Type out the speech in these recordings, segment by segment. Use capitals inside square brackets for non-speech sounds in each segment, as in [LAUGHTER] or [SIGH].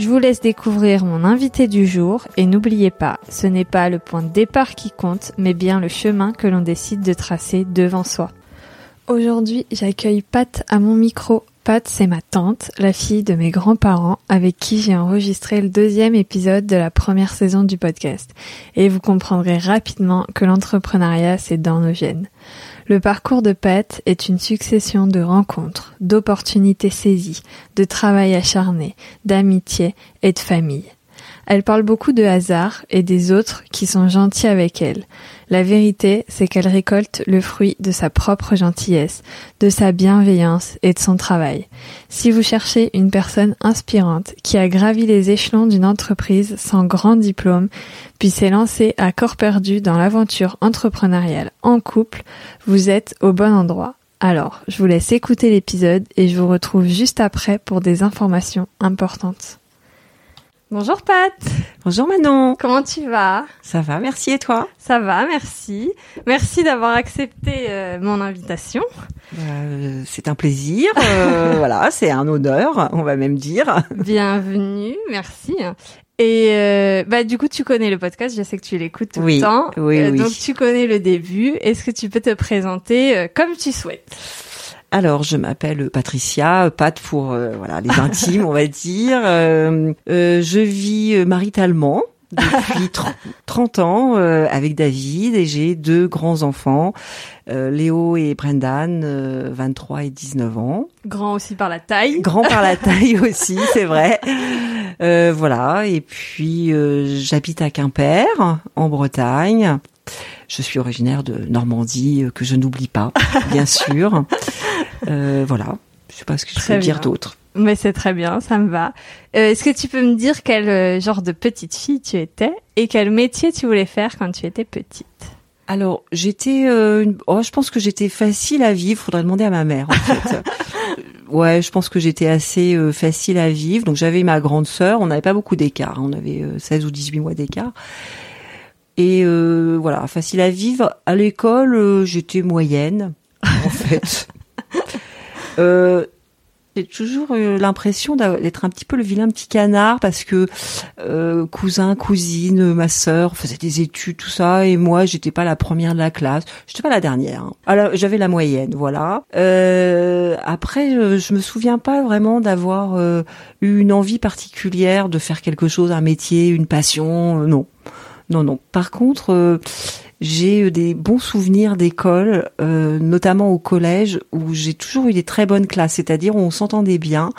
Je vous laisse découvrir mon invité du jour et n'oubliez pas, ce n'est pas le point de départ qui compte, mais bien le chemin que l'on décide de tracer devant soi. Aujourd'hui, j'accueille Pat à mon micro. Pat, c'est ma tante, la fille de mes grands-parents, avec qui j'ai enregistré le deuxième épisode de la première saison du podcast. Et vous comprendrez rapidement que l'entrepreneuriat, c'est dans nos gènes. Le parcours de Pat est une succession de rencontres, d'opportunités saisies, de travail acharné, d'amitié et de famille. Elle parle beaucoup de hasard et des autres qui sont gentils avec elle. La vérité, c'est qu'elle récolte le fruit de sa propre gentillesse, de sa bienveillance et de son travail. Si vous cherchez une personne inspirante qui a gravi les échelons d'une entreprise sans grand diplôme, puis s'est lancée à corps perdu dans l'aventure entrepreneuriale en couple, vous êtes au bon endroit. Alors, je vous laisse écouter l'épisode et je vous retrouve juste après pour des informations importantes. Bonjour Pat. Bonjour Manon. Comment tu vas? Ça va, merci et toi? Ça va, merci. Merci d'avoir accepté euh, mon invitation. Euh, c'est un plaisir, euh, [LAUGHS] voilà, c'est un honneur, on va même dire. Bienvenue, merci. Et euh, bah du coup tu connais le podcast, je sais que tu l'écoutes tout Oui, le temps. oui, Euh, oui. Donc tu connais le début. Est-ce que tu peux te présenter euh, comme tu souhaites? Alors, je m'appelle Patricia, Pat pour euh, voilà les [LAUGHS] intimes, on va dire. Euh, euh, je vis euh, maritalement depuis [LAUGHS] tr- 30 ans euh, avec David et j'ai deux grands enfants, euh, Léo et Brendan, euh, 23 et 19 ans. Grand aussi par la taille. Grand par la [LAUGHS] taille aussi, c'est vrai. Euh, voilà. Et puis euh, j'habite à Quimper, en Bretagne. Je suis originaire de Normandie, que je n'oublie pas, bien sûr. Euh, voilà. Je sais pas ce que je Très peux dire d'autre. Mais c'est très bien, ça me va. Euh, Est-ce que tu peux me dire quel euh, genre de petite fille tu étais et quel métier tu voulais faire quand tu étais petite? Alors, j'étais, euh, oh, je pense que j'étais facile à vivre. Faudrait demander à ma mère. En fait. [LAUGHS] Euh, ouais, je pense que j'étais assez euh, facile à vivre. Donc, j'avais ma grande sœur. On n'avait pas beaucoup d'écart. hein. On avait euh, 16 ou 18 mois d'écart. Et euh, voilà, facile à vivre. À l'école, j'étais moyenne, en [LAUGHS] fait. Euh, j'ai toujours eu l'impression d'être un petit peu le vilain petit canard parce que euh, cousin, cousine, ma sœur faisaient des études, tout ça, et moi j'étais pas la première de la classe, j'étais pas la dernière. hein. Alors j'avais la moyenne, voilà. Euh, après, je, je me souviens pas vraiment d'avoir euh, eu une envie particulière de faire quelque chose, un métier, une passion, euh, non. Non, non. Par contre, j'ai eu des bons souvenirs d'école, euh, notamment au collège, où j'ai toujours eu des très bonnes classes, c'est-à-dire où on s'entendait bien.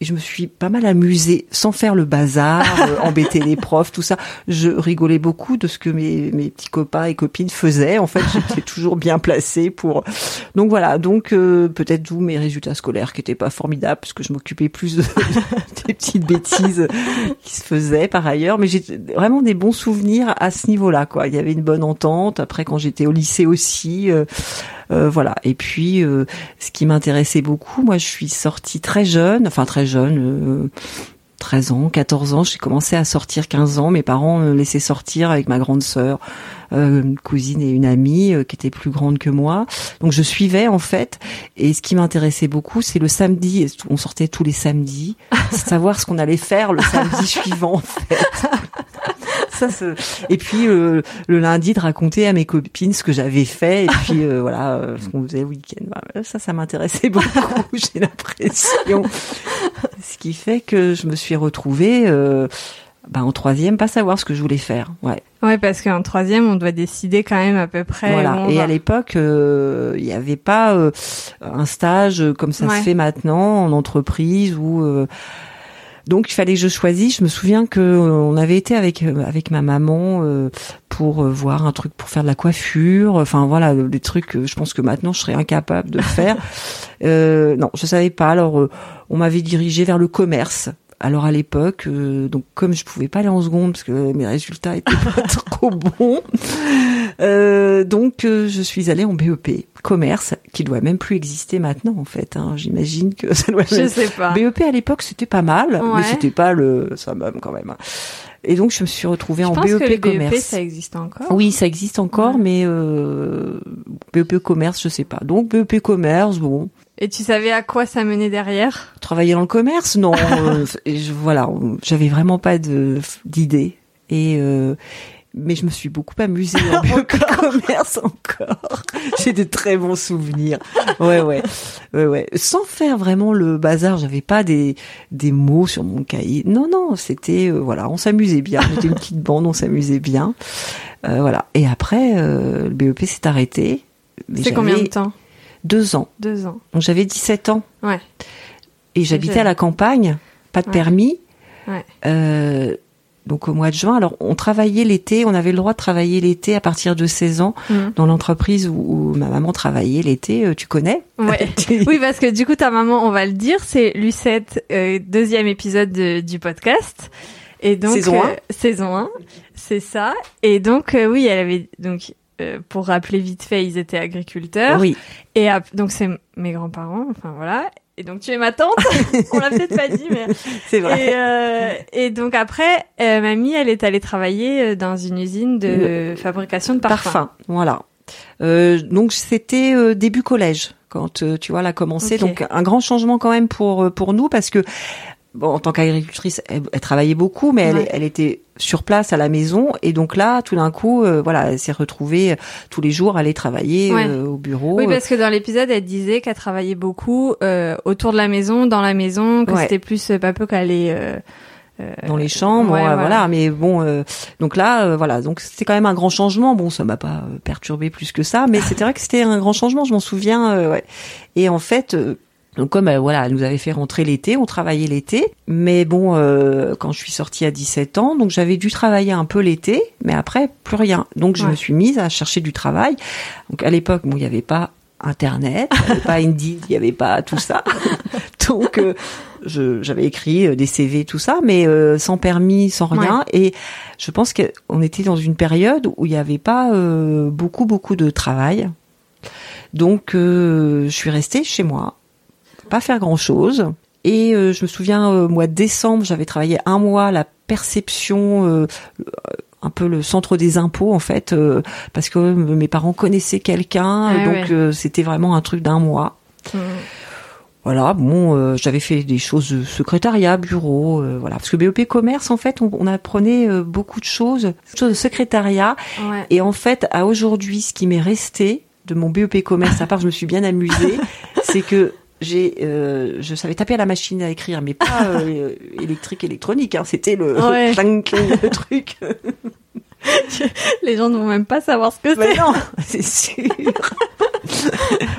Et je me suis pas mal amusée, sans faire le bazar, [LAUGHS] euh, embêter les profs, tout ça. Je rigolais beaucoup de ce que mes, mes petits copains et copines faisaient. En fait, j'étais [LAUGHS] toujours bien placée pour. Donc voilà. Donc euh, peut-être d'où mes résultats scolaires qui étaient pas formidables, parce que je m'occupais plus de, [LAUGHS] des petites bêtises qui se faisaient par ailleurs. Mais j'ai vraiment des bons souvenirs à ce niveau-là. Quoi. Il y avait une bonne entente. Après, quand j'étais au lycée aussi. euh, euh, voilà. Et puis, euh, ce qui m'intéressait beaucoup, moi, je suis sortie très jeune, enfin très jeune, euh, 13 ans, 14 ans. J'ai commencé à sortir 15 ans. Mes parents me laissaient sortir avec ma grande sœur, euh, une cousine et une amie euh, qui était plus grande que moi. Donc, je suivais en fait. Et ce qui m'intéressait beaucoup, c'est le samedi. On sortait tous les samedis, [LAUGHS] savoir ce qu'on allait faire le samedi [LAUGHS] suivant en fait. Ça, et puis euh, le lundi de raconter à mes copines ce que j'avais fait et puis euh, voilà euh, ce qu'on faisait le week-end. Voilà, ça, ça m'intéressait beaucoup. [LAUGHS] J'ai l'impression. Ce qui fait que je me suis retrouvée bah, en troisième, pas savoir ce que je voulais faire. Ouais. Ouais, parce qu'en troisième, on doit décider quand même à peu près. où Voilà. Et va. à l'époque, euh, il n'y avait pas euh, un stage comme ça Ouais. se fait maintenant en entreprise euh, donc il fallait que je choisisse. Je me souviens que euh, on avait été avec euh, avec ma maman euh, pour voir un truc pour faire de la coiffure. Enfin voilà, des trucs. que je pense que maintenant je serais incapable de faire. [LAUGHS] Euh, non, je savais pas. Alors euh, on m'avait dirigé vers le commerce. Alors à l'époque, euh, donc comme je pouvais pas aller en seconde parce que mes résultats étaient [LAUGHS] pas trop bons, Euh, donc euh, je suis allée en BEP commerce, qui doit même plus exister maintenant en fait. Hein. J'imagine que [LAUGHS] ça doit. Je sais pas. BEP à l'époque c'était pas mal, mais c'était pas le summum quand même. Et donc je me suis retrouvée je en pense BEP que le commerce. BEP, ça existe encore. Oui, ça existe encore, Ouais. mais euh, BEP commerce, je sais pas. Donc BEP commerce, bon, Et tu savais à quoi ça menait derrière? Travailler dans le commerce, non. [LAUGHS] euh, je, voilà, j'avais vraiment pas de d'idée. Et euh, mais je me suis beaucoup amusée [LAUGHS] en commerce encore. [LAUGHS] J'ai de très bons souvenirs. Ouais, ouais, ouais, ouais. Sans faire vraiment le bazar, j'avais pas des des mots sur mon cahier. Non, non, c'était euh, voilà, on s'amusait bien. On était une petite bande, on s'amusait bien. Euh, voilà. Et après, euh, le BEP s'est arrêté. C'est combien de temps? Deux ans. Deux ans. Donc j'avais 17 ans. Ouais. Et j'habitais à la campagne, pas de Ouais. permis. Ouais. Donc au mois de juin, alors on travaillait l'été, on avait le droit de travailler l'été à partir de 16 ans Mhm. dans l'entreprise où, où ma maman travaillait l'été, euh, tu connais? Ouais. [LAUGHS] [LAUGHS] Oui, parce que du coup, ta maman, on va le dire, c'est Lucette, euh, deuxième épisode de- du podcast. Et donc, Saison euh, saison 1, c'est ça. Et donc, euh, oui, elle avait, donc, euh, pour rappeler vite fait, ils étaient agriculteurs. Oui, Et donc, c'est mes grands-parents, enfin voilà. Et donc, tu es ma tante. [LAUGHS] on l'a peut-être pas dit, mais. c'est vrai. Et, euh, et donc, après, euh, mamie, elle est allée travailler euh, dans une usine de fabrication de parfums. Parfum, voilà. Euh, donc c'était euh, début collège quand euh, tu vois elle a commencé. Donc un grand changement quand même pour pour nous parce que bon en tant qu'agricultrice elle, elle travaillait beaucoup mais elle, Ouais. elle était sur place à la maison et donc là tout d'un coup euh, voilà elle s'est retrouvée euh, tous les jours à aller travailler Ouais. euh, au bureau. Oui, parce que dans l'épisode, elle disait qu'elle travaillait beaucoup euh, autour de la maison, dans la maison, que Ouais. c'était plus euh, pas peu qu'elle est. Euh, dans les chambres, ouais, voilà. voilà. Mais bon, euh, donc là, euh, voilà, donc c'était quand même un grand changement. Bon, ça m'a pas perturbé plus que ça, mais c'était vrai que c'était un grand changement. Je m'en souviens. euh, ouais. Et en fait. Donc comme euh, voilà, elle nous avait fait rentrer l'été, on travaillait l'été, mais bon, euh, quand je suis sortie à 17 ans, donc j'avais dû travailler un peu l'été, mais après plus rien. Donc je Ouais. me suis mise à chercher du travail. Donc à l'époque, bon, il n'y avait pas Internet, il n'y avait pas Indeed, il n'y avait pas tout ça. [LAUGHS] Donc euh, j'avais écrit euh, des CV, tout ça, mais euh, sans permis, sans rien. Et je pense qu'on était dans une période où il n'y avait pas euh, beaucoup, beaucoup de travail. Donc euh, je suis restée chez moi, pas faire grand-chose. Et euh, je me souviens, euh, mois de décembre, j'avais travaillé un mois à la perception, euh, un peu le centre des impôts en fait, euh, parce que mes parents connaissaient quelqu'un, Ah donc ouais. c'était vraiment un truc d'un mois. mm. Voilà, bon, j'avais fait des choses de secrétariat, bureau, voilà, parce que BEP commerce, en fait, on, on apprenait beaucoup de choses, choses de secrétariat, ouais. et en fait, à aujourd'hui, ce qui m'est resté de mon BEP commerce, à part je me suis bien amusée, [LAUGHS] c'est que j'ai, euh, je savais taper à la machine à écrire, mais pas euh, [LAUGHS] électrique, électronique, hein, c'était le Ouais. [LAUGHS] clang, clang, le truc. [LAUGHS] Les gens ne vont même pas savoir ce que c'est. non, c'est sûr.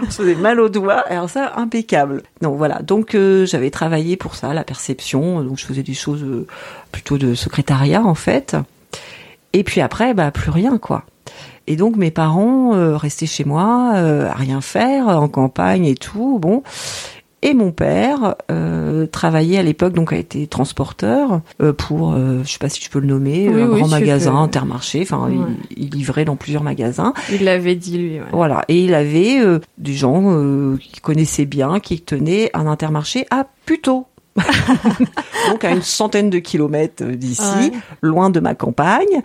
On se faisait mal aux doigts. Alors ça, impeccable. Donc voilà. Donc euh, j'avais travaillé pour ça, la perception. Donc je faisais des choses euh, plutôt de secrétariat en fait. Et puis après, bah plus rien quoi. Et donc mes parents euh, restaient chez moi, euh, à rien faire, en campagne et tout. Bon. Et mon père euh, travaillait à l'époque, donc a été transporteur euh, pour, euh, je sais pas si je peux le nommer, Oui, un oui, grand magasin, peux. Intermarché. Enfin, Ouais. il, il livrait dans plusieurs magasins. Il l'avait dit lui. Ouais. Voilà. Et il avait euh, des gens euh, qui connaissaient bien, qui tenaient un Intermarché à Puteaux. [LAUGHS] donc à une centaine de kilomètres d'ici, Ouais. loin de ma campagne.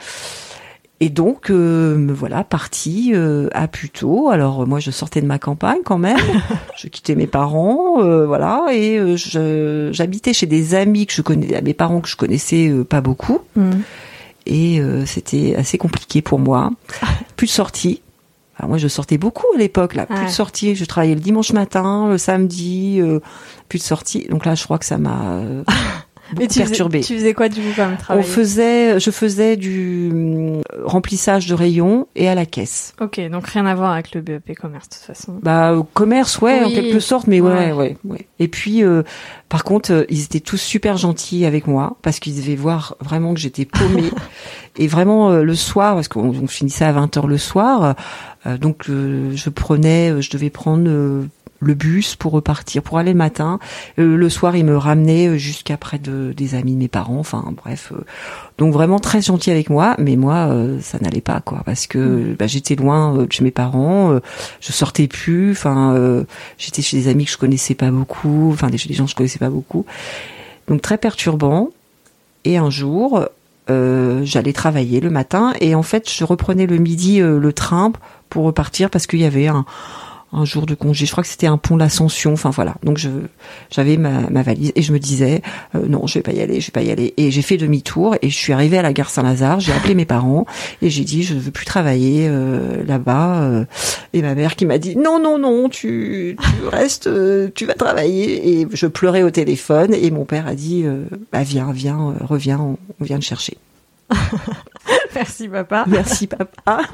Et donc, euh, me voilà partie euh, à Puteaux. Alors moi, je sortais de ma campagne quand même. [LAUGHS] je quittais mes parents, euh, voilà, et euh, je- j'habitais chez des amis que je connais, mes parents que je connaissais pas beaucoup. Mm. Et euh, c'était assez compliqué pour moi. [LAUGHS] Plus de sorties. Alors moi, je sortais beaucoup à l'époque, là. Plus Ouais. de sorties. Je travaillais le dimanche matin, le samedi, euh, plus de sorties. Donc là, je crois que ça m'a euh, [LAUGHS] beaucoup tu faisais, tu faisais quoi du coup comme On travail faisait, je faisais du hum, remplissage de rayons et à la caisse. Ok, donc rien à voir avec le BEP commerce de toute façon. Bah euh, commerce, ouais, en quelque sorte, mais Ouais. ouais, ouais, ouais. Et puis, euh, par contre, euh, ils étaient tous super gentils avec moi parce qu'ils devaient voir vraiment que j'étais paumée. [LAUGHS] et vraiment euh, le soir, parce qu'on on finissait à 20 h le soir, euh, donc euh, je prenais, euh, je devais prendre euh, le bus pour repartir, pour aller le matin. Euh, le soir, il me ramenait jusqu'à près de des amis de mes parents. Enfin, bref. donc vraiment très gentil avec moi, mais moi, ça n'allait pas, quoi, parce que mm. bah, j'étais loin de chez mes parents, je sortais plus. Enfin, j'étais chez des amis que je connaissais pas beaucoup, enfin des, des gens que je connaissais pas beaucoup. Donc très perturbant. Et un jour, euh, j'allais travailler le matin et en fait je reprenais le midi euh, le train pour repartir parce qu'il y avait un, un jour de congé. Je crois que c'était un pont l'Ascension. Enfin voilà. Donc je j'avais ma, ma, valise et je me disais euh, non, je vais pas y aller, je vais pas y aller. Et j'ai fait demi-tour et je suis arrivée à la gare Saint-Lazare. J'ai appelé mes parents et j'ai dit je veux plus travailler euh, là-bas. Euh. et ma mère qui m'a dit non non non, tu, tu restes, tu vas travailler. Et je pleurais au téléphone et mon père a dit bah viens viens reviens, on, on vient te chercher. [LAUGHS] Merci papa. Merci papa. [LAUGHS]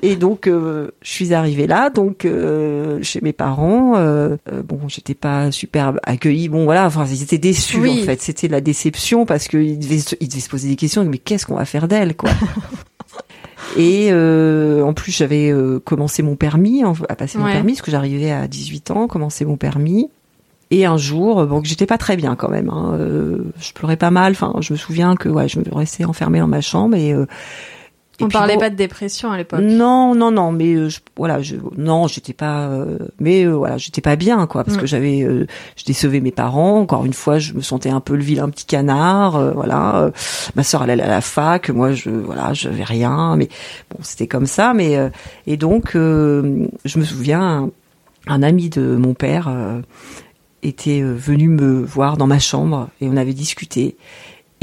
Et donc, euh, je suis arrivée là, donc euh, chez mes parents. Euh, bon, j'étais pas super accueillie. Bon, voilà, enfin, ils étaient déçus en fait. C'était la déception parce qu'ils devaient, ils devaient se poser des questions. Mais qu'est-ce qu'on va faire d'elle, quoi? [LAUGHS] Et en plus, j'avais commencé mon permis, à passer mon permis, parce que j'arrivais à 18 ans, commencer mon permis. Et un jour, bon, j'étais pas très bien quand même. Hein, je pleurais pas mal. Enfin, je me souviens que ouais, je me restais enfermée dans ma chambre et on parlait pas de dépression à l'époque. Non, non, non, mais euh, voilà, je, non, j'étais pas, euh, mais euh, voilà, j'étais pas bien, quoi, parce que mm. j'avais, je décevais mes parents. Encore une fois, je me sentais un peu le vilain petit canard, voilà. ma sœur allait à la fac, moi, je, voilà, je n'avais rien, mais bon, c'était comme ça, mais et donc, je me souviens, un, ami de mon père était venu me voir dans ma chambre et on avait discuté.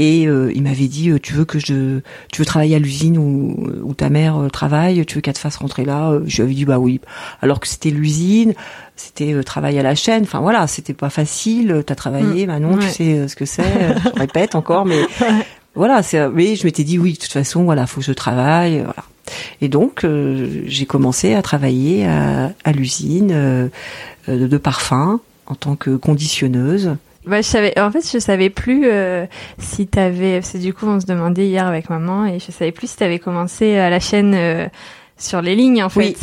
Et euh, il m'avait dit, euh, tu veux que je, tu veux travailler à l'usine où, où ta mère euh, travaille, tu veux qu'elle te fasse rentrer là Je lui avais dit bah oui. Alors que c'était l'usine, c'était travail à la chaîne. Enfin voilà, c'était pas facile. T'as travaillé, mmh. Manon, tu sais ce que c'est. je [LAUGHS] répète encore, mais voilà. C'est, mais je m'étais dit oui, de toute façon, voilà, faut que je travaille. Voilà. Et donc j'ai commencé à travailler à, à l'usine de, de parfum en tant que conditionneuse. Bah, je savais, en fait, je savais plus euh, si t'avais. C'est du coup, on se demandait hier avec maman et je savais plus si t'avais commencé à la chaîne euh, sur les lignes, en fait. Oui.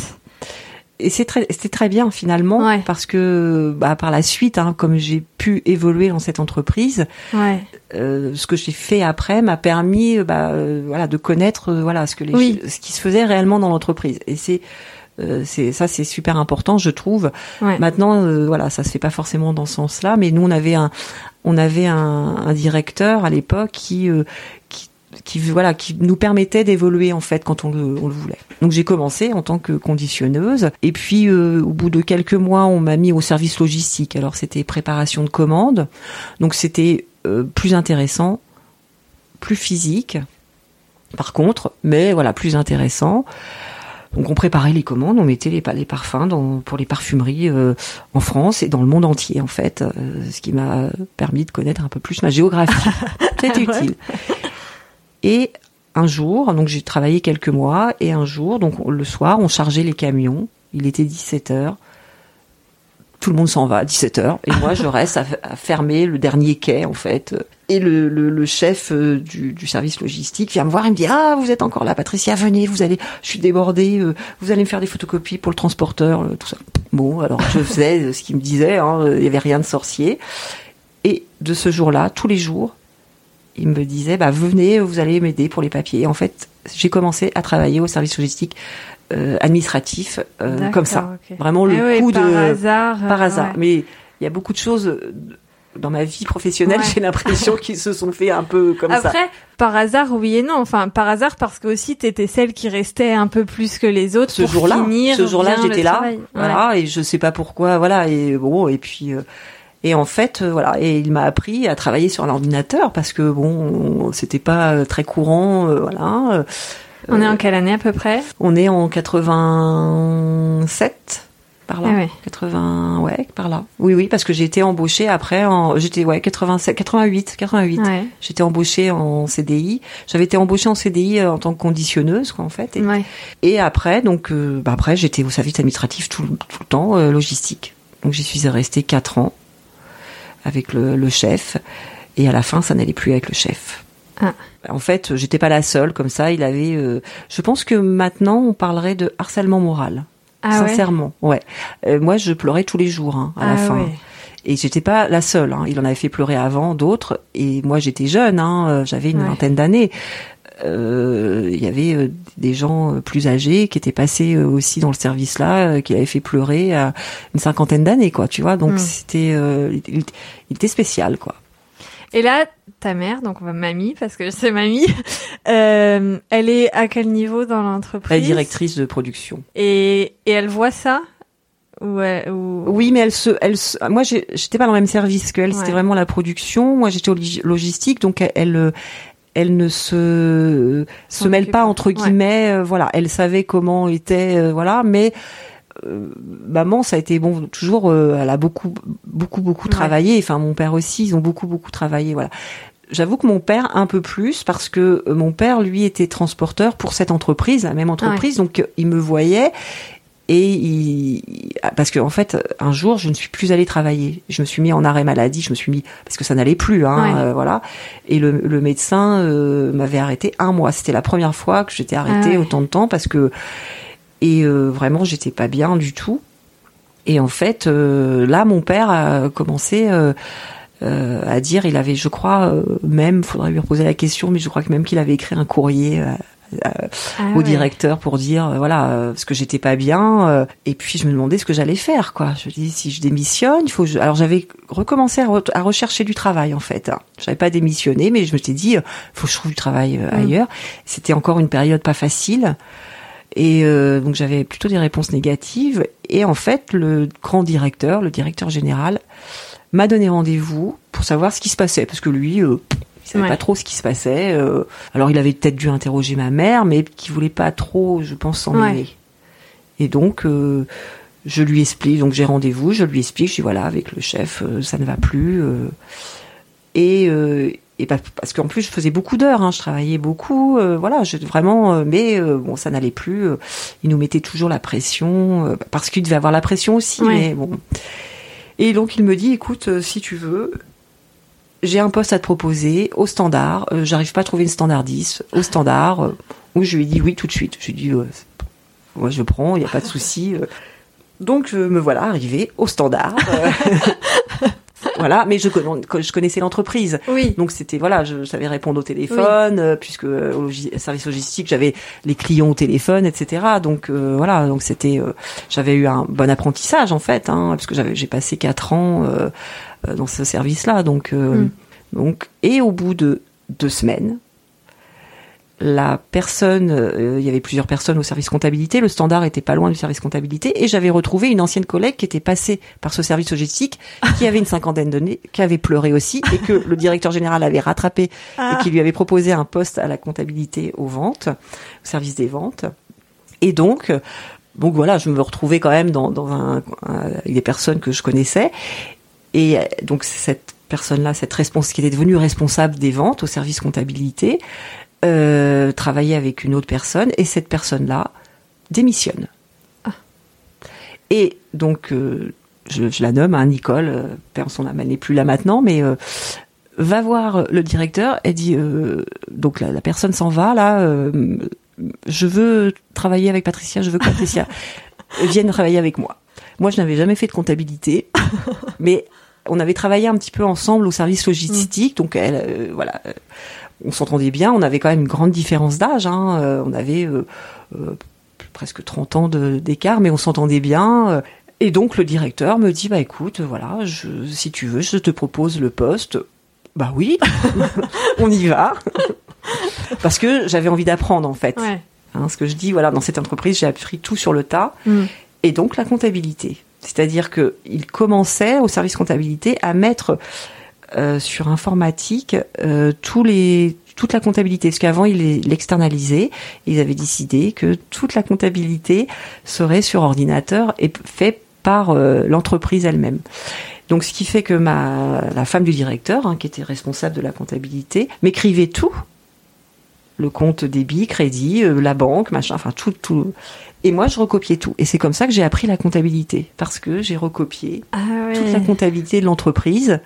Et c'est très, c'était très bien finalement parce que bah, par la suite, hein, comme j'ai pu évoluer dans cette entreprise, ouais. euh, ce que j'ai fait après m'a permis, bah, euh, voilà, de connaître, voilà, ce que les, ce qui se faisait réellement dans l'entreprise. Et c'est euh, c'est ça, c'est super important, je trouve. Maintenant, euh, voilà, ça se fait pas forcément dans ce sens-là, mais nous, on avait un, on avait un, un directeur à l'époque qui, euh, qui qui voilà qui nous permettait d'évoluer en fait quand on le, on le voulait. Donc j'ai commencé en tant que conditionneuse et puis au bout de quelques mois on m'a mis au service logistique. Alors c'était préparation de commandes. Donc c'était plus intéressant, plus physique par contre, mais voilà, plus intéressant. Donc on préparait les commandes, on mettait les, les parfums dans, pour les parfumeries euh, en France et dans le monde entier en fait, euh, ce qui m'a permis de connaître un peu plus ma géographie. [LAUGHS] C'était utile. Et un jour, donc j'ai travaillé quelques mois et un jour, donc le soir, on chargeait les camions. Il était 17 heures tout le monde s'en va à 17h et moi je [LAUGHS] reste à, fermer le dernier quai en fait. Et le, le, chef euh, du, du, service logistique vient me voir et me dit ah vous êtes encore là Patricia venez vous allez je suis débordée euh, vous allez me faire des photocopies pour le transporteur euh, tout ça. Bon alors je faisais ce qu'il me disait hein, il y avait rien de sorcier. Et de ce jour-là tous les jours il me disait bah venez vous allez m'aider pour les papiers. En fait j'ai commencé à travailler au service logistique euh, administratif euh, comme ça. Vraiment le eh coup de hasard, par hasard. Mais il y a beaucoup de choses dans ma vie professionnelle, [LAUGHS] j'ai l'impression qu'ils se sont fait un peu comme ça. Après, par hasard, oui et non. Enfin, par hasard parce que aussi t'étais celle qui restait un peu plus que les autres. Ce jour-là, ce jour-là, j'étais là, voilà, et je sais pas pourquoi, voilà, et bon, et puis. Euh, et en fait, voilà, et il m'a appris à travailler sur l'ordinateur parce que bon, c'était pas très courant, voilà. On est en quelle année à peu près? On est en 87 par là. 80 ah ouais, par là. Oui oui, parce que j'ai été embauchée après en j'étais ouais 87 88 88. J'étais embauchée en CDI. J'avais été embauchée en CDI euh, en tant que conditionneuse quoi en fait. Et, et après donc euh, bah, après j'étais au service administratif tout, tout le temps euh, logistique. Donc j'y suis restée 4 ans avec le, le chef et à la fin ça n'allait plus avec le chef. Ah. En fait, j'étais pas la seule comme ça. Il avait. Euh, je pense que maintenant, on parlerait de harcèlement moral. Ah sincèrement. Ouais. Euh, moi, je pleurais tous les jours hein, à la Ah fin. ouais. Et j'étais pas la seule. Hein. Il en avait fait pleurer avant d'autres. Et moi, j'étais jeune. Hein. euh, J'avais une Ouais. vingtaine d'années. Euh, Il y avait des gens plus âgés qui étaient passés aussi dans le service là, qui l'avaient fait pleurer à une cinquantaine d'années, quoi. Tu vois. Donc Mm. c'était, il- il était spécial, quoi. Et là, ta mère, donc mamie, parce que c'est mamie, [LAUGHS] euh, elle est à quel niveau dans l'entreprise directrice de production. Et, et elle voit ça elle- ou... Oui, mais elle se, elle se- moi, j'étais pas dans le même service qu'elle. C'était Ouais. vraiment la production. Moi, j'étais au log- logistique, donc elle, elle, euh, elle ne se se mêle pas entre Ouais. guillemets. euh, voilà, elle savait comment était, euh, voilà, mais euh, maman, ça a été bon toujours. euh, elle a beaucoup, beaucoup, beaucoup Ouais. travaillé. Enfin, mon père aussi, ils ont beaucoup, beaucoup travaillé. Voilà. J'avoue que mon père un peu plus parce que euh, mon père lui était transporteur pour cette entreprise, la même entreprise, donc euh, il me voyait et il parce que en fait un jour je ne suis plus allée travailler, je me suis mis en arrêt maladie, je me suis mis parce que ça n'allait plus, hein, Ouais. euh, voilà. Et le, le médecin euh, m'avait arrêté un mois. C'était la première fois que j'étais arrêtée Ah ouais. autant de temps parce que et euh, vraiment j'étais pas bien du tout. Et en fait euh, là mon père a commencé euh, euh, à dire, il avait, je crois, euh, même, faudrait lui reposer la question, mais je crois que même qu'il avait écrit un courrier euh, Ah au ouais. directeur pour dire, voilà, euh, parce que j'étais pas bien. euh, et puis je me demandais ce que j'allais faire, quoi. Je dis, si je démissionne, il faut. je- Alors j'avais recommencé à, re- à rechercher du travail, en fait. hein. J'avais pas démissionné, mais je me suis dit, faut que je trouve du travail euh, Mm. ailleurs. C'était encore une période pas facile. Et euh, donc j'avais plutôt des réponses négatives. Et en fait, le grand directeur, le directeur général, m'a donné rendez-vous pour savoir ce qui se passait, parce que lui, euh, il savait Ouais. pas trop ce qui se passait. euh. alors il avait peut-être dû interroger ma mère, mais qui voulait pas trop, je pense, s'en Ouais. mêler. Et donc euh, je lui explique, donc j'ai rendez-vous, je lui explique, je dis voilà, avec le chef, ça ne va plus. et et pas- parce qu'en plus je faisais beaucoup d'heures, hein, je travaillais beaucoup, euh, voilà, je, vraiment, euh, mais euh, bon, ça n'allait plus. euh, il nous mettait toujours la pression, euh, parce qu'il devait avoir la pression aussi, Ouais. mais bon. Et donc il me dit, écoute, euh, si tu veux, j'ai un poste à te proposer au standard. euh, J'arrive pas à trouver une standardiste au standard. où je lui ai dit oui tout de suite. Je lui ai dit, euh, moi je prends, il n'y a pas de souci. euh. Donc euh, me voilà arrivé au standard. [LAUGHS] voilà, mais je, je connaissais l'entreprise. Oui. Donc c'était voilà, je savais répondre au téléphone, euh, puisque euh, au logi- service logistique j'avais les clients au téléphone, etc. Donc euh, voilà, donc c'était, euh, j'avais eu un bon apprentissage en fait, hein, parce que j'avais j'ai passé quatre ans euh, euh, dans ce service-là, donc euh, Mm. donc et au bout de deux semaines, la personne, euh, il y avait plusieurs personnes au service comptabilité, le standard était pas loin du service comptabilité, et j'avais retrouvé une ancienne collègue qui était passée par ce service logistique, qui avait une cinquantaine d'années, qui avait pleuré aussi, et que le directeur général avait rattrapé Ah. et qui lui avait proposé un poste à la comptabilité aux ventes, au service des ventes. Et donc, euh, donc voilà, je me retrouvais quand même dans, dans un, un- avec des personnes que je connaissais. Et euh, donc cette personne-là, cette responsable qui était devenue responsable des ventes au service comptabilité, euh, travaillait avec une autre personne et cette personne-là démissionne. Ah. Et donc, euh, je, je la nomme, hein, Nicole, euh, son âme, elle n'est plus là maintenant, mais euh, va voir le directeur. Elle dit, euh, donc la, la personne s'en va là. euh, je veux travailler avec Patricia. Je veux que Patricia [LAUGHS] vienne travailler avec moi. Moi, je n'avais jamais fait de comptabilité, [LAUGHS] mais on avait travaillé un petit peu ensemble au service logistique, donc elle, euh, voilà, on s'entendait bien. On avait quand même une grande différence d'âge. Hein, euh, on avait euh, euh, presque 30 ans d'écart, mais on s'entendait bien. et donc le directeur me dit bah écoute, voilà, je, si tu veux, je te propose le poste. Bah oui, [LAUGHS] on y va. [LAUGHS] Parce que j'avais envie d'apprendre en fait. Ouais. Hein, ce que je dis, voilà, dans cette entreprise, j'ai appris tout sur le tas Mm. et donc la comptabilité. C'est-à-dire que il commençait au service comptabilité à mettre euh, sur informatique euh, tous les toute la comptabilité, parce qu'avant il l'externalisait. Ils avaient décidé que toute la comptabilité serait sur ordinateur et fait par euh, l'entreprise elle-même. Donc, ce qui fait que ma la femme du directeur, hein, qui était responsable de la comptabilité, m'écrivait tout le compte débit, crédit, euh, la banque, machin, enfin tout, tout. Et moi, je recopiais tout. Et c'est comme ça que j'ai appris la comptabilité, parce que j'ai recopié Ah toute la comptabilité de l'entreprise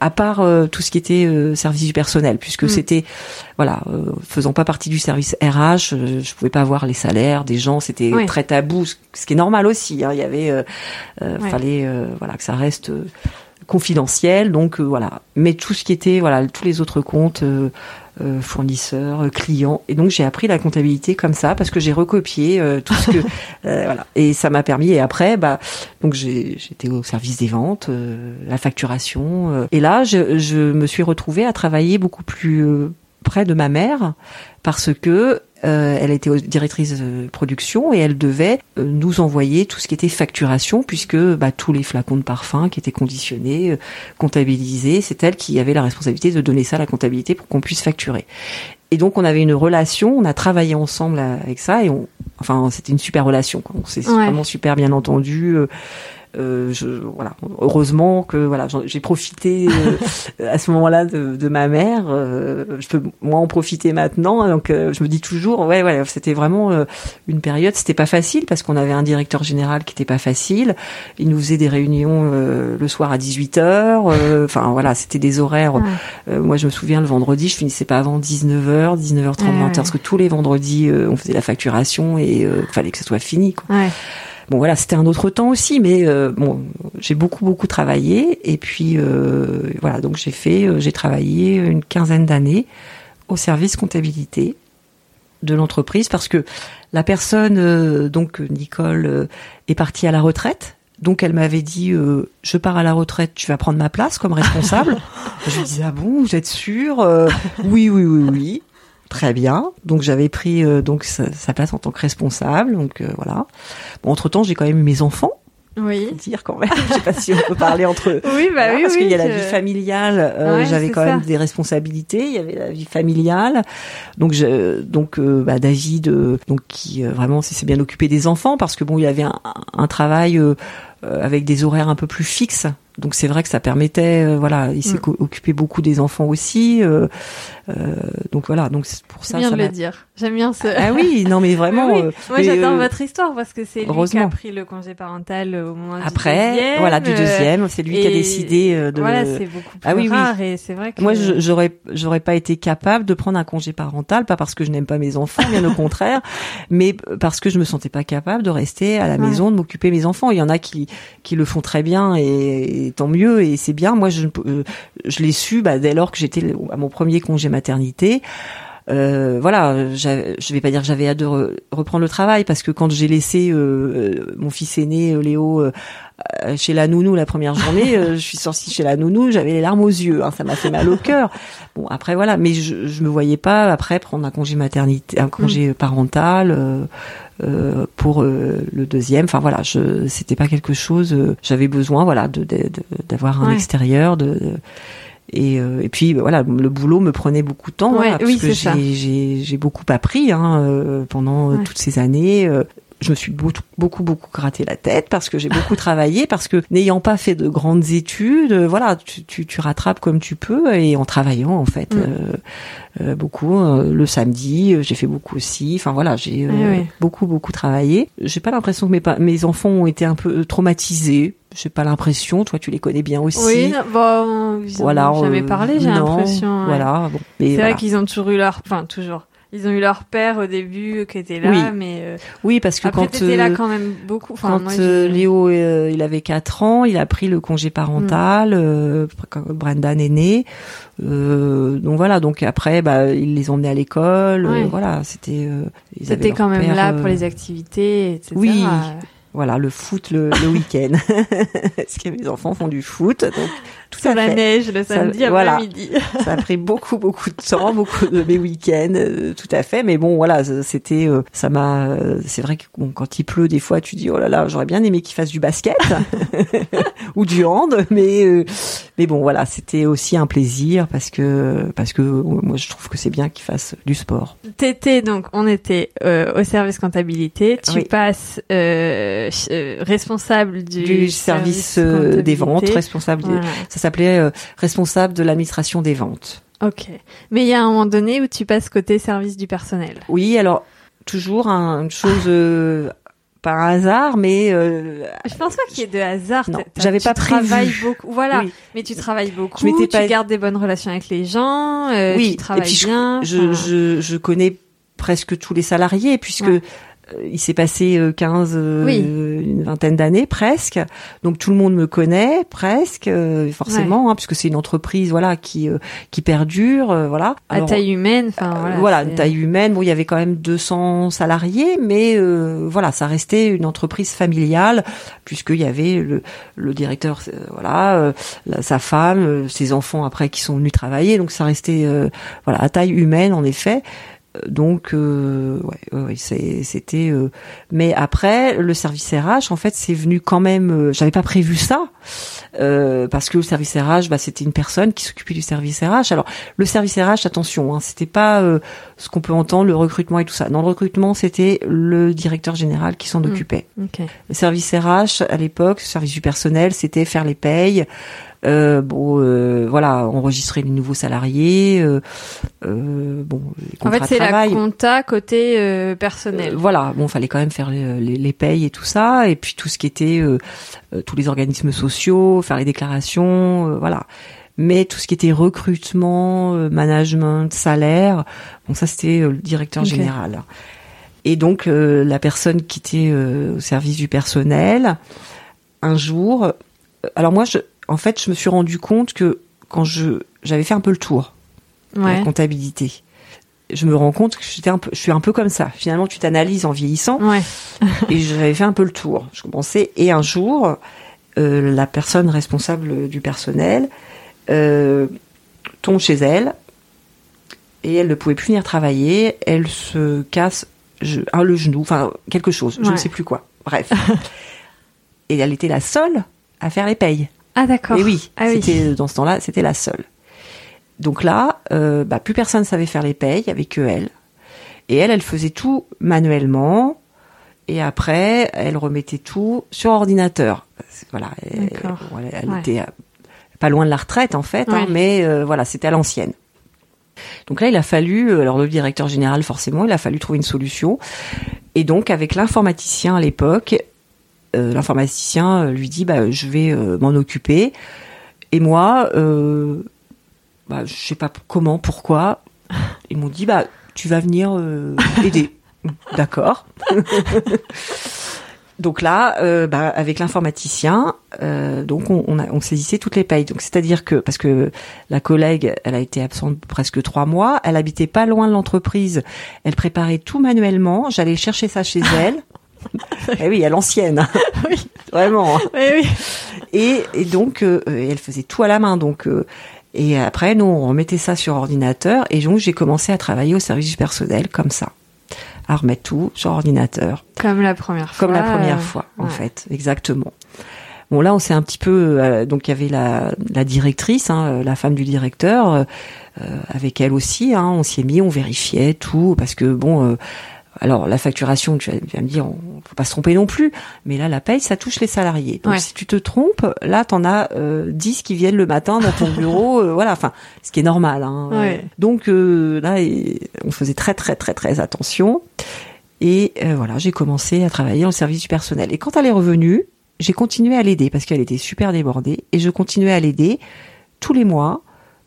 à part euh, tout ce qui était euh, service du personnel, puisque Mm. c'était, voilà, euh, faisant pas partie du service RH, euh, je pouvais pas voir les salaires des gens, c'était Oui. très tabou, ce qui est normal aussi. hein, il y avait, euh, euh, Ouais. fallait, euh, voilà, que ça reste euh, confidentiel, donc euh, voilà. Mais tout ce qui était, voilà, tous les autres comptes. euh, euh, fournisseurs, euh, clients, et donc j'ai appris la comptabilité comme ça parce que j'ai recopié euh, tout ce que [LAUGHS] euh, voilà et ça m'a permis et après bah donc j'ai j'étais au service des ventes, euh, la facturation. euh, et là, je, je me suis retrouvée à travailler beaucoup plus euh, près de ma mère parce que euh, elle était directrice de production et elle devait euh, nous envoyer tout ce qui était facturation puisque bah, tous les flacons de parfum qui étaient conditionnés, euh, comptabilisés, c'est elle qui avait la responsabilité de donner ça à la comptabilité pour qu'on puisse facturer. Et donc on avait une relation, on a travaillé ensemble avec ça et on, enfin c'était une super relation. Quoi. On s'est Ouais. vraiment super bien entendu. Euh, je, voilà, heureusement que voilà, j'ai profité euh, à ce moment-là de, de ma mère. euh, je peux moi en profiter maintenant. Donc euh, je me dis toujours, ouais, ouais, c'était vraiment euh, une période. C'était pas facile parce qu'on avait un directeur général qui était pas facile. Il nous faisait des réunions euh, le soir à 18 heures. euh, Enfin voilà, c'était des horaires. Euh, moi, je me souviens le vendredi, je finissais pas avant 19h, 19h30, Ouais, 20h, ouais. parce que tous les vendredis, euh, on faisait la facturation et euh, fallait que ce soit fini. Quoi. Ouais. Bon voilà, c'était un autre temps aussi, mais euh, bon, j'ai beaucoup beaucoup travaillé et puis euh, voilà, donc j'ai fait, euh, j'ai travaillé une quinzaine d'années au service comptabilité de l'entreprise parce que la personne, donc Nicole, est partie à la retraite. Donc elle m'avait dit, je pars à la retraite, tu vas prendre ma place comme responsable. [LAUGHS] je lui disais, ah bon, vous êtes sûr Oui, oui, oui, oui. Très bien. Donc j'avais pris euh, donc sa, sa place en tant que responsable. Donc euh, voilà. Bon, entre temps, j'ai quand même eu mes enfants. Oui. dire quand même. [LAUGHS] Je sais pas si on peut parler entre eux. Oui, bah Voilà, oui, parce oui. qu'il y a la vie familiale, euh, Ouais, j'avais quand même des responsabilités, il y avait la vie familiale. Donc je, donc euh, bah, David euh, donc qui euh, vraiment s'est bien occupé des enfants parce que bon, il avait un, un travail avec des horaires un peu plus fixes. Donc c'est vrai que ça permettait euh, voilà, il s'est Mm. occupé beaucoup des enfants aussi euh, donc voilà, donc c'est pour ça bien ça de le dire. J'aime bien ce. Ah oui, non mais [LAUGHS] vraiment Oui, oui. euh, Moi, j'attends euh, votre histoire parce que c'est lui qui a pris le congé parental euh, au moment après du deuxième. voilà du euh, deuxième, c'est lui qui a décidé euh, de Voilà, c'est beaucoup plus Ah oui, oui. rare et c'est vrai que. Moi, j'aurais, j'aurais pas été capable de prendre un congé parental, pas parce que je n'aime pas mes enfants, bien au [LAUGHS] contraire, mais parce que je me sentais pas capable de rester à la Ouais. maison, de m'occuper mes enfants. Il y en a qui, qui le font très bien et, et tant mieux et c'est bien. Moi, je, euh, je l'ai su bah, dès lors que j'étais à mon premier congé maternité. Euh, voilà, je vais pas dire que j'avais hâte de re- reprendre le travail parce que quand j'ai laissé euh, euh, mon fils aîné Léo euh, chez la nounou la première journée, je suis sortie chez la nounou, j'avais les larmes aux yeux, hein, ça m'a fait mal au cœur. Bon après voilà, mais je, je me voyais pas après prendre un congé maternité, un congé parental euh, euh, pour euh, le deuxième. Enfin voilà, je c'était pas quelque chose. euh, J'avais besoin voilà de de- de- d'avoir un Ouais. extérieur de, de- et, euh, et puis voilà, le boulot me prenait beaucoup de temps, Ouais, voilà, parce que j'ai beaucoup appris hein, euh, pendant euh, Ouais. toutes ces années. Je me suis beaucoup, beaucoup, beaucoup gratté la tête parce que j'ai beaucoup travaillé, parce que n'ayant pas fait de grandes études, euh, voilà, tu, tu, tu rattrapes comme tu peux et en travaillant en fait Mm. euh, euh, beaucoup. euh, le samedi, euh, j'ai fait beaucoup aussi. Enfin voilà, j'ai euh, Oui, oui. beaucoup, beaucoup travaillé. J'ai pas l'impression que mes, mes enfants ont été un peu traumatisés. J'ai pas l'impression. Toi, tu les connais bien aussi. Oui, bon, ils ont voilà. jamais euh, parlé, j'ai l'impression. Voilà. Bon, C'est voilà. vrai qu'ils ont toujours eu leur, enfin toujours. Ils ont eu leur père au début qui était là, Oui. mais euh, Oui, parce que après quand t'étais là euh, quand même beaucoup. Enfin, Quand moi, euh, Léo euh, il avait 4 ans, il a pris le congé parental. Mm. euh, quand Brendan est né, Euh, donc voilà. Donc après, bah, il les emmenait à l'école. euh, Ouais. voilà, c'était. euh, ils leur quand même père, là euh, pour les activités, etc. oui. Euh, Voilà, le foot le, le week-end. [LAUGHS] Parce que mes enfants font du foot, donc tout Sur à la fait. neige le Ça- samedi voilà. après-midi. Ça a pris beaucoup beaucoup de temps, [LAUGHS] beaucoup de mes week-ends, euh, tout à fait. Mais bon, voilà, c'était, euh, ça m'a. euh, C'est vrai que bon, quand il pleut, des fois, tu dis oh là là, j'aurais bien aimé qu'il fasse du basket [LAUGHS] ou du hand, mais mais bon, voilà, c'était aussi un plaisir parce que parce que moi je trouve que c'est bien qu'il fasse du sport. T'étais donc, on était au service comptabilité. Tu Oui. passes responsable du, Du, service, des ventes, responsable. des- Voilà. Ça s'appelait euh, responsable de l'administration des ventes. Ok. Mais il y a un moment donné où tu passes côté service du personnel. Oui, alors toujours un- une chose euh, par hasard, mais euh, je pense pas qu'il y ait de hasard. Non, j'avais pas prévu. Travailles beaucoup, voilà. Oui. Mais tu travailles beaucoup. Je tu gardes des bonnes relations avec les gens. euh, oui, tu travailles et puis je- bien. je, enfin, je, je connais presque tous les salariés puisque Ouais. Euh, il s'est passé euh, 15, euh, Oui. une vingtaine d'années presque. Donc tout le monde me connaît presque, euh, forcément, hein, puisque c'est une entreprise voilà qui euh, qui perdure, euh, voilà. à taille humaine. Enfin euh, voilà. voilà, une taille humaine. Bon, il y avait quand même 200 salariés, mais euh, voilà, ça restait une entreprise familiale puisqu'il y avait le, le directeur, euh, voilà, euh, la- sa femme, euh, ses enfants après qui sont venus travailler, donc ça restait euh, voilà à taille humaine en effet. Donc, euh, ouais, ouais, c'était. euh, mais après, le service RH, en fait, c'est venu quand même. euh, J'avais pas prévu ça euh, parce que le service RH, bah, c'était une personne qui s'occupait du service RH. Alors, le service RH, attention, hein, c'était pas euh, ce qu'on peut entendre, le recrutement et tout ça. Dans le recrutement, c'était le directeur général qui s'en Mm. occupait. Le service RH à l'époque, le service du personnel, c'était faire les payes. Euh, bon, euh, voilà, enregistrer les nouveaux salariés. Euh, euh, bon, les En contrats fait, c'est la compta côté euh, personnel. Voilà, bon, fallait quand même faire les, les, les payes et tout ça, et puis tout ce qui était tous les organismes sociaux, faire les déclarations, euh, voilà. Mais tout ce qui était recrutement, euh, management, salaire, bon, ça c'était le directeur général. Et donc euh, la personne qui était euh, au service du personnel, un jour, alors moi, je, en fait, je me suis rendu compte que quand je j'avais fait un peu le tour de ouais. la comptabilité. Je me rends compte que j'étais un peu, je suis un peu comme ça. Finalement, tu t'analyses en vieillissant Ouais. [LAUGHS] et j'avais fait un peu le tour. Je commençais et un jour, euh, la personne responsable du personnel euh, tombe chez elle et elle ne pouvait plus venir travailler. Elle se casse je, le genou, enfin quelque chose, je ne sais plus quoi. Bref. [LAUGHS] et elle était la seule à faire les payes. Ah d'accord. Et oui, Ah oui. c'était dans ce temps-là, c'était la seule. Donc là, euh, bah, plus personne savait faire les payes avec que elle. Et elle, elle faisait tout manuellement. Et après, elle remettait tout sur ordinateur. Voilà, elle, elle- Ouais. était euh, pas loin de la retraite en fait, hein, mais euh, voilà, c'était à l'ancienne. Donc là, il a fallu, euh, alors le directeur général forcément, il a fallu trouver une solution. Et donc avec l'informaticien à l'époque, euh, l'informaticien euh, lui dit, bah, je vais euh, m'en occuper. Et moi, euh, bah, je sais pas comment, pourquoi, ils m'ont dit, bah, tu vas venir euh, aider. [LAUGHS] D'accord. [LAUGHS] donc là, euh, bah, avec l'informaticien, euh, donc on, on, a- on saisissait toutes les payes. Donc c'est-à-dire que parce que la collègue, elle a été absente presque trois mois, elle habitait pas loin de l'entreprise, elle préparait tout manuellement. J'allais chercher ça chez [LAUGHS] elle. Eh oui, à l'ancienne. [LAUGHS] Oui. Vraiment. Oui, oui. Et, et donc, euh, elle faisait tout à la main. Donc, euh, et après, nous, on remettait ça sur ordinateur. Et donc, j'ai commencé à travailler au service du personnel comme ça, à remettre tout sur ordinateur, Comme la première fois. comme la première fois, en ouais. fait, exactement. Bon, là, on s'est un petit peu. euh, donc, il y avait la, la directrice, hein, la femme du directeur, avec elle aussi. Hein, on s'y est mis, on vérifiait tout, parce que bon. Euh, alors la facturation, tu vas, me dire, on faut pas se tromper non plus, mais là la paye, ça touche les salariés. Donc Ouais. si tu te trompes, là t'en as euh, 10 qui viennent le matin dans ton [LAUGHS] bureau, euh, voilà, enfin, ce qui est normal. Hein. Ouais. Donc euh, là, on faisait très très très très attention. Et euh, voilà, j'ai commencé à travailler dans le service du personnel. Et quand elle est revenue, j'ai continué à l'aider parce qu'elle était super débordée, et je continuais à l'aider tous les mois.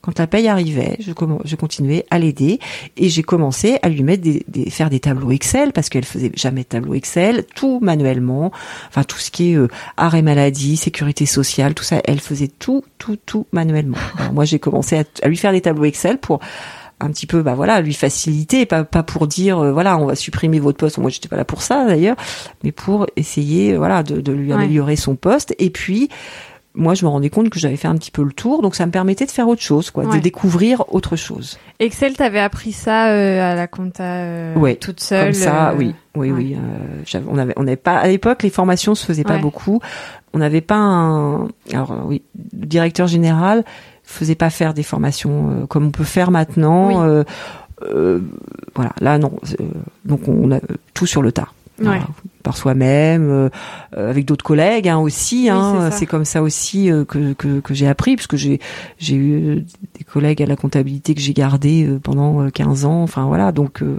Quand la paye arrivait, je, je continuais à l'aider et j'ai commencé à lui mettre des, des- faire des tableaux Excel parce qu'elle faisait jamais de tableau Excel, tout manuellement, enfin tout ce qui est euh, arrêt maladie, sécurité sociale, tout ça, elle faisait tout, tout, tout manuellement. [LAUGHS] Alors moi j'ai commencé à, à lui faire des tableaux Excel pour un petit peu bah voilà lui faciliter pas pas pour dire euh, voilà on va supprimer votre poste moi j'étais pas là pour ça d'ailleurs mais pour essayer euh, voilà de, de lui Ouais. améliorer son poste et puis moi je me rendais compte que j'avais fait un petit peu le tour donc ça me permettait de faire autre chose quoi Ouais. de découvrir autre chose Excel, t'avais appris ça euh, à la compta euh, Ouais, toute seule. comme ça euh, oui oui ouais. oui euh, on avait on n'avait pas à l'époque les formations se faisaient pas beaucoup on n'avait pas un alors euh, oui le directeur général faisait pas faire des formations euh, comme on peut faire maintenant Oui. euh, euh, voilà là non euh, donc on a tout sur le tas Ouais. par soi-même, euh, avec d'autres collègues hein, aussi. Oui, hein. c'est comme ça aussi euh, que, que, que j'ai appris, parce que j'ai j'ai eu euh, des collègues à la comptabilité que j'ai gardé euh, pendant euh, 15 ans. Enfin voilà, donc euh,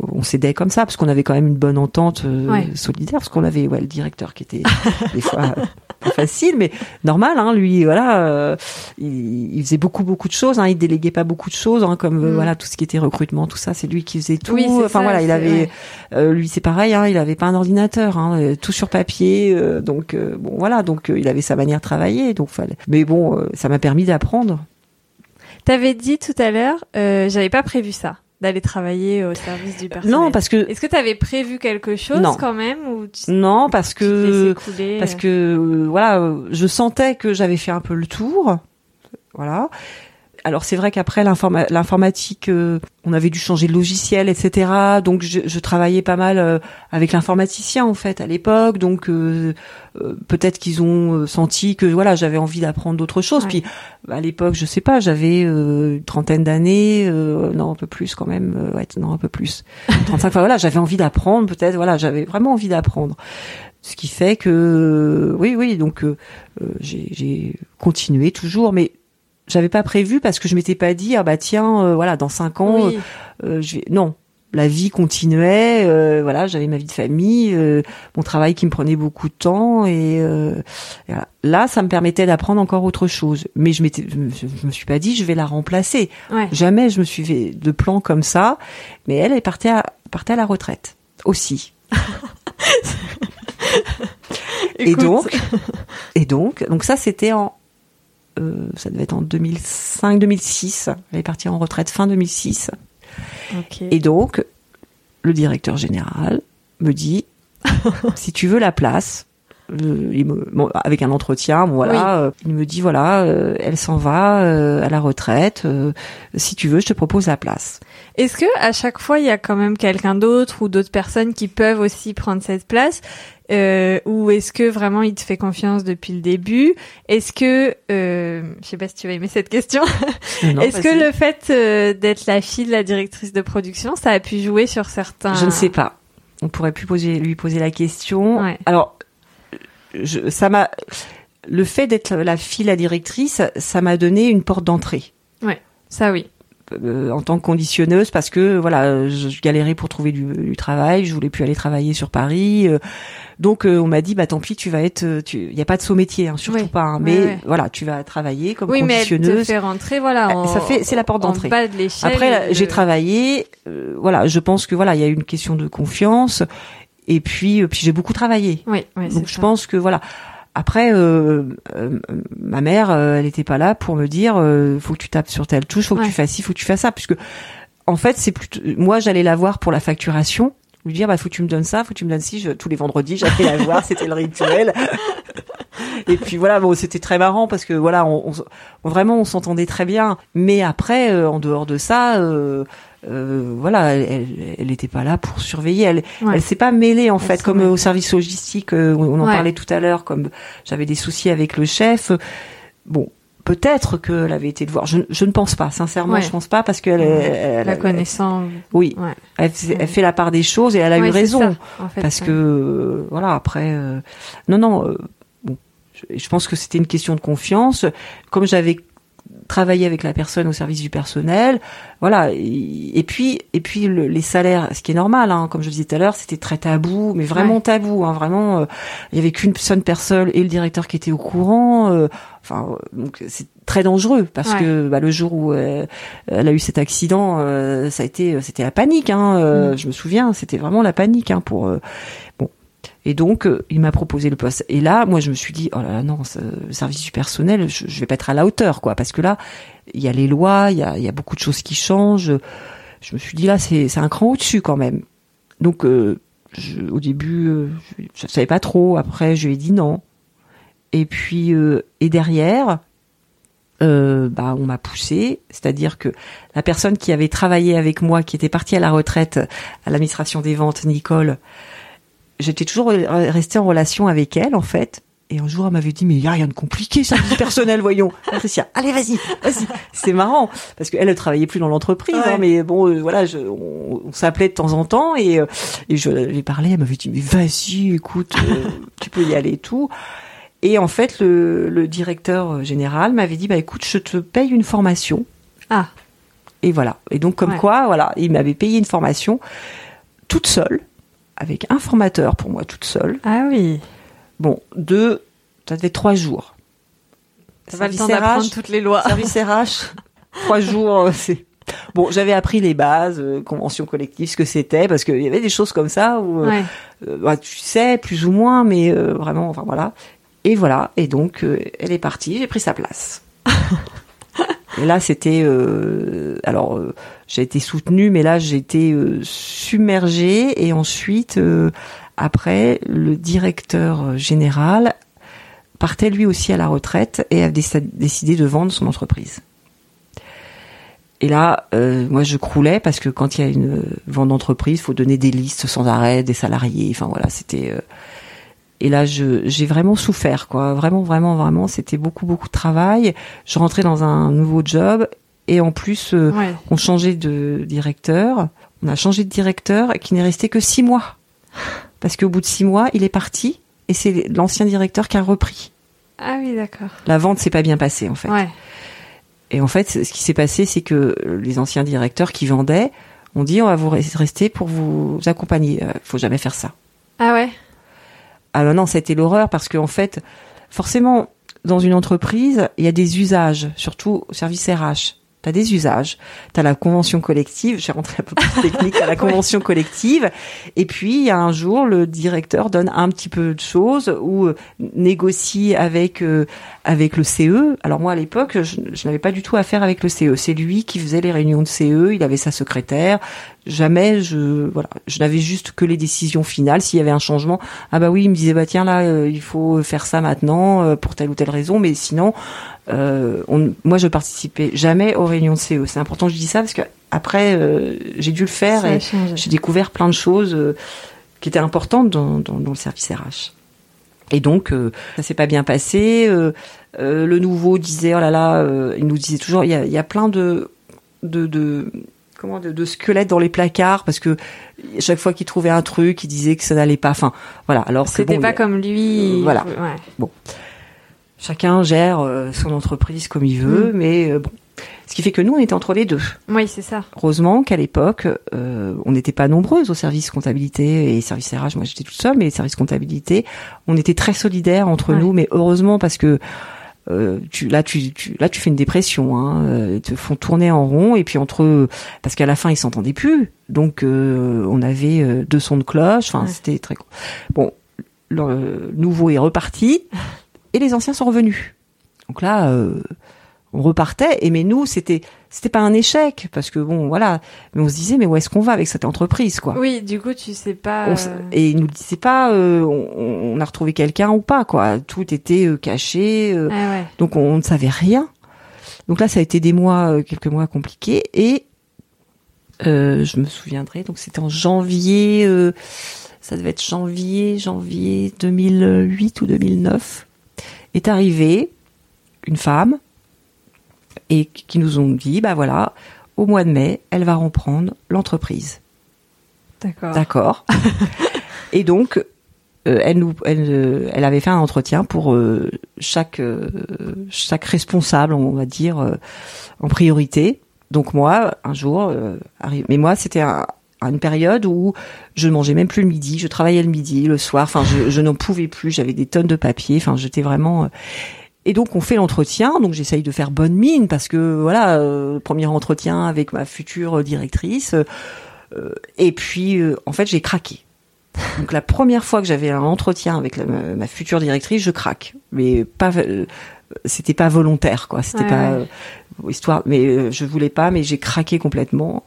on s'aidait comme ça, parce qu'on avait quand même une bonne entente euh, Ouais. solidaire, parce qu'on avait ouais, le directeur qui était [LAUGHS] des fois pas facile, mais normal. Hein, lui, voilà, euh, il, il faisait beaucoup beaucoup de choses. Hein, il déléguait pas beaucoup de choses, hein, comme euh, Mm. voilà tout ce qui était recrutement, tout ça, c'est lui qui faisait tout. Oui, enfin ça, voilà, il avait euh, lui, c'est pareil, hein, il avait pas un ordinateur, hein, tout sur papier, euh, donc bon voilà, donc il avait sa manière de travailler, donc fallait. Mais bon, ça m'a permis d'apprendre. T'avais dit tout à l'heure, euh, j'avais pas prévu ça, d'aller travailler au service du personnel. Non, parce que Est-ce que t'avais prévu quelque chose Non. quand même ou tu, non, parce tu que parce euh, que euh, voilà, euh, je sentais que j'avais fait un peu le tour, voilà. Alors c'est vrai qu'après l'informa- l'informatique, euh, on avait dû changer de logiciel, etc. Donc je, je travaillais pas mal euh, avec l'informaticien en fait à l'époque. Donc euh, euh, peut-être qu'ils ont senti que voilà j'avais envie d'apprendre d'autres choses. Ouais. Puis à l'époque, je sais pas, j'avais euh, une trentaine d'années, euh, non un peu plus quand même, euh, ouais, non un peu plus, [LAUGHS] 35. Enfin voilà, j'avais envie d'apprendre peut-être. Voilà, j'avais vraiment envie d'apprendre. Ce qui fait que oui oui donc j'ai j'ai continué toujours, mais j'avais pas prévu parce que je m'étais pas dit ah bah tiens euh, voilà dans cinq ans oui. euh, je vais non la vie continuait euh, voilà j'avais ma vie de famille euh, mon travail qui me prenait beaucoup de temps et, euh, et voilà. là ça me permettait d'apprendre encore autre chose mais je m'étais je, me- suis pas dit je vais la remplacer Ouais. jamais je me suis fait de plan comme ça mais elle est partie à partait à la retraite aussi [LAUGHS] et Écoute, donc et donc donc ça c'était en euh, ça devait être en 2005 2006 elle est partie en retraite fin 2006 ok. et donc, le directeur général me dit, [LAUGHS] si tu veux la place, euh, bon, avec un entretien, bon, voilà, euh, il me dit voilà, euh, elle s'en va euh, à la retraite. euh, si tu veux, je te propose la place. Est-ce que à chaque fois il y a quand même quelqu'un d'autre ou d'autres personnes qui peuvent aussi prendre cette place euh, ou est-ce que vraiment il te fait confiance depuis le début? Est-ce que euh, je sais pas si tu vas aimer cette question. [LAUGHS] Est-ce que le fait euh, d'être la fille de la directrice de production, ça a pu jouer sur certains Je ne sais pas. On pourrait plus poser, lui poser la question. Ouais. Alors, je, ça m'a, le fait d'être la fille, la directrice, ça m'a donné une porte d'entrée. Ça oui. euh, en tant que conditionneuse parce que voilà je, je galérais pour trouver du, du travail je voulais plus aller travailler sur Paris euh, donc euh, on m'a dit bah tant pis tu vas être tu il y a pas de saut métier hein, surtout pas hein, Ouais, mais ouais. voilà tu vas travailler comme Oui, mais elle te conditionneuse fait rentrer voilà. En, ça fait- c'est la porte d'entrée. De après j'ai travaillé voilà je pense que voilà il y a eu une question de confiance et puis euh, puis j'ai beaucoup travaillé Oui, oui, donc je ça. pense que voilà. Après, euh, euh, ma mère, euh, elle n'était pas là pour me dire, euh, faut que tu tapes sur telle touche, faut que tu fasses ci, faut que tu fasses ça, puisque en fait, c'est plutôt moi j'allais la voir pour la facturation, lui dire, bah faut que tu me donnes ça, faut que tu me donnes ci. Je, tous les vendredis, j'allais la voir, [LAUGHS] c'était le rituel. Et puis voilà, bon, c'était très marrant parce que voilà, on, on- vraiment on s'entendait très bien. Mais après, euh, en dehors de ça. Euh, voilà, elle, elle était pas là pour surveiller. Elle, Ouais. elle s'est pas mêlée en Elle fait, comme au service logistique. euh, on en Ouais. parlait tout à l'heure, comme j'avais des soucis avec le chef. Bon, peut-être qu'elle avait été le voir. Je, je ne pense pas, sincèrement, Ouais. je pense pas parce qu'elle, elle- la elle- connaissant. oui, Ouais. elle, fait- elle fait la part des choses et elle a Ouais, eu raison ça, en fait, parce que voilà après euh, non non euh, bon je, je pense que c'était une question de confiance comme j'avais travaillé avec la personne au service du personnel voilà et, puis et puis le- les salaires ce qui est normal hein, comme je disais tout à l'heure c'était très tabou mais vraiment Ouais. tabou hein, vraiment euh, il y avait qu'une seule personne et le directeur qui était au courant euh, enfin euh, donc c'est très dangereux parce Ouais. que bah, le jour où euh, elle a eu cet accident euh, ça a été c'était la panique hein, euh, Mm. je me souviens c'était vraiment la panique hein, pour bon et donc euh, il m'a proposé le poste. Et là moi je me suis dit oh là là non service du personnel je, je vais pas être à la hauteur quoi. Parce que là il y a les lois il y a, beaucoup de choses qui changent. Je me suis dit là c'est un cran au dessus quand même. Donc euh, au début euh, je, je savais pas trop. Après je lui ai dit non. Et puis euh, et derrière euh, bah on m'a poussé, c'est-à-dire que la personne qui avait travaillé avec moi, qui était partie à la retraite à l'administration des ventes, Nicole, j'étais toujours restée en relation avec elle en fait. Et un jour, elle m'avait dit, mais il y a rien de compliqué, ça, vie personnel, [LAUGHS] voyons. Patricia, allez, vas-y, vas-y. C'est marrant. Parce qu'elle, elle travaillait plus dans l'entreprise, hein, mais bon, euh, voilà, je, on, s'appelait de temps en temps et, euh, et je lui parlais, elle m'avait dit, mais vas-y, écoute, euh, [LAUGHS] tu peux y aller et tout. Et en fait, le, le directeur général m'avait dit, bah écoute, je te paye une formation. Ah. Et voilà. Et donc, comme quoi, voilà, il m'avait payé une formation toute seule, avec un formateur pour moi toute seule. Ah oui. Bon, deux, ça devait trois jours. Ça va le temps d'apprendre toutes les lois. Service RH, [LAUGHS] trois jours, euh, c'est. Bon, j'avais appris les bases, euh, convention collective, ce que c'était, parce qu'il y avait des choses comme ça où euh, bah, tu sais plus ou moins, mais vraiment, enfin voilà. Et voilà, et donc elle est partie, j'ai pris sa place. [LAUGHS] et là, c'était, alors j'ai été soutenue, mais là j'ai été submergée, et ensuite après, le directeur général partait lui aussi à la retraite et a décidé de vendre son entreprise. Et là, euh, moi, je croulais parce que quand il y a une vente d'entreprise, faut donner des listes sans arrêt, des salariés. Enfin voilà, c'était. Euh, et là, j'ai vraiment souffert, quoi. Vraiment, vraiment, vraiment. C'était beaucoup, beaucoup de travail. Je rentrais dans un nouveau job et en plus, euh, on changeait de directeur. On a changé de directeur qui n'est resté que six mois parce qu'au bout de six mois, il est parti et c'est l'ancien directeur qui a repris. Ah oui, d'accord. La vente s'est pas bien passée en fait. Ouais. Et en fait, ce qui s'est passé, c'est que les anciens directeurs qui vendaient ont dit on va vous rester pour vous accompagner. Euh, faut jamais faire ça. Ah ouais? Ah non, non, c'était l'horreur parce qu'en fait, forcément, dans une entreprise, il y a des usages, surtout au service RH. Tu as des usages, tu as la convention collective, j'ai rentré un peu plus [LAUGHS] technique, à la convention collective, et puis il y a un jour, le directeur donne un petit peu de choses ou euh, négocie avec euh, avec le CE. Alors moi à l'époque, je, je n'avais pas du tout affaire avec le CE. C'est lui qui faisait les réunions de CE, il avait sa secrétaire, jamais je voilà je n'avais juste que les décisions finales. S'il y avait un changement ah bah oui il me disait bah tiens là euh, il faut faire ça maintenant euh, pour telle ou telle raison. Mais sinon euh, on, moi je participais jamais aux réunions de CE c'est important que je dis ça parce que après j'ai dû le faire et j'ai découvert plein de choses qui étaient importantes dans, dans, dans, le service RH et donc ça s'est pas bien passé le nouveau disait oh là là il nous disait toujours il y a, il y a plein de de, de comment de, squelettes dans les placards parce que chaque fois qu'il trouvait un truc, il disait que ça n'allait pas. Enfin, voilà. Alors c'était pas comme lui. Euh, voilà. Bon, chacun gère euh, son entreprise comme il veut, mm. mais euh, bon. Ce qui fait que nous, on était entre les deux. Oui, c'est ça. Heureusement qu'à l'époque, on n'était pas nombreuses au service comptabilité et service RH. Moi, j'étais toute seule, mais les services comptabilité, on était très solidaires entre nous. Mais heureusement, parce que euh, tu, là, tu, tu, là, tu fais une dépression. Hein, euh, ils te font tourner en rond et puis entre parce qu'à la fin ils s'entendaient plus. Donc euh, on avait deux sons de cloche. Enfin, c'était très bon. Le nouveau est reparti [LAUGHS] et les anciens sont revenus. Donc là, on repartait. Et mais nous, c'était c'était pas un échec parce que bon, voilà. Mais on se disait, mais où est-ce qu'on va avec cette entreprise, quoi? Oui, du coup, tu sais pas. Euh, et ils nous disaient pas, euh, on, a retrouvé quelqu'un ou pas, quoi. Tout était euh, caché, ah donc on, ne savait rien. Donc là, ça a été des mois, quelques mois compliqués. Et je me souviendrai. Donc c'était en janvier. ça devait être janvier, janvier 2008 ou 2009. Est arrivée une femme et qui nous ont dit, bah voilà, au mois de mai, elle va reprendre l'entreprise. D'accord. D'accord. [LAUGHS] et donc, euh, elle nous, elle, euh, elle, avait fait un entretien pour euh, chaque chaque responsable, on va dire, en priorité. Donc moi, un jour, arrive, mais moi, c'était un, une période où je ne mangeais même plus le midi, je travaillais le midi, le soir, enfin je, je n'en pouvais plus, j'avais des tonnes de papier, enfin j'étais vraiment et donc on fait l'entretien, donc j'essaye de faire bonne mine parce que voilà, euh, premier entretien avec ma future directrice. Euh, et puis euh, en fait j'ai craqué. Donc la première fois que j'avais un entretien avec ma, future directrice, je craque, mais pas, c'était pas volontaire quoi, c'était pas histoire, mais je voulais pas, mais j'ai craqué complètement.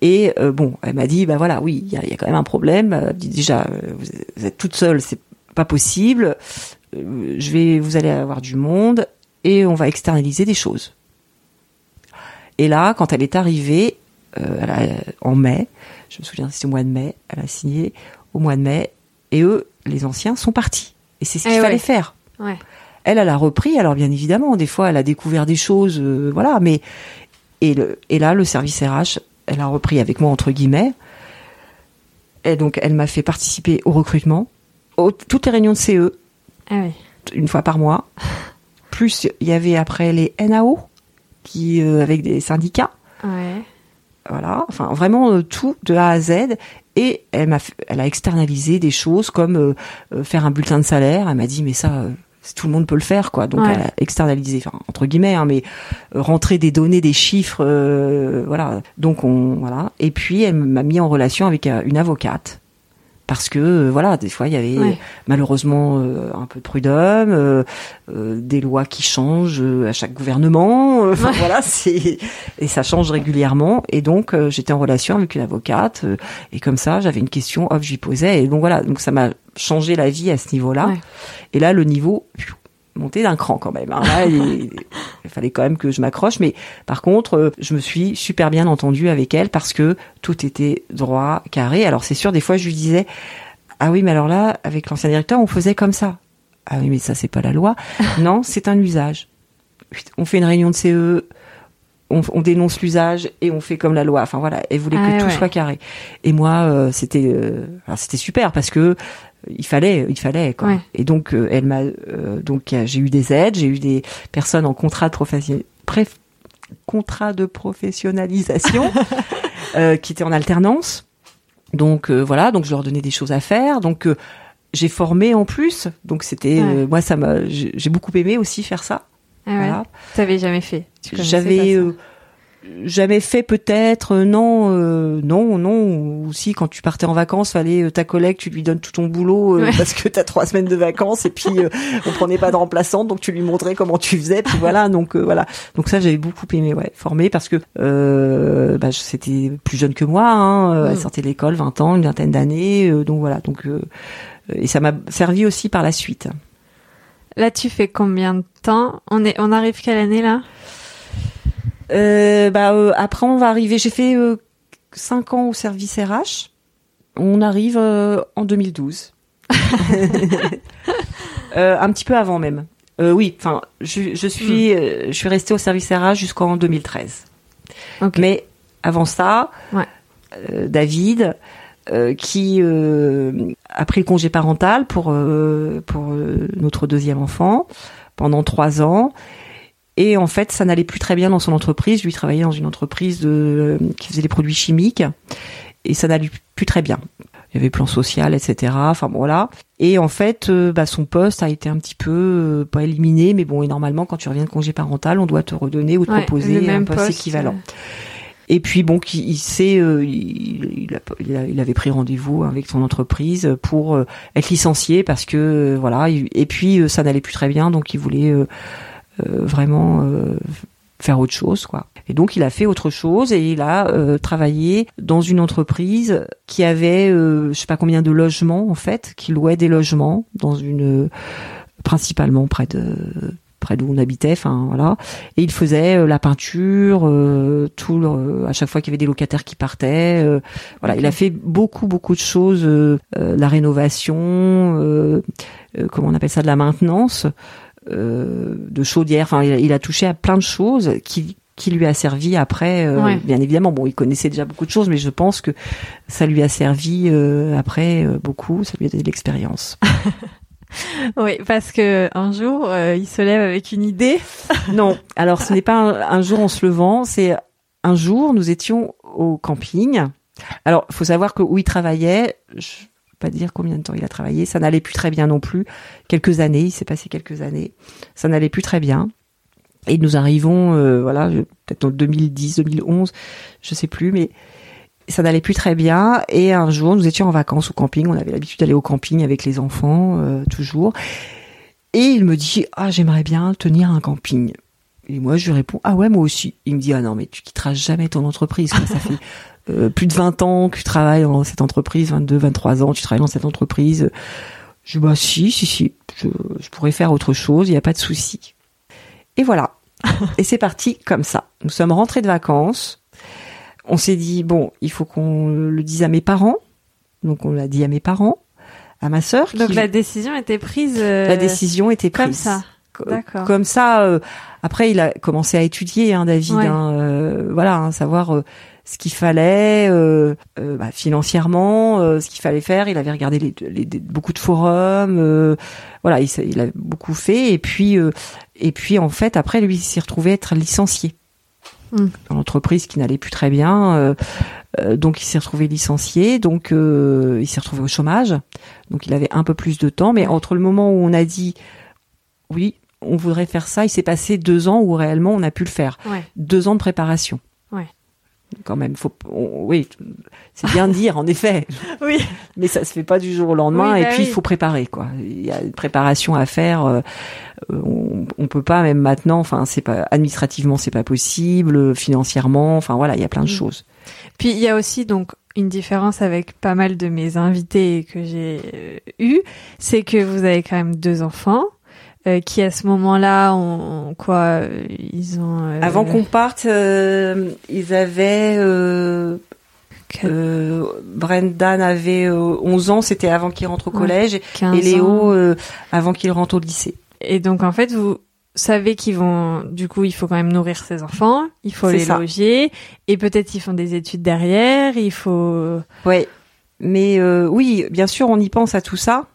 Et bon, elle m'a dit, bah voilà, oui, il y a, y a, quand même un problème. Déjà, vous êtes toute seule, c'est pas possible. Euh, je vais, vous allez avoir du monde et on va externaliser des choses. Et là, quand elle est arrivée, euh, en mai, je me souviens, c'était au mois de mai, elle a signé au mois de mai, et eux, les anciens, sont partis. Et c'est ce qu'il Eh fallait ouais. faire. Ouais. Elle, elle a repris. Alors bien évidemment, des fois, elle a découvert des choses, euh, voilà. Mais et, le, et là, le service RH, elle a repris avec moi entre guillemets. Et donc, elle m'a fait participer au recrutement, toutes les réunions de CE, Ah oui. une fois par mois. Plus, il y avait après les NAO, qui euh, avec des syndicats. Ouais. Voilà, enfin vraiment euh, tout de A à Z. Et elle m'a, elle a externalisé des choses comme euh, faire un bulletin de salaire. Elle m'a dit mais ça, tout le monde peut le faire quoi. Donc Ouais. elle a externalisé, enfin entre guillemets, hein, mais euh, rentrer des données, des chiffres, euh, voilà. Donc on voilà. Et puis elle m'a mis en relation avec euh, une avocate. Parce que euh, voilà, des fois il y avait Ouais. malheureusement euh, un peu de prud'homme, euh, euh, des lois qui changent euh, à chaque gouvernement. euh, Ouais. voilà, c'est et ça change régulièrement. Et donc euh, j'étais en relation avec une avocate euh, et comme ça j'avais une question, hop, j'y posais et donc voilà, donc ça m'a changé la vie à ce niveau-là. Ouais. Et là le niveau monté d'un cran quand même. hein. Là, il, il fallait quand même que je m'accroche, mais par contre euh, je me suis super bien entendue avec elle parce que tout était droit, carré. Alors c'est sûr, des fois je lui disais ah oui, mais alors là, avec l'ancien directeur, on faisait comme ça. Ah oui, mais ça, c'est pas la loi. [LAUGHS] non, c'est un usage. On fait une réunion de CE, on, on dénonce l'usage et on fait comme la loi. Enfin voilà, elle voulait Ah que tout ouais. soit carré. Et moi, euh, c'était, euh, c'était super parce que il fallait, il fallait quoi. Ouais. Et donc, euh, elle m'a, euh, donc j'ai eu des aides, j'ai eu des personnes en contrat de profession, contrat de professionnalisation [LAUGHS] euh, qui étaient en alternance. Donc voilà, donc je leur donnais des choses à faire. Donc j'ai formé en plus. Donc c'était Ouais. moi ça m'a j'ai beaucoup aimé aussi faire ça. Ah ouais. Voilà. T'avais jamais fait. Connaissais J'avais fait peut-être euh, non euh, non non aussi quand tu partais en vacances fallait euh, ta collègue tu lui donnes tout ton boulot euh, Ouais. parce que t'as trois semaines de vacances et puis euh, on prenait pas de remplaçante donc tu lui montrais comment tu faisais puis voilà donc euh, voilà donc ça j'avais beaucoup aimé ouais former parce que euh, bah, c'était plus jeune que moi hein, euh, elle Mm. sortait de l'école 20 ans une vingtaine d'années euh, donc voilà donc euh, et ça m'a servi aussi par la suite Là, tu fais combien de temps? On est, on arrive quelle année là? Euh, bah euh, après on va arriver. J'ai fait euh, cinq ans au service RH. On arrive euh, en 2012. [LAUGHS] Euh, un petit peu avant même. Euh, oui, enfin, je, je suis, euh, je suis restée au service RH jusqu'en 2013. Ok. Mais avant ça, Ouais. David, euh, qui euh, a pris le congé parental pour euh, pour notre deuxième enfant pendant trois ans. Et en fait, ça n'allait plus très bien dans son entreprise. Lui travaillait dans une entreprise de, qui faisait des produits chimiques, et ça n'allait plus très bien. Il y avait plan social, etc. Enfin bon, voilà. Et en fait, euh, bah, son poste a été un petit peu euh, pas éliminé, mais bon, et normalement, quand tu reviens de congé parental, on doit te redonner ou te Ouais, proposer un poste, poste, équivalent. Et puis bon, qui il sait, euh, il, il, a- il il avait pris rendez-vous avec son entreprise pour euh, être licencié parce que euh, voilà. il- Et puis euh, ça n'allait plus très bien, donc il voulait euh, euh, vraiment euh, faire autre chose, quoi. Et donc il a fait autre chose et il a euh, travaillé dans une entreprise qui avait, euh, je sais pas combien de logements en fait, qui louait des logements dans une principalement près de près d'où on habitait, enfin voilà. Et il faisait euh, la peinture, euh, tout le- euh, à chaque fois qu'il y avait des locataires qui partaient. euh, voilà, il a fait beaucoup beaucoup de choses, euh, euh, la rénovation, euh, euh, comment on appelle ça, de la maintenance, euh, de chaudière. Enfin, il, a- il a touché à plein de choses qui qui lui a servi après. euh, Ouais. Bien évidemment, bon, il connaissait déjà beaucoup de choses, mais je pense que ça lui a servi euh, après euh, beaucoup. Ça lui a donné de l'expérience. [LAUGHS] Oui, parce que un jour, euh, il se lève avec une idée. [LAUGHS] Non, alors ce n'est pas un, un jour en se levant, c'est un jour, nous étions au camping. Alors, faut savoir que où il travaillait, je pas dire combien de temps il a travaillé, ça n'allait plus très bien non plus. Quelques années, il s'est passé quelques années, ça n'allait plus très bien. Et nous arrivons, euh, voilà, peut-être en 2010, 2011, je sais plus, mais ça n'allait plus très bien. Et un jour, nous étions en vacances au camping. On avait l'habitude d'aller au camping avec les enfants, euh, toujours. Et il me dit, ah, j'aimerais bien tenir un camping. Et moi, je lui réponds, ah ouais, moi aussi. Il me dit, ah non, mais tu quitteras jamais ton entreprise. quoi. Ça fait [LAUGHS] euh, plus de 20 ans que tu travailles dans cette entreprise, 22, 23 ans, tu travailles dans cette entreprise. Je dis, bah si, si, si, je, je pourrais faire autre chose, il n'y a pas de souci. Et voilà. [LAUGHS] Et c'est parti comme ça. Nous sommes rentrés de vacances. On s'est dit, bon, il faut qu'on le dise à mes parents. Donc on l'a dit à mes parents, à ma sœur. Donc qui- la décision était prise. euh, la décision était prise. comme ça. Comme ça. euh, après, il a commencé à étudier, hein, David. Ouais. hein, euh, voilà, hein, savoir euh, ce qu'il fallait euh, euh, bah, financièrement, euh, ce qu'il fallait faire. Il avait regardé les, les- beaucoup de forums. euh, voilà, il, il a beaucoup fait. Et puis, euh, et puis en fait, après, lui, il s'est retrouvé être licencié Mm. dans l'entreprise qui n'allait plus très bien. donc, il s'est retrouvé licencié. Donc, euh, il s'est retrouvé au chômage. Donc, il avait un peu plus de temps. Mais entre le moment où on a dit oui, on voudrait faire ça, il s'est passé deux ans où réellement on a pu le faire. Ouais. Deux ans de préparation. Ouais. Quand même, faut, on- oui, c'est bien de dire, en effet. [LAUGHS] Oui. Mais ça se fait pas du jour au lendemain. Oui, et bah puis, il oui. faut préparer, quoi. Il y a une préparation à faire. euh, euh, on, on peut pas, même maintenant, enfin, c'est pas, administrativement, c'est pas possible, financièrement, enfin, voilà, il y a plein de Mm. choses. Puis il y a aussi donc une différence avec pas mal de mes invités que j'ai eus, c'est que vous avez quand même deux enfants euh, qui à ce moment-là ont quoi euh, ils ont euh, Avant qu'on parte, euh, ils avaient, euh, euh, Brendan avait euh, 11 ans, c'était avant qu'il rentre au Ouais. collège. 15 Et Léo, euh, avant qu'il rentre au lycée. Et donc en fait vous savez qu'ils vont du coup il faut quand même nourrir ses enfants, il faut les ça. loger et peut-être ils font des études derrière, il faut Ouais. Mais euh, oui, bien sûr, on y pense à tout ça.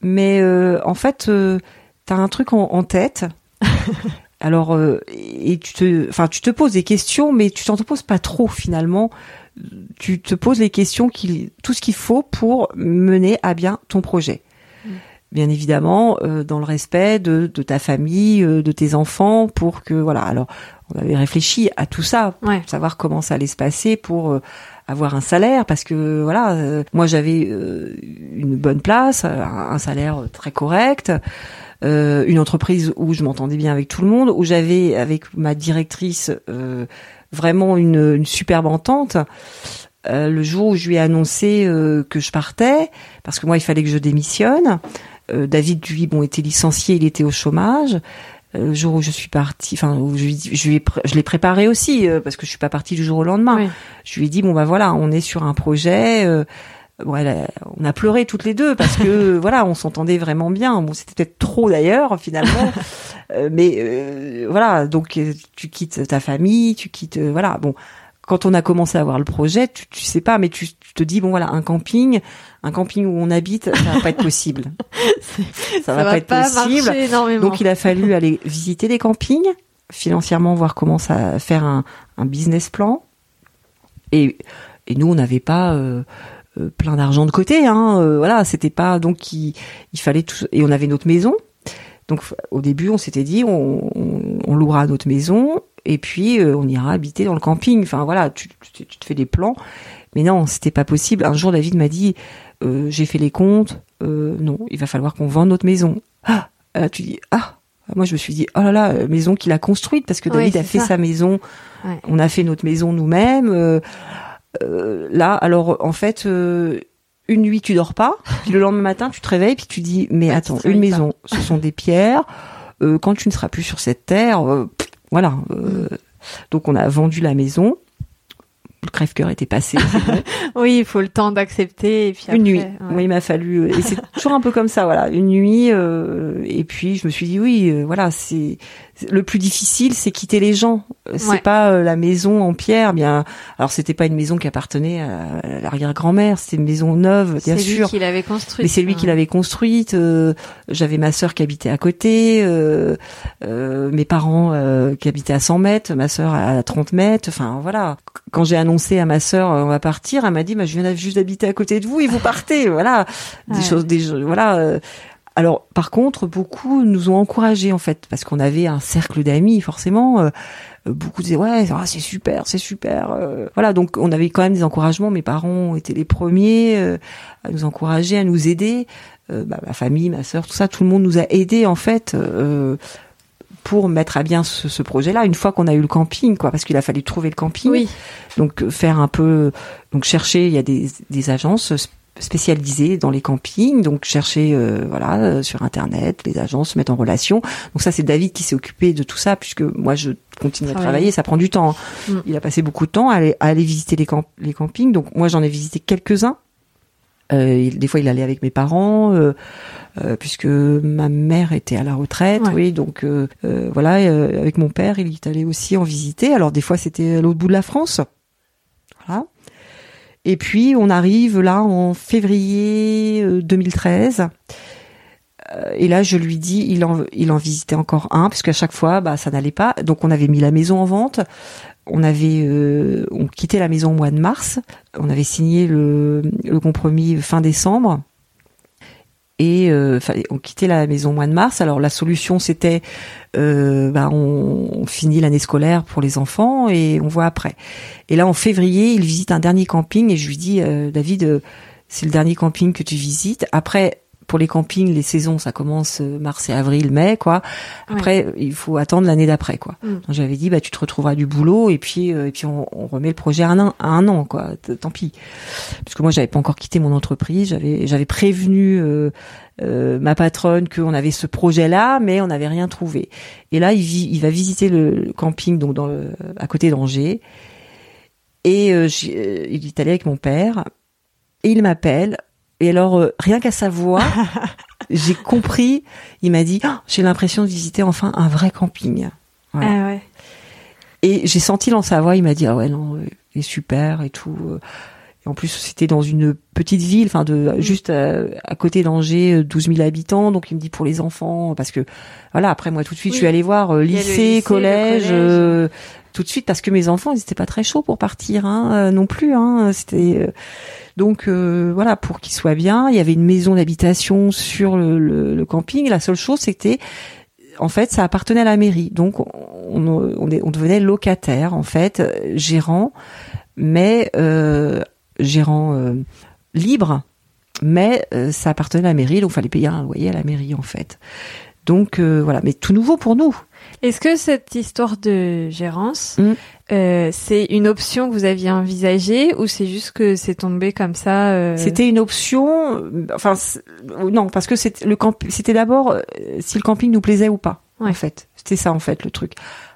Mais euh, en fait, euh, t'as un truc en, en tête. [LAUGHS] Alors, euh, et tu te, enfin, tu te poses des questions, mais tu t'en te poses pas trop finalement. Tu te poses les questions, qu'il, tout ce qu'il faut pour mener à bien ton projet. Mm. Bien évidemment, euh, dans le respect de, de ta famille, euh, de tes enfants, pour que voilà. Alors, on avait réfléchi à tout ça, ouais. savoir comment ça allait se passer pour euh, avoir un salaire parce que voilà euh, moi j'avais euh, une bonne place euh, un un salaire très correct euh, une entreprise où je m'entendais bien avec tout le monde où j'avais avec ma directrice euh, vraiment une, une superbe entente Euh, le jour où je lui ai annoncé euh, que je partais parce que moi il fallait que je démissionne euh, David lui bon était licencié il était au chômage Euh, le jour où je suis partie, enfin, où je, je, lui ai je l'ai préparé aussi euh, parce que je suis pas partie du jour au lendemain. Oui. Je lui ai dit bon bah voilà, on est sur un projet. Bon, elle a- on a pleuré toutes les deux parce que [LAUGHS] voilà, on s'entendait vraiment bien. Bon, c'était peut-être trop d'ailleurs finalement, [LAUGHS] Euh, mais euh, voilà. Donc euh, tu quittes ta famille, tu quittes euh, voilà. Bon, quand on a commencé à voir le projet, tu, tu sais pas, mais tu, tu te dis bon voilà, un camping, un camping où on habite, ça va pas être possible. [LAUGHS] ça, va, pas être possible. marcher énormément. Donc il a fallu aller visiter les campings, financièrement voir comment ça faire un, un business plan. Et, et nous on n'avait pas euh, plein d'argent de côté, hein. euh, voilà, c'était pas donc il, il fallait tout et on avait notre maison. Donc au début on s'était dit on, on, on louera notre maison et puis euh, on ira habiter dans le camping. Enfin voilà, tu, tu, tu te fais des plans. Mais non, c'était pas possible. Un jour David m'a dit euh, j'ai fait les comptes, euh, non, il va falloir qu'on vende notre maison. Ah, là, tu dis ah. Moi, je me suis dit, oh là là, euh, maison qu'il a construite, parce que David a fait ça. sa maison. Ouais. On a fait notre maison nous-mêmes. Euh, là, alors, en fait, euh, une nuit, tu dors pas. Puis le lendemain matin, tu te réveilles, puis tu dis, mais Ouais, tu attends, te une maison, ce sont des pierres. Euh, quand tu ne seras plus sur cette terre, euh, pff, voilà. euh, donc, on a vendu la maison. Le crève-cœur était passé. [LAUGHS] Oui, il faut le temps d'accepter et puis Une après, nuit. ouais. Oui, il m'a fallu. Et c'est toujours un peu comme ça, voilà. Une nuit. euh, et puis je me suis dit oui, euh, voilà. C'est- le plus difficile, c'est quitter les gens. Euh, C'est Ouais. pas euh, la maison en pierre. Bien. Alors c'était pas une maison qui appartenait à l'arrière-grand-mère. C'était une maison neuve, bien C'est sûr. lui qui l'avait construit. Mais c'est lui qui l'avait construite. euh, J'avais ma sœur qui habitait à côté, euh, euh, mes parents euh, qui habitaient à 100 mètres, ma sœur à 30 mètres. Enfin voilà. Quand j'ai annoncé à ma sœur on va partir, elle m'a dit bah, je viens juste d'habiter à côté de vous et vous partez. Voilà des Ouais. choses, des voilà. Euh. Alors par contre beaucoup nous ont encouragés en fait parce qu'on avait un cercle d'amis forcément. euh, beaucoup disaient ouais ah, c'est super c'est super euh. voilà donc on avait quand même des encouragements mes parents étaient les premiers euh, à nous encourager à nous aider euh, bah, ma famille ma sœur tout ça tout le monde nous a aidés en fait euh, pour mettre à bien ce, ce projet-là une fois qu'on a eu le camping quoi parce qu'il a fallu trouver le camping Oui. donc euh, faire un peu donc chercher il y a des, des agences sp- spécialisées dans les campings donc chercher euh, voilà euh, sur internet les agences se mettre en relation donc ça c'est David qui s'est occupé de tout ça puisque moi je continue à Travailler. ça prend du temps hein. Mm. il a passé beaucoup de temps à aller, à aller visiter les, camp- les campings donc moi j'en ai visité quelques-uns Euh, des fois, il allait avec mes parents, euh, euh, puisque ma mère était à la retraite. Ouais. Oui, donc euh, euh, voilà, euh, avec mon père, il est allé aussi en visiter. Alors des fois, c'était à l'autre bout de la France. Voilà. Et puis, on arrive là en février euh, 2013. Euh, Et là, je lui dis, il en, il en visitait encore un, parce qu'à chaque fois, bah, ça n'allait pas. Donc, on avait mis la maison en vente. On avait, euh, on quittait la maison au mois de mars. On avait signé le, le compromis fin décembre. Et euh, on quittait la maison au mois de mars. Alors la solution c'était, euh, bah, on, on finit l'année scolaire pour les enfants et on voit après. Et là en février, il visite un dernier camping et je lui dis, euh, David, euh, c'est le dernier camping que tu visites. Après, pour les campings, les saisons, ça commence euh, mars et avril, mai, quoi. Après, il faut attendre l'année d'après, quoi. Mm. Donc, J'avais dit, bah, tu te retrouveras du boulot et puis, euh, et puis on, on remet le projet à un an, à un an, quoi. Tant pis. Parce que moi, j'avais pas encore quitté mon entreprise. J'avais, j'avais prévenu euh, euh, ma patronne qu'on avait ce projet-là, mais on n'avait rien trouvé. Et là, il, vit, il va visiter le, camping, donc dans le, à côté d'Angers. Et euh, il est allé avec mon père. Et il m'appelle. Et alors, euh, rien qu'à sa voix, [LAUGHS] j'ai compris. Il m'a dit, Ah, j'ai l'impression de visiter enfin un vrai camping. Voilà. Ah ouais. Et j'ai senti dans sa voix, il m'a dit, ah ouais, non, euh, il est super et tout. euh. Et en plus, c'était dans une petite ville, enfin, de juste à, à côté d'Angers, euh, 12 000 habitants. Donc, il me dit pour les enfants, parce que voilà. Après, moi, tout de suite, Oui. je suis allée voir euh, lycée, collège, collège. euh, tout de suite, parce que mes enfants, ils étaient pas très chauds pour partir, hein, euh, non plus. Hein, c'était euh, donc euh, voilà pour qu'ils soient bien. Il y avait une maison d'habitation sur le, camping. La seule chose, c'était en fait, ça appartenait à la mairie. Donc, on, devenait locataire, en fait, gérant, mais euh, gérant libre, mais ça appartenait à la mairie, donc fallait payer un loyer à la mairie, en fait. Donc, voilà, mais tout nouveau pour nous. Est-ce que cette histoire de gérance, Mm. euh, c'est une option que vous aviez envisagée ou c'est juste que c'est tombé comme ça euh, C'était une option, euh, enfin, non, parce que c'était le camp, c'était d'abord euh, si le camping nous plaisait ou pas, Ouais. en fait. C'était ça, en fait, le truc.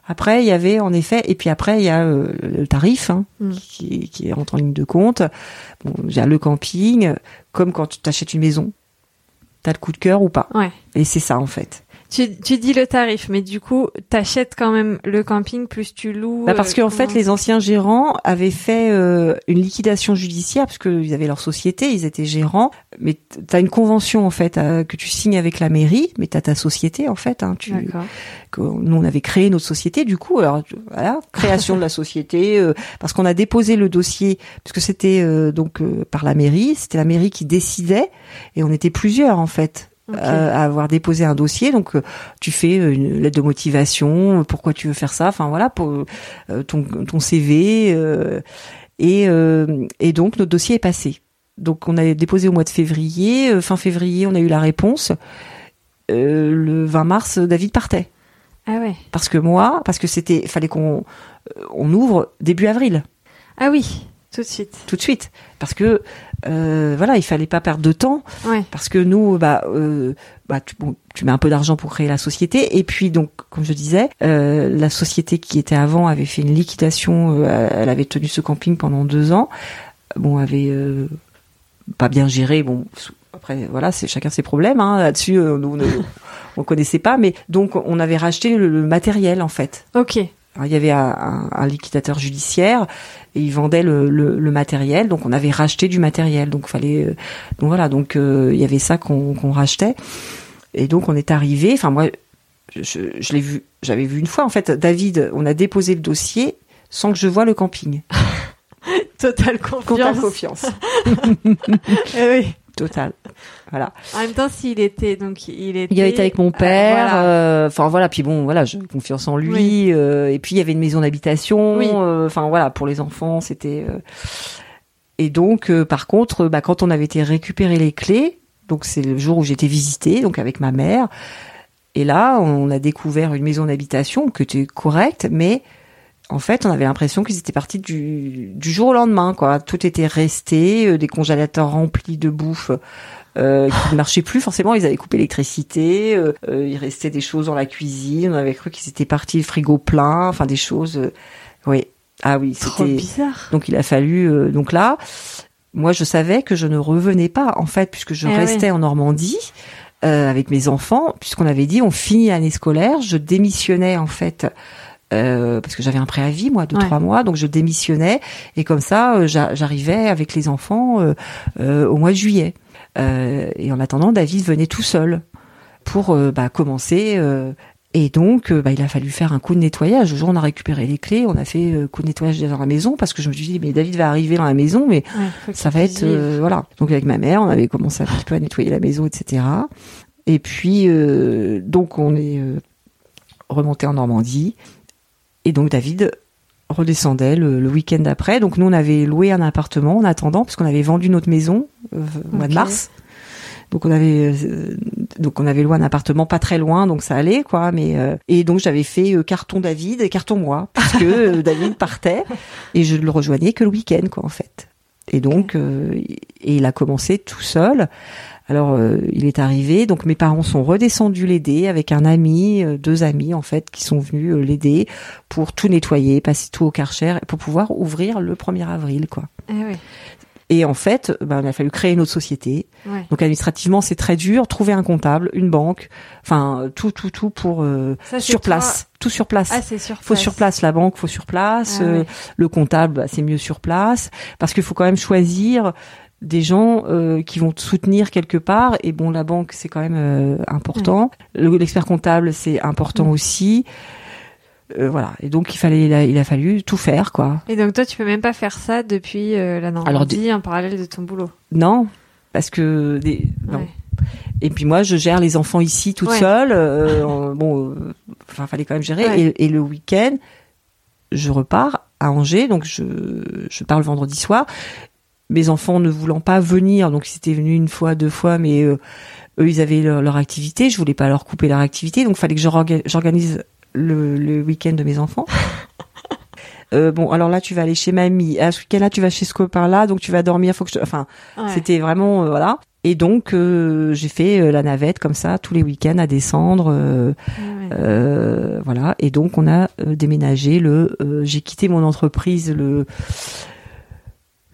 Après, il y avait, en effet, et puis après, il y a euh, le tarif, hein, Mm. qui, qui rentre en ligne de compte. Bon, j'ai le camping, comme quand tu t'achètes une maison. T'as le coup de cœur ou pas. Ouais. Et c'est ça, en fait. Tu, tu dis le tarif, mais du coup, t'achètes quand même le camping plus tu loues. Bah, parce euh, qu'en fait, les anciens gérants avaient fait euh, une liquidation judiciaire parce qu'ils avaient leur société, ils étaient gérants. Mais t'as une convention en fait euh, que tu signes avec la mairie, mais t'as ta société en fait. Hein, tu, que nous on avait créé notre société. Du coup, alors voilà, création de la société euh, parce qu'on a déposé le dossier parce que c'était euh, donc euh, par la mairie. C'était la mairie qui décidait et on était plusieurs en fait. Euh, à avoir déposé un dossier. Donc, euh, tu fais euh, une lettre de motivation, pourquoi tu veux faire ça, enfin voilà, pour euh, ton, ton CV. euh, et, euh, et donc, notre dossier est passé. Donc, on a déposé au mois de février. euh, fin février, on a eu la réponse. Euh, le 20 mars, David partait. Ah ouais. Parce que moi, parce que c'était, fallait qu'on on ouvre début avril, Ah oui, tout de suite. tout de suite, parce que euh, voilà, il fallait pas perdre de temps. Ouais. parce que nous bah euh, bah tu, bon, tu mets un peu d'argent pour créer la société et puis donc comme je disais euh, la société qui était avant avait fait une liquidation euh, elle avait tenu ce camping pendant deux ans bon avait euh, pas bien géré bon après voilà c'est chacun ses problèmes hein, là-dessus euh, nous, on ne [LAUGHS] on connaissait pas mais donc on avait racheté le, le matériel en fait Ok. Alors, il y avait un, un- un liquidateur judiciaire et il vendait le, le- le matériel, donc on avait racheté du matériel, donc fallait, euh, donc voilà, donc euh, il y avait ça qu'on rachetait et donc on est arrivé. Enfin moi, je, je l'ai vu, j'avais vu une fois en fait. David, on a déposé le dossier sans que je vois le camping. [LAUGHS] Totale confiance. Total confiance, [LAUGHS] Eh oui. total. Voilà. En même temps, s'il était donc il était. Il avait été avec mon euh, père. voilà. euh, Enfin voilà, puis bon voilà, j'ai confiance en lui. Oui. euh, et puis il y avait une maison d'habitation. Oui. euh, Enfin voilà, pour les enfants, c'était. euh, Et donc euh, par contre, bah, quand on avait été récupérer les clés, donc c'est le jour où j'étais visitée, donc avec ma mère. Et là, on a découvert une maison d'habitation qui était correcte, mais en fait, on avait l'impression qu'ils étaient partis du, du jour au lendemain, quoi. Tout était resté, euh, des congélateurs remplis de bouffe euh, qui ne marchaient plus. Forcément, ils avaient coupé l'électricité. euh, euh, il restait des choses dans la cuisine. On avait cru qu'ils étaient partis le frigo plein. Enfin, des choses. euh, oui. Ah oui, c'était. bizarre. Donc il a fallu euh, donc là moi, je savais que je ne revenais pas, en fait, puisque je Eh restais en Normandie euh, avec mes enfants, puisqu'on avait dit on finit l'année scolaire. Je démissionnais en fait. euh, parce que j'avais un préavis moi de Ouais. trois mois donc je démissionnais et comme ça euh, j'a- j'arrivais avec les enfants euh, euh, au mois de juillet et en attendant David venait tout seul pour euh, bah, commencer euh, et donc euh, bah, il a fallu faire un coup de nettoyage le jour où on a récupéré les clés on a fait euh, coup de nettoyage dans la maison parce que je me suis dit mais David va arriver dans la maison mais Ouais, ça va être euh, voilà. Donc avec ma mère, on avait commencé un petit peu à nettoyer la maison, etc. Et puis euh, donc on est euh, remonté en Normandie et donc David redescendait le, le week-end d'après. Donc nous on avait loué un appartement en attendant parce qu'on avait vendu notre maison euh, au mois de mars. Donc on avait euh, donc on avait loué un appartement pas très loin donc ça allait quoi mais euh, et donc j'avais fait euh, carton David et carton moi puisque euh, [LAUGHS] David partait et je le rejoignais que le week-end quoi en fait. Et donc euh, et il a commencé tout seul. Alors euh, il est arrivé donc mes parents sont redescendus l'aider avec un ami, euh, deux amis en fait qui sont venus euh, l'aider pour tout nettoyer, passer tout au karcher pour pouvoir ouvrir le 1er avril quoi. Eh Et en fait, ben, il a fallu créer une autre société. ouais. Donc administrativement, c'est très dur. Trouver un comptable, une banque, enfin tout, tout, tout pour euh, Ça, sur toi- place, tout sur place. Ah, c'est sur faut place. sur place la banque, faut sur place. Ah euh. Le comptable, bah, c'est mieux sur place parce qu'il faut quand même choisir des gens euh, qui vont te soutenir quelque part. Et bon, la banque, c'est quand même euh, important. Le- L'expert comptable, c'est important Mm. aussi. Euh, voilà. Et donc il fallait, il a, il a fallu tout faire, quoi. Et donc toi, tu peux même pas faire ça depuis la Normandie Alors, en parallèle de ton boulot? Non, parce que des, non. Ouais. Et puis moi, je gère les enfants ici toute Ouais. seule. en- bon, enfin, fallait quand même gérer. Ouais. Et, et le week-end, je repars à Angers, donc je, je pars le vendredi soir. Mes enfants ne voulant pas venir, donc ils étaient venus une fois, deux fois, mais euh, eux, ils avaient leur, leur activité. Je voulais pas leur couper leur activité, donc fallait que j'organise le, le week-end de mes enfants. [LAUGHS] Euh, bon, alors là, tu vas aller chez mamie. À ce week-end-là, tu vas chez ce copain-là, donc tu vas dormir. Faut que je... Enfin, Ouais. c'était vraiment euh, voilà. Et donc euh, j'ai fait euh, la navette comme ça tous les week-ends à descendre, euh, Ouais, euh, voilà. Et donc on a déménagé le. euh, j'ai quitté mon entreprise le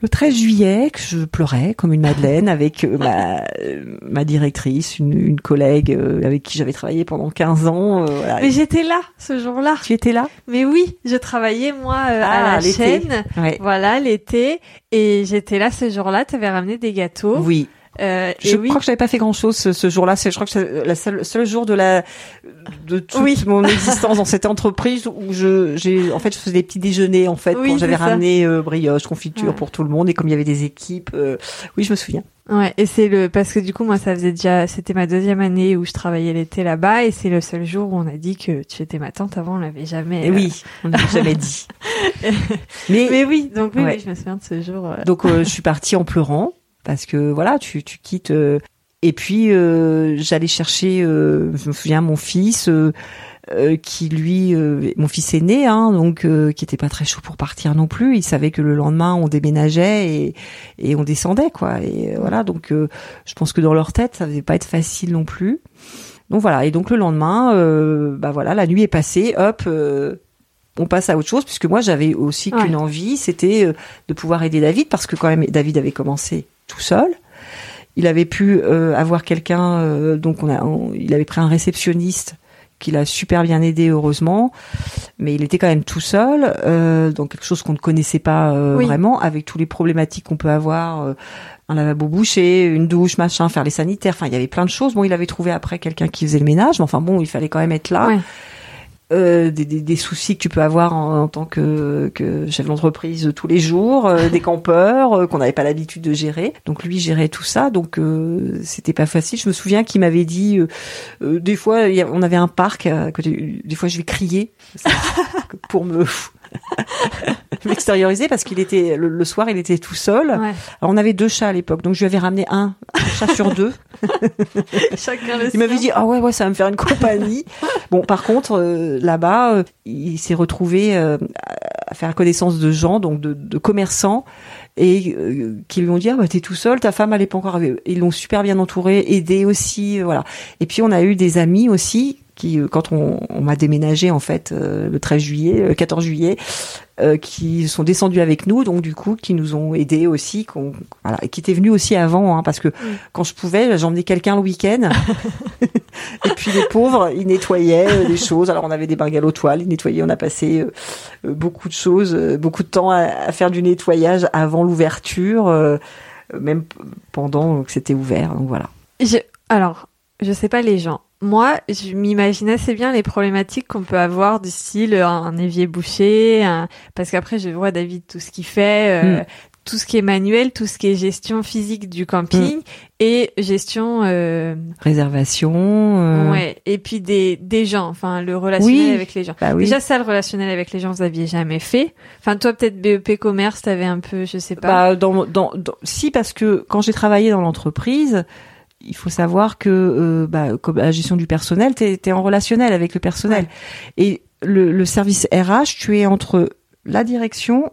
le 13 juillet que je pleurais comme une madeleine [LAUGHS] avec euh, ma euh, ma directrice, une, une collègue euh, avec qui j'avais travaillé pendant 15 ans. euh, voilà. Mais j'étais là ce jour-là. Tu étais là? Mais oui, je travaillais moi euh, Ah, à la chaîne. Ouais. Voilà, l'été. Et j'étais là ce jour-là. Tu avais ramené des gâteaux. Oui. Euh, Je et oui. crois que j'avais pas fait grand chose ce, ce jour-là. C'est, je crois que c'est la seule, seul jour de la, de toute Oui. mon [LAUGHS] existence dans cette entreprise où je, j'ai, en fait, je faisais des petits déjeuners, en fait, Oui, quand j'avais ramené euh, brioche, confiture Ouais. pour tout le monde et comme il y avait des équipes, euh, oui, je me souviens. Ouais, et c'est le parce que du coup moi ça faisait déjà c'était ma deuxième année où je travaillais l'été là-bas et c'est le seul jour où on a dit que tu étais ma tante avant on l'avait jamais. Et euh, oui, on n'avait jamais dit. [LAUGHS] Mais, Mais oui, donc oui, Ouais. oui, je me souviens de ce jour. euh. donc euh, je suis partie en pleurant parce que voilà, tu, tu quittes. euh, et puis euh, j'allais chercher, euh, je me souviens, mon fils. euh, euh, qui lui, euh, mon fils aîné, hein, donc euh, qui était pas très chaud pour partir non plus. Il savait que le lendemain on déménageait et, et on descendait quoi. Et voilà, donc euh, je pense que dans leur tête ça devait pas être facile non plus. Donc voilà. Et donc le lendemain, euh, bah voilà, la nuit est passée. Hop. euh, on passe à autre chose puisque moi j'avais aussi Ouais. qu'une envie, c'était euh, de pouvoir aider David parce que quand même David avait commencé tout seul. Il avait pu euh, avoir quelqu'un, euh, donc on a, on- il avait pris un réceptionniste qui l'a super bien aidé heureusement, mais il était quand même tout seul, euh, dans quelque chose qu'on ne connaissait pas euh, Oui. vraiment, avec tous les problématiques qu'on peut avoir, un lavabo bouché, une douche, machin, faire les sanitaires, enfin il y avait plein de choses. Bon, il avait trouvé après quelqu'un qui faisait le ménage, mais enfin bon, il fallait quand même être là Ouais. Euh, des, soucis que tu peux avoir en, tant que, chef d'entreprise tous les jours, euh, des campeurs euh, qu'on n'avait pas l'habitude de gérer. Donc lui gérait tout ça, donc euh, c'était pas facile. Je me souviens qu'il m'avait dit des fois on avait un parc des fois je vais crier [LAUGHS] pour me [LAUGHS] m'extérioriser parce qu'il était le, le soir il était tout seul. Ouais. Alors on avait deux chats à l'époque, donc je lui avais ramené un, un chat sur deux. [LAUGHS] Chacun le Il m'avait dit ah ouais ouais ça va me faire une compagnie. [LAUGHS] bon par contre euh, là-bas euh, il s'est retrouvé euh, à faire connaissance de gens donc de, de commerçants et qui lui ont dit ah bah t'es tout seul ta femme elle est pas encore. Ils l'ont super bien entouré, aidé aussi voilà. Et puis on a eu des amis aussi qui, euh, quand on, on m'a déménagé en fait euh, le 13 juillet, le 14 juillet, euh, qui sont descendus avec nous, donc du coup qui nous ont aidés aussi, qu'on, voilà, et qui étaient venus aussi avant, hein, parce que quand je pouvais, j'emmenais quelqu'un le week-end, [LAUGHS] et puis les pauvres, ils nettoyaient euh, des choses. Alors on avait des bungalows toiles, ils nettoyaient, on a passé euh, euh, beaucoup de choses, euh, beaucoup de temps à, à faire du nettoyage avant l'ouverture, euh, même pendant que c'était ouvert, donc voilà. Je, alors, je sais pas les gens. Moi, je m'imagine assez bien les problématiques qu'on peut avoir du style euh, un évier bouché, un- parce qu'après je vois David tout ce qu'il fait, euh, Mm. tout ce qui est manuel, tout ce qui est gestion physique du camping et gestion, euh, Réservation. euh, ouais, et puis des des gens, enfin le relationnel Oui. avec les gens. Bah oui. Déjà ça, le relationnel avec les gens, vous aviez jamais fait. Enfin toi peut-être BEP commerce, t'avais un peu, je sais pas. Bah, dans, dans, dans- si parce que quand j'ai travaillé dans l'entreprise, il faut savoir que euh, bah, comme la gestion du personnel, t'es es en relationnel avec le personnel et le, le service RH, tu es entre la direction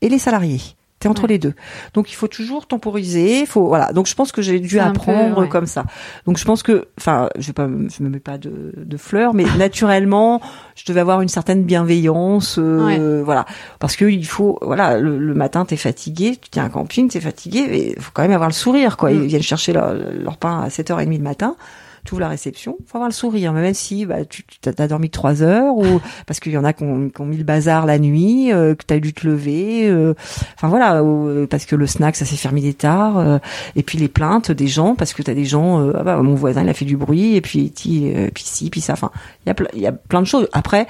et les salariés. T'es entre Ouais. les deux. Donc il faut toujours temporiser, faut voilà. Donc je pense que j'ai dû apprendre peu, ouais. comme ça. Donc je pense que enfin, je vais pas je me mets pas de, de fleurs mais [LAUGHS] naturellement, je devais avoir une certaine bienveillance euh, voilà parce que il faut voilà le, le matin t'es fatigué, tu tiens un camping, t'es fatigué il faut quand même avoir le sourire quoi. Ils Mm. viennent chercher leur, leur pain à 7h30 le matin. Tu ouvres la réception, faut avoir le sourire, même si bah, tu tu- t'as dormi trois heures ou [LAUGHS] parce qu'il y en a qui ont, mis le bazar la nuit, euh, que t'as dû te lever, euh, enfin voilà, ou, euh, parce que le snack ça s'est fermé tard, euh, et puis les plaintes des gens parce que t'as des gens, euh, ah bah mon voisin il a fait du bruit et puis ti- euh, puis ci puis ça, enfin il y a y a plein de choses. Après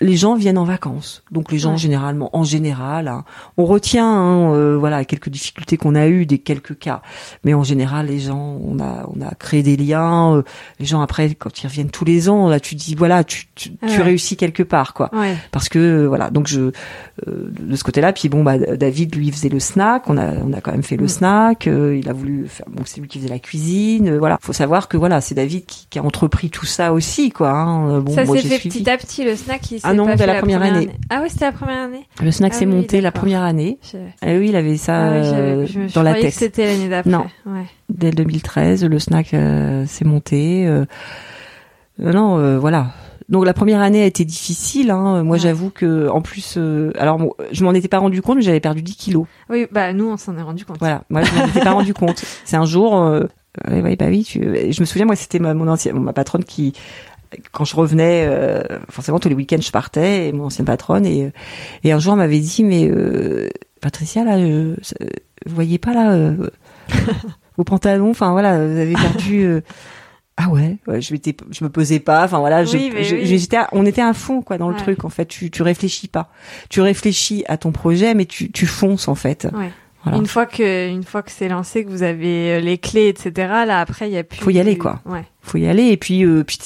les gens viennent en vacances, donc les gens Ouais. généralement, en général, hein, on retient, hein, euh, voilà, quelques difficultés qu'on a eues, des quelques cas, mais en général, les gens, on a, on a créé des liens. euh, les gens après, quand ils reviennent tous les ans, là, tu dis, voilà, tu, tu, tu réussis quelque part, quoi Ouais. parce que euh, voilà donc je euh, de ce côté-là puis bon bah David lui faisait le snack on a on a quand même fait le Mm. snack euh, il a voulu faire bon c'est lui qui faisait la cuisine euh, voilà faut savoir que voilà c'est David qui, qui a entrepris tout ça aussi quoi hein. Bon ça s'est fait suivi petit à petit le snack. Il Ah non, fait la première année. Ah ouais, c'était la première année. le snack Ah s'est oui, monté la première année Je... ah oui il avait ça Ah euh, j'avais- je, je dans la tête c'était l'année d'après. Non. Ouais. dès le 2013 le snack euh, s'est monté euh, non euh, voilà donc la première année a été difficile hein. moi Ouais. j'avoue que en plus euh, alors bon, je m'en étais pas rendu compte mais j'avais perdu 10 kilos Oui, bah nous on s'en est rendu compte. Voilà, moi je m'en étais pas rendu compte. [LAUGHS] C'est un jour, euh, ouais, bah oui, tu, je me souviens moi c'était ma mon ancienne, ma patronne qui quand je revenais, euh, forcément tous les week-ends je partais, et mon ancienne patronne et euh, et un jour elle m'avait dit mais euh, Patricia là, euh, vous voyez pas là euh, [LAUGHS] vos pantalons, enfin voilà, vous avez perdu. euh, ah ouais, ouais, je m'étais, je me posais pas. Enfin voilà, je- Oui, je- oui. j'étais, à- on était à fond quoi dans le truc. En fait, tu, tu réfléchis pas. Tu réfléchis à ton projet, mais tu, tu fonces en fait. Ouais. Voilà. Une fois que une fois que c'est lancé, que vous avez les clés, etc. Là après il y a plus. Faut y aller, quoi. Ouais. faut y aller et puis euh, puis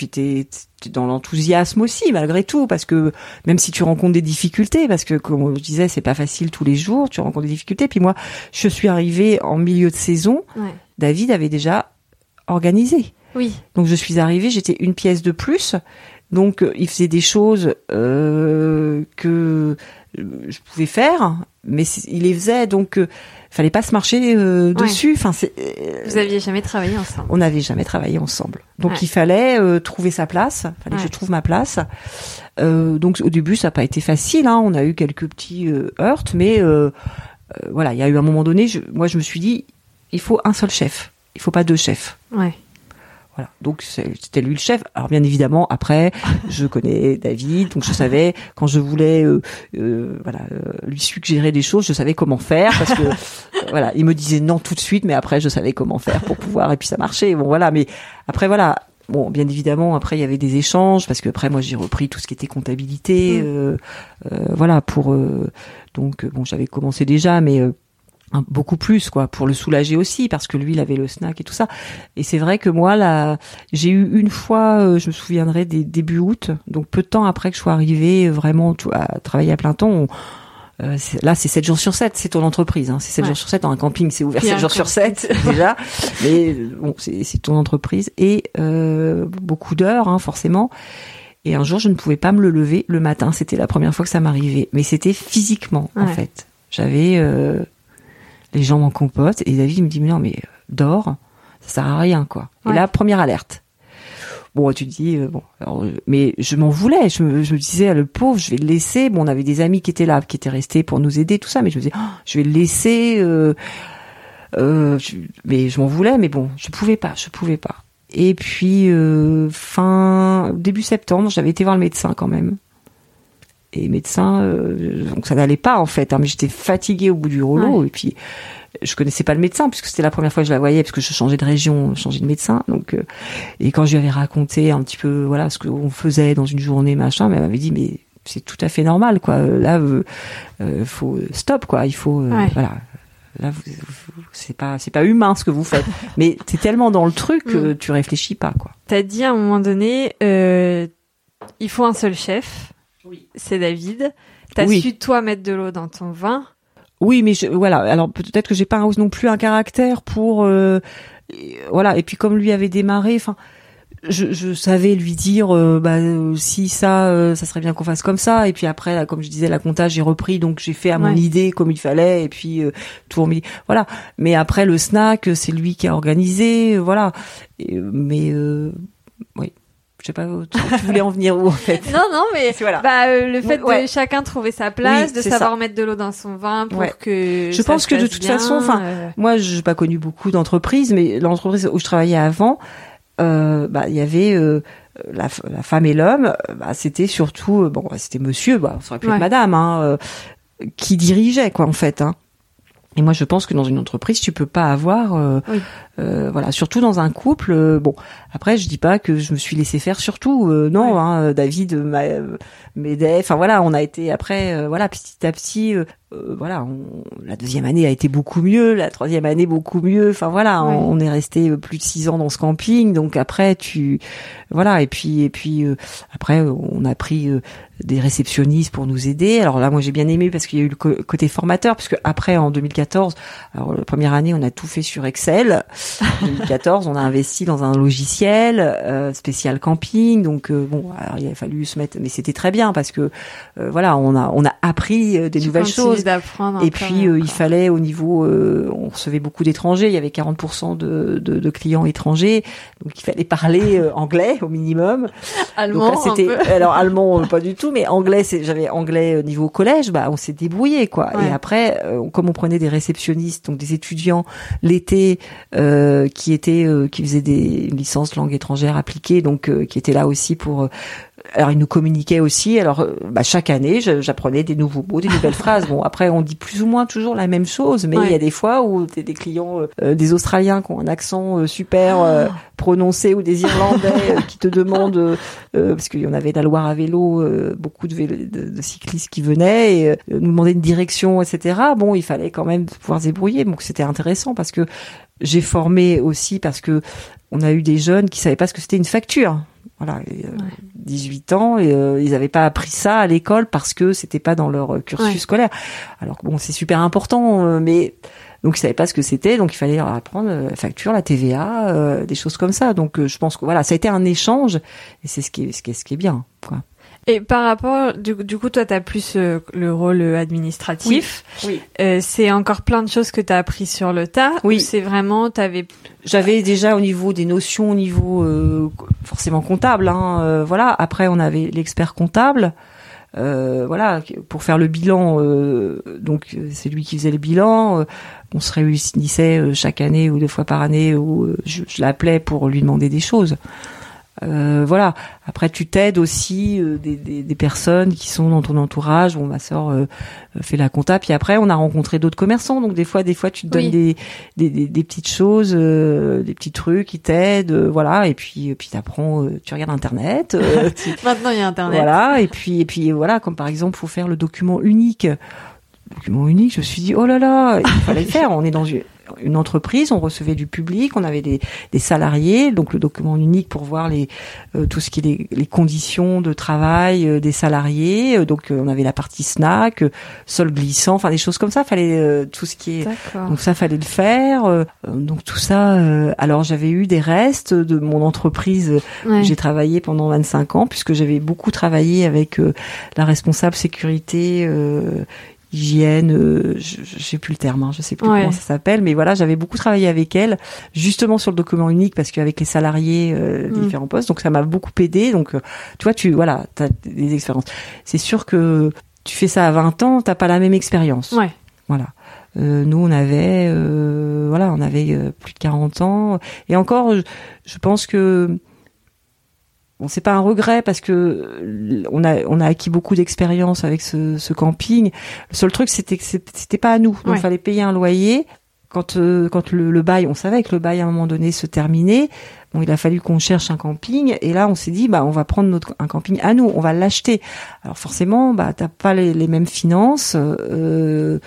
puis t'es t'es dans l'enthousiasme aussi malgré tout parce que même si tu rencontres des difficultés parce que comme je disais c'est pas facile tous les jours tu rencontres des difficultés puis moi je suis arrivée en milieu de saison Ouais. David avait déjà organisé Oui. donc je suis arrivée j'étais une pièce de plus donc il faisait des choses euh, que je pouvais faire mais il les faisait donc euh, fallait pas se marcher euh, Ouais. dessus enfin Vous aviez jamais travaillé ensemble. on n'avait jamais travaillé ensemble. Donc Ouais. il fallait euh, trouver sa place, fallait que je trouve ma place. Donc au début ça n'a pas été facile, hein. on a eu quelques petits heurts, mais voilà, il y a eu un moment donné, je, moi je me suis dit, il faut un seul chef, il faut pas deux chefs. Ouais. Voilà. Donc c'était lui le chef. Alors bien évidemment, après, [LAUGHS] je connais David, donc je savais quand je voulais, euh, euh, voilà, euh, lui suggérer des choses, je savais comment faire parce que, [LAUGHS] voilà, il me disait non tout de suite, mais après je savais comment faire pour pouvoir et puis ça marchait. Bon voilà, mais après voilà. Bon, bien évidemment, après il y avait des échanges parce que après moi j'ai repris tout ce qui était comptabilité, Mm. euh, euh, voilà pour euh, donc bon j'avais commencé déjà, mais euh, un- beaucoup plus quoi pour le soulager aussi parce que lui il avait le snack et tout ça. Et c'est vrai que moi là j'ai eu une fois euh, je me souviendrai des début août donc peu de temps après que je sois arrivée euh, vraiment tout- à travailler à plein temps on- euh, là c'est 7 jours sur 7 c'est ton entreprise hein, c'est 7 Ouais. jours sur 7 dans un camping c'est ouvert Puis 7 un jours sur 7 [LAUGHS] déjà. Mais bon c'est ton entreprise et euh, beaucoup d'heures hein, forcément. Et un jour je ne pouvais pas me le lever le matin. C'était la première fois que ça m'arrivait. Mais c'était physiquement en fait. J'avais euh, les jambes en compote et David me dit mais non mais euh, dors ça sert à rien quoi Ouais. et là première alerte bon, tu te dis bon, mais je m'en voulais. Je me, je me disais le pauvre, je vais le laisser. Bon, on avait des amis qui étaient là, qui étaient restés pour nous aider, tout ça, mais je me disais, oh, je vais le laisser. Euh, mais je m'en voulais, mais bon, je pouvais pas, je pouvais pas. Et puis euh, fin début septembre, j'avais été voir le médecin quand même. Et médecin, euh, donc ça n'allait pas en fait. Hein, mais j'étais fatiguée au bout du rouleau. Et puis je connaissais pas le médecin puisque c'était la première fois que je la voyais parce que je changeais de région, je changeais de médecin. Donc euh, et quand je lui avais raconté un petit peu voilà ce qu'on faisait dans une journée machin, elle m'avait dit mais c'est tout à fait normal quoi. Là, euh, faut stop quoi. Il faut voilà là c'est pas c'est pas humain ce que vous faites [LAUGHS] mais t'es tellement dans le truc que mm. tu réfléchis pas quoi t'as dit à un moment donné euh, il faut un seul chef oui. c'est David. T'as su toi mettre de l'eau dans ton vin? Oui mais je, voilà. Alors peut-être que j'ai pas non plus un caractère pour euh, voilà. Et puis comme lui avait démarré enfin je, je, savais lui dire euh, bah si ça euh, ça serait bien qu'on fasse comme ça. Et puis après là, comme je disais la comptage j'ai repris donc j'ai fait à mon idée comme il fallait. Et puis euh, tout remis. Voilà. Mais après le snack c'est lui qui a organisé voilà. Mais oui je sais pas tu, voulais en venir où en fait non non mais voilà. bah, le fait de chacun trouver sa place de savoir mettre de l'eau dans son vin pour que je pense que de toute façon enfin moi j'ai pas connu beaucoup d'entreprises mais l'entreprise où je travaillais avant euh, bah, il y avait euh, la, la, femme et l'homme. Bah, c'était surtout bon, c'était Monsieur, bah, ça aurait pu être Madame, hein, qui dirigeait quoi en fait. Hein. Et moi, je pense que dans une entreprise, tu peux pas avoir, euh, euh, voilà, surtout dans un couple. Euh, bon, après, je dis pas que je me suis laissé faire. Surtout, non, hein, David m'aidait. Enfin voilà, on a été après, voilà, petit à petit, voilà, la deuxième année a été beaucoup mieux, la troisième année beaucoup mieux. Enfin voilà, on, est resté plus de six ans dans ce camping. Donc après, tu, voilà, et puis et puis après, on a pris des réceptionnistes pour nous aider. Alors là, moi, j'ai bien aimé parce qu'il y a eu le côté formateur, puisque après, en 2014, alors la première année, on a tout fait sur Excel. En 2014, on a investi dans un logiciel euh, spécial camping. Donc euh, bon, alors, il a fallu se mettre, mais c'était très bien parce que euh, voilà, on a on a appris des nouvelles choses. Et puis il fallait au niveau, on recevait beaucoup d'étrangers. Il y avait 40% de, de, de, clients étrangers, donc il fallait parler [LAUGHS] anglais au minimum. Allemand. c'était [LAUGHS] alors allemand pas du tout mais anglais, j'avais anglais au niveau collège, bah on s'est débrouillé quoi. Et après, euh, comme on prenait des réceptionnistes, donc des étudiants l'été euh, qui étaient euh, qui faisaient des licences langue étrangère appliquées, donc qui étaient là aussi pour alors il nous communiquait aussi. Alors euh, bah, chaque année, j'apprenais des nouveaux mots, des nouvelles [LAUGHS] phrases. Bon après on dit plus ou moins toujours la même chose, mais il y a des fois où t'es des clients, euh, des Australiens qui ont un accent euh, super prononcé ou des Irlandais qui te [LAUGHS] demandent parce qu'il y en avait de la Loire à vélo, beaucoup de, de, cyclistes qui venaient et nous demandaient une direction, etc. Bon il fallait quand même pouvoir se débrouiller. Donc c'était intéressant parce que j'ai formé aussi parce que on a eu des jeunes qui savaient pas ce que c'était une facture. Voilà, 18 euh, ans et euh, ils n'avaient pas appris ça à l'école parce que c'était pas dans leur euh, cursus scolaire. Alors bon, c'est super important, mais donc ils savaient pas ce que c'était, donc il fallait leur apprendre la facture, la TVA, des choses comme ça. Donc je pense que voilà, ça a été un échange et c'est ce qui est, ce qui est, ce qui est bien. Quoi. Et par rapport, du, du coup, toi, tu as plus euh, le rôle administratif. Oui. Euh, c'est encore plein de choses que tu as appris sur le tas. Oui. C'est vraiment, t'avais. J'avais déjà au niveau des notions, au niveau euh, forcément comptable. Hein, euh, voilà. Après, on avait l'expert comptable. voilà, pour faire le bilan. donc, c'est lui qui faisait le bilan. on se réunissait chaque année ou deux fois par année où je, je l'appelais pour lui demander des choses. Euh, voilà. Après, tu t'aides aussi euh, des, des, des, personnes qui sont dans ton entourage. Bon, ma sœur euh, fait la compta. Puis après, on a rencontré d'autres commerçants. Donc des fois, des fois, tu te donnes des, des, des, petites choses, des petits trucs qui t'aident. voilà. Et puis, puis t'apprends. tu regardes Internet. [LAUGHS] Maintenant, il y a Internet. Voilà. Et puis, et puis voilà. Comme par exemple, faut faire le document unique. document unique. Je me suis dit, oh là là, il fallait le faire. On est dans une une entreprise, on recevait du public, on avait des, des salariés, donc le document unique pour voir les euh, tout ce qui est les, conditions de travail euh, des salariés. Euh, donc on avait la partie snack, sol glissant, enfin des choses comme ça. Fallait tout ce qui est donc ça fallait le faire. donc tout ça. alors j'avais eu des restes de mon entreprise. J'ai travaillé pendant 25 ans puisque j'avais beaucoup travaillé avec la responsable sécurité hygiène, euh, je, je sais plus le terme, hein, je sais plus Ouais. comment ça s'appelle, mais voilà, j'avais beaucoup travaillé avec elle, justement sur le document unique, parce qu'avec les salariés euh, Mm. différents postes, donc ça m'a beaucoup aidé. Donc, euh, tu vois, tu voilà, t'as des expériences. C'est sûr que tu fais ça à 20 ans, t'as pas la même expérience. Ouais. Voilà. Euh, nous, on avait, euh, voilà, on avait euh, plus de 40 ans. Et encore, je, je pense que bon, c'est pas un regret parce que euh, on a, on a acquis beaucoup d'expérience avec ce, ce camping. Le seul truc, c'était que c'était pas à nous. Donc, Ouais. il fallait payer un loyer. Quand, euh, quand le, le bail, on savait que le bail à un moment donné se terminait. Bon, il a fallu qu'on cherche un camping et là on s'est dit bah on va prendre notre un camping à nous, on va l'acheter. Alors forcément bah t'as pas les, les mêmes finances euh,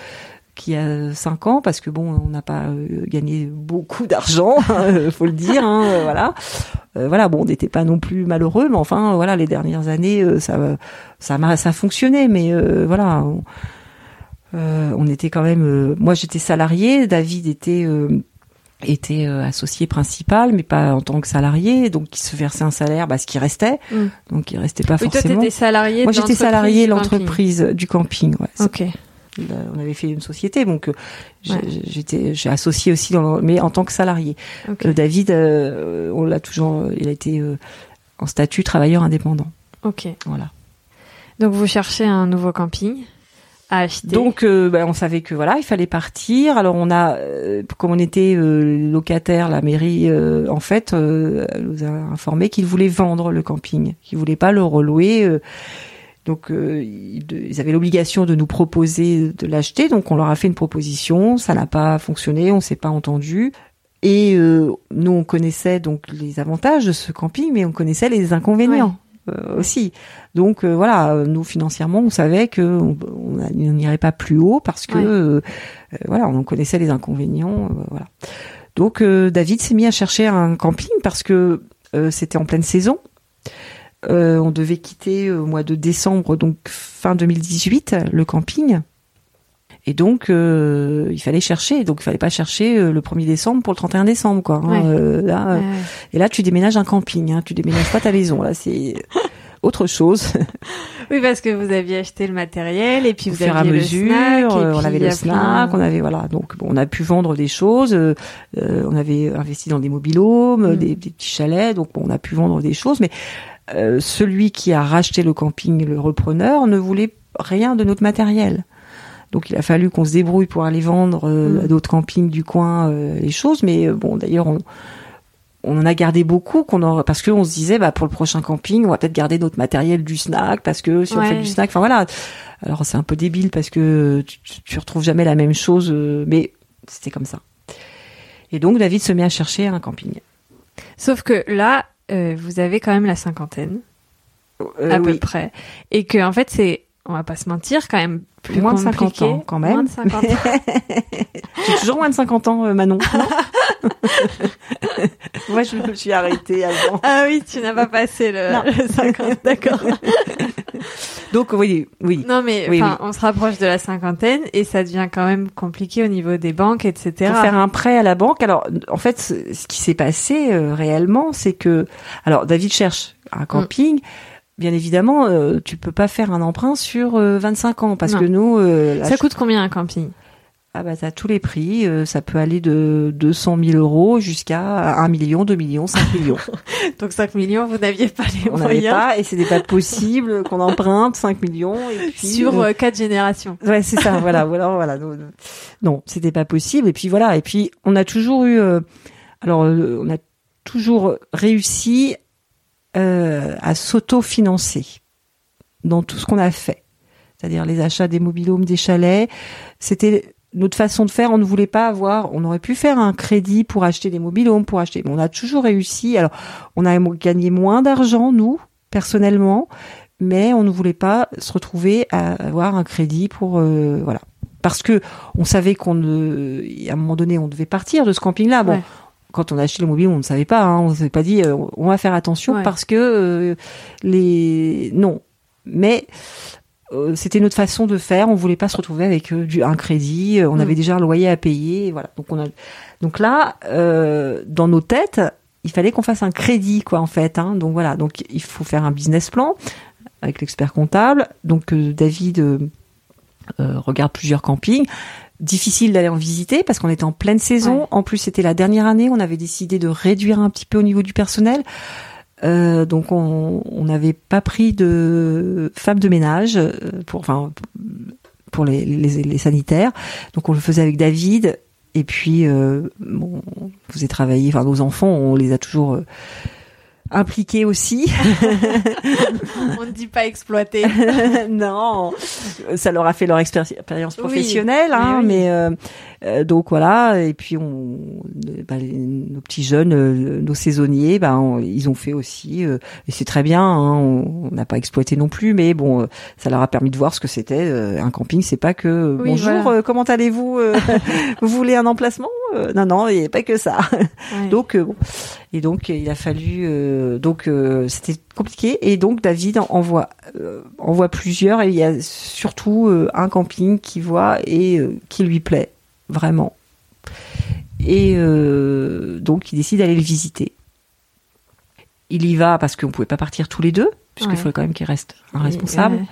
qu'il y a cinq ans parce que bon on n'a pas euh, gagné beaucoup d'argent, [LAUGHS] hein, faut le dire, hein, euh, voilà. Euh, voilà bon on n'était pas non plus malheureux mais enfin voilà les dernières années euh, ça ça m'a ça fonctionnait mais euh, voilà. On, euh, on était quand même euh, moi j'étais salarié, David était euh, était euh, associé principal, mais pas en tant que salarié, donc il se versait un salaire, bah, ce qui restait, Mm. donc il restait pas Oui, toi, forcément. t'étais salarié Moi, j'étais salarié l'entreprise du camping. Ouais. Ok. On avait fait une société, donc euh, Ouais. j'étais, j'ai associé aussi, dans le- mais en tant que salarié. Euh, David, euh, on l'a toujours, il a été euh, en statut travailleur indépendant. Ok. Voilà. Donc vous cherchez un nouveau camping à acheter. Donc, bah, on savait que voilà, il fallait partir. Alors, on a, comme on était locataire, la mairie, en fait, nous a informé qu'ils voulaient vendre le camping, qu'ils voulaient pas le relouer. Donc, euh, ils, avaient l'obligation de nous proposer de l'acheter. Donc, on leur a fait une proposition. Ça n'a pas fonctionné. On s'est pas entendu. Et euh, nous, on connaissait donc les avantages de ce camping, mais on connaissait les inconvénients euh, aussi. Donc euh, voilà, nous financièrement, on savait que on n'irait pas plus haut parce que Ouais. euh, voilà, on connaissait les inconvénients. voilà. Donc euh, David s'est mis à chercher un camping parce que euh, c'était en pleine saison. Euh, on devait quitter au mois de décembre, donc fin 2018, le camping. Et donc, euh, il fallait chercher. Donc, il fallait pas chercher euh, le 1er décembre pour le 31 décembre, quoi. hein. Ouais. Euh, là, euh, Ouais, et là, tu déménages un camping. Hein. Tu déménages pas ta maison. Là, c'est [LAUGHS] autre chose. Oui, parce que vous aviez acheté le matériel et puis vous fur et à aviez le mesure, snack. et euh, on puis avait le snack, plein- on avait voilà, donc bon, on a pu vendre des choses, euh, euh, on avait investi dans des mobilhomes, Mm. des, des petits chalets, donc bon, on a pu vendre des choses, mais euh, celui qui a racheté le camping, le repreneur, ne voulait rien de notre matériel. Donc il a fallu qu'on se débrouille pour aller vendre euh, Mm. à d'autres campings du coin euh, les choses, mais bon, d'ailleurs on on en a gardé beaucoup qu'on parce qu'on se disait bah pour le prochain camping on va peut-être garder notre matériel du snack parce que si on fait du snack enfin voilà. Alors c'est un peu débile parce que tu, tu- retrouves jamais la même chose mais c'était comme ça. Et donc David se met à chercher un camping. Sauf que là, euh, vous avez quand même la cinquantaine, Euh, à peu près. Et que, en fait, c'est, on va pas se mentir, quand même plus Moins de 50 compliqué. ans, quand même. Moins de 50 ans. [LAUGHS] j'ai toujours moins de 50 ans euh, Manon [LAUGHS] non [LAUGHS] moi je me suis arrêtée avant ah oui, tu n'as pas passé le, le 50, d'accord. donc oui oui Non, mais Oui, on se rapproche de la cinquantaine et ça devient quand même compliqué au niveau des banques, etc. pour faire un prêt à la banque. Alors, en fait, ce ce qui s'est passé euh, réellement, c'est que, alors, David cherche Mm. un camping. Bien évidemment, euh, tu peux pas faire un emprunt sur euh, 25 ans parce Non. que nous, euh, Ça coûte combien un camping? Ah bah t'as tous les prix. euh, ça peut aller de 200 000 euros jusqu'à 1 million, 2 millions, 5 millions. [LAUGHS] Donc 5 millions, vous n'aviez pas les On moyens pas et c'était pas possible qu'on emprunte 5 millions et puis sur euh, euh, quatre générations. Ouais, c'est ça, voilà, [LAUGHS] voilà, voilà. Non, non. Non, c'était pas possible. Et puis voilà, et puis on a toujours eu, euh, alors euh, on a toujours réussi euh, à s'auto-financer dans tout ce qu'on a fait, c'est-à-dire les achats des mobilhomes, des chalets. C'était notre façon de faire. On ne voulait pas avoir, on aurait pu faire un crédit pour acheter des mobilhomes, pour acheter. Mais on a toujours réussi. Alors, on a gagné moins d'argent nous personnellement, mais on ne voulait pas se retrouver à avoir un crédit pour euh, voilà parce que on savait qu'on ne à un moment donné on devait partir de ce camping là bon Ouais. Quand on a acheté le mobile on ne savait pas hein, on ne s'est pas dit euh, on va faire attention Ouais. parce que euh, les non mais euh, c'était notre façon de faire on voulait pas se retrouver avec euh, du un crédit euh, on Mm. avait déjà un loyer à payer voilà donc on a donc là euh, dans nos têtes il fallait qu'on fasse un crédit quoi en fait hein. donc voilà donc il faut faire un business plan avec l'expert comptable donc euh, David regarde plusieurs campings. Difficile d'aller en visiter parce qu'on était en pleine saison. Ouais. En plus, c'était la dernière année. On avait décidé de réduire un petit peu au niveau du personnel. Euh, donc, on on n'avait pas pris de femmes de ménage euh, pour, enfin, pour les, les, les sanitaires. Donc, on le faisait avec David. Et puis, euh, bon, vous avez travaillé. Enfin, nos enfants, on les a toujours euh, impliqués aussi. [LAUGHS] On ne dit pas exploiter. [LAUGHS] non, ça leur a fait leur expéri- expérience professionnelle, hein, oui. mais euh, donc voilà. Et puis on, euh, bah, les- nos petits jeunes, euh, nos saisonniers, bah, on- ils ont fait aussi, euh, et c'est très bien. hein, on n'a pas exploité non plus, mais bon, euh, ça leur a permis de voir ce que c'était euh, un camping. C'est pas que Oui, bonjour, voilà. euh, comment allez-vous euh, [LAUGHS] Vous voulez un emplacement Euh, Non, non, il n'y a pas que ça. Ouais. Donc bon, et donc il a fallu euh, donc euh, c'était compliqué et donc David en envoie euh, envoie plusieurs et il y a surtout euh, un camping qui voit et euh, qui lui plaît vraiment. Et euh, donc il décide d'aller le visiter. Il y va parce qu'on pouvait pas partir tous les deux puisqu'il Ouais. fallait quand même qu'il reste un Et- responsable. ouais.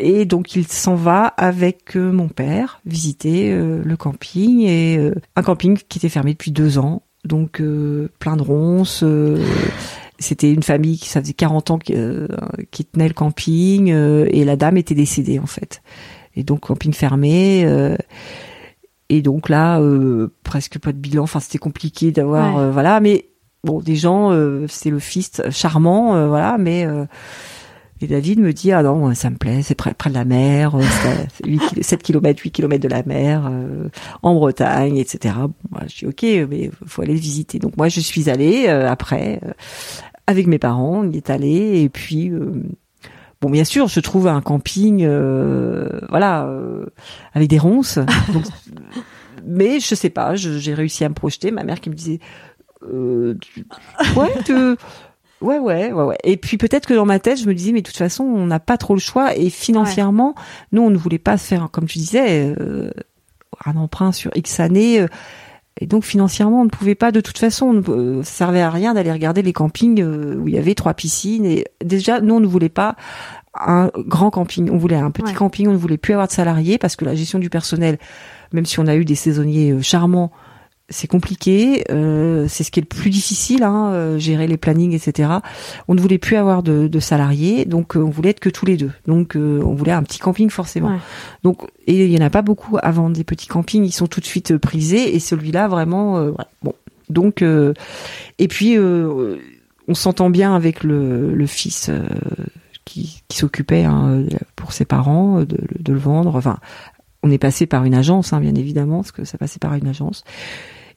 Et donc il s'en va avec euh, mon père visiter euh, le camping et euh, un camping qui était fermé depuis deux ans, donc plein de ronces. c'était une famille qui ça faisait 40 ans qui, euh, qui tenait le camping euh, et la dame était décédée en fait. Et donc camping fermé. euh, et donc là, euh, presque pas de bilan. Enfin, c'était compliqué d'avoir, Ouais. euh, voilà. Mais bon, des gens, euh, c'est le fils charmant, euh, voilà. Mais euh, et David me dit ah non ça me plaît c'est près, près de la mer euh, c'est [LAUGHS] à 8 kilo- 7 km 8 km de la mer euh, en Bretagne etc bon, moi, je dis ok mais faut aller le visiter donc moi je suis allée euh, après euh, avec mes parents on y est allé et puis euh, bon bien sûr je trouve un camping euh, voilà euh, avec des ronces [LAUGHS] donc, mais je sais pas j'ai réussi à me projeter ma mère qui me disait euh, tu- ouais tu- Ouais, ouais, ouais, ouais. Et puis peut-être que dans ma tête, je me disais, mais de toute façon, on n'a pas trop le choix. Et financièrement, nous, on ne voulait pas se faire, comme tu disais, euh, un emprunt sur X années. Et donc financièrement, on ne pouvait pas. De toute façon, on euh, ça servait à rien d'aller regarder les campings euh, où il y avait trois piscines. Et déjà, nous, on ne voulait pas un grand camping. On voulait un petit Ouais. camping. On ne voulait plus avoir de salariés parce que la gestion du personnel, même si on a eu des saisonniers euh, charmants, c'est compliqué, euh, c'est ce qui est le plus difficile, hein, euh, gérer les plannings, etc. On ne voulait plus avoir de, de salariés, donc euh, on voulait être que tous les deux. Donc euh, on voulait un petit camping forcément. Ouais. Donc et il y en a pas beaucoup à vendre des petits campings, ils sont tout de suite prisés et celui-là vraiment, euh, bon. Donc euh, et puis euh, on s'entend bien avec le, le fils euh, qui, qui s'occupait hein, pour ses parents de, de le vendre. Enfin, on est passé par une agence, hein, bien évidemment, parce que ça passait par une agence.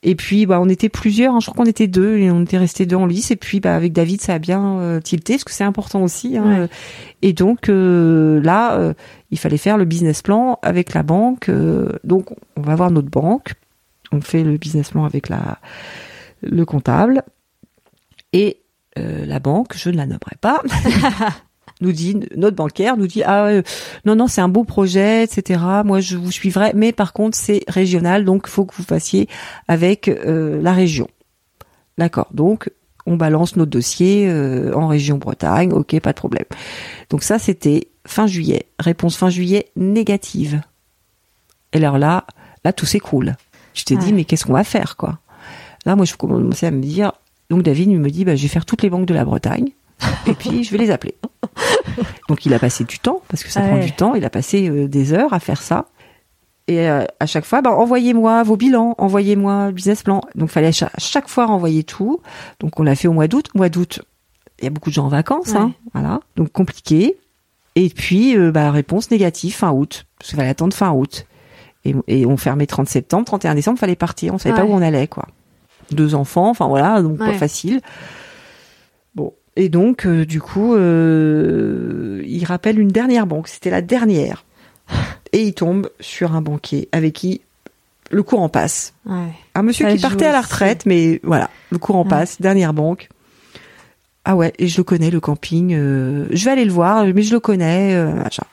Et puis, bah, on était plusieurs. hein, je crois qu'on était deux et on était restés deux en lice. Et puis, bah, avec David, ça a bien euh, tilté parce que c'est important aussi. hein, Ouais. euh, Et donc euh, là, euh, il fallait faire le business plan avec la banque. euh, donc, on va voir notre banque. On fait le business plan avec la le comptable et euh, la banque, je ne la nommerai pas. [LAUGHS] nous dit notre bancaire nous dit ah euh, non non c'est un beau projet etc moi je vous suivrai. Mais par contre c'est régional donc faut que vous fassiez avec euh, la région. D'accord. Donc on balance notre dossier euh, en région Bretagne. Ok pas de problème. Donc ça c'était fin juillet. Réponse fin juillet négative. Et alors là là tout s'écroule. Je t'ai Ouais. dit mais qu'est-ce qu'on va faire quoi? Là moi je commençais à me dire donc David il me dit bah je vais faire toutes les banques de la Bretagne [LAUGHS] et puis je vais les appeler. [LAUGHS] Donc il a passé du temps parce que ça Ah prend ouais. du temps. Il a passé euh, des heures à faire ça. Et euh, à chaque fois, bah, envoyez-moi vos bilans, envoyez-moi le business plan. Donc fallait à chaque, à chaque fois renvoyer tout. Donc on l'a fait au mois d'août. Mois d'août, il y a beaucoup de gens en vacances, hein, voilà. Donc compliqué. Et puis euh, bah, réponse négative fin août. Parce qu'il fallait attendre fin août. Et, et on fermait 30 septembre, 31 décembre, fallait partir. On savait pas où on allait, quoi. Deux enfants, enfin voilà, donc pas facile. Et donc, euh, du coup, euh, il rappelle une dernière banque. C'était la dernière. [LAUGHS] Et il tombe sur un banquier avec qui le courant passe. Ouais. Un monsieur Ça qui partait à la aussi. retraite, mais voilà, le courant Ouais. passe, dernière banque. Ah ouais, et je le connais, le camping. euh, je vais aller le voir, mais je le connais. euh, machin.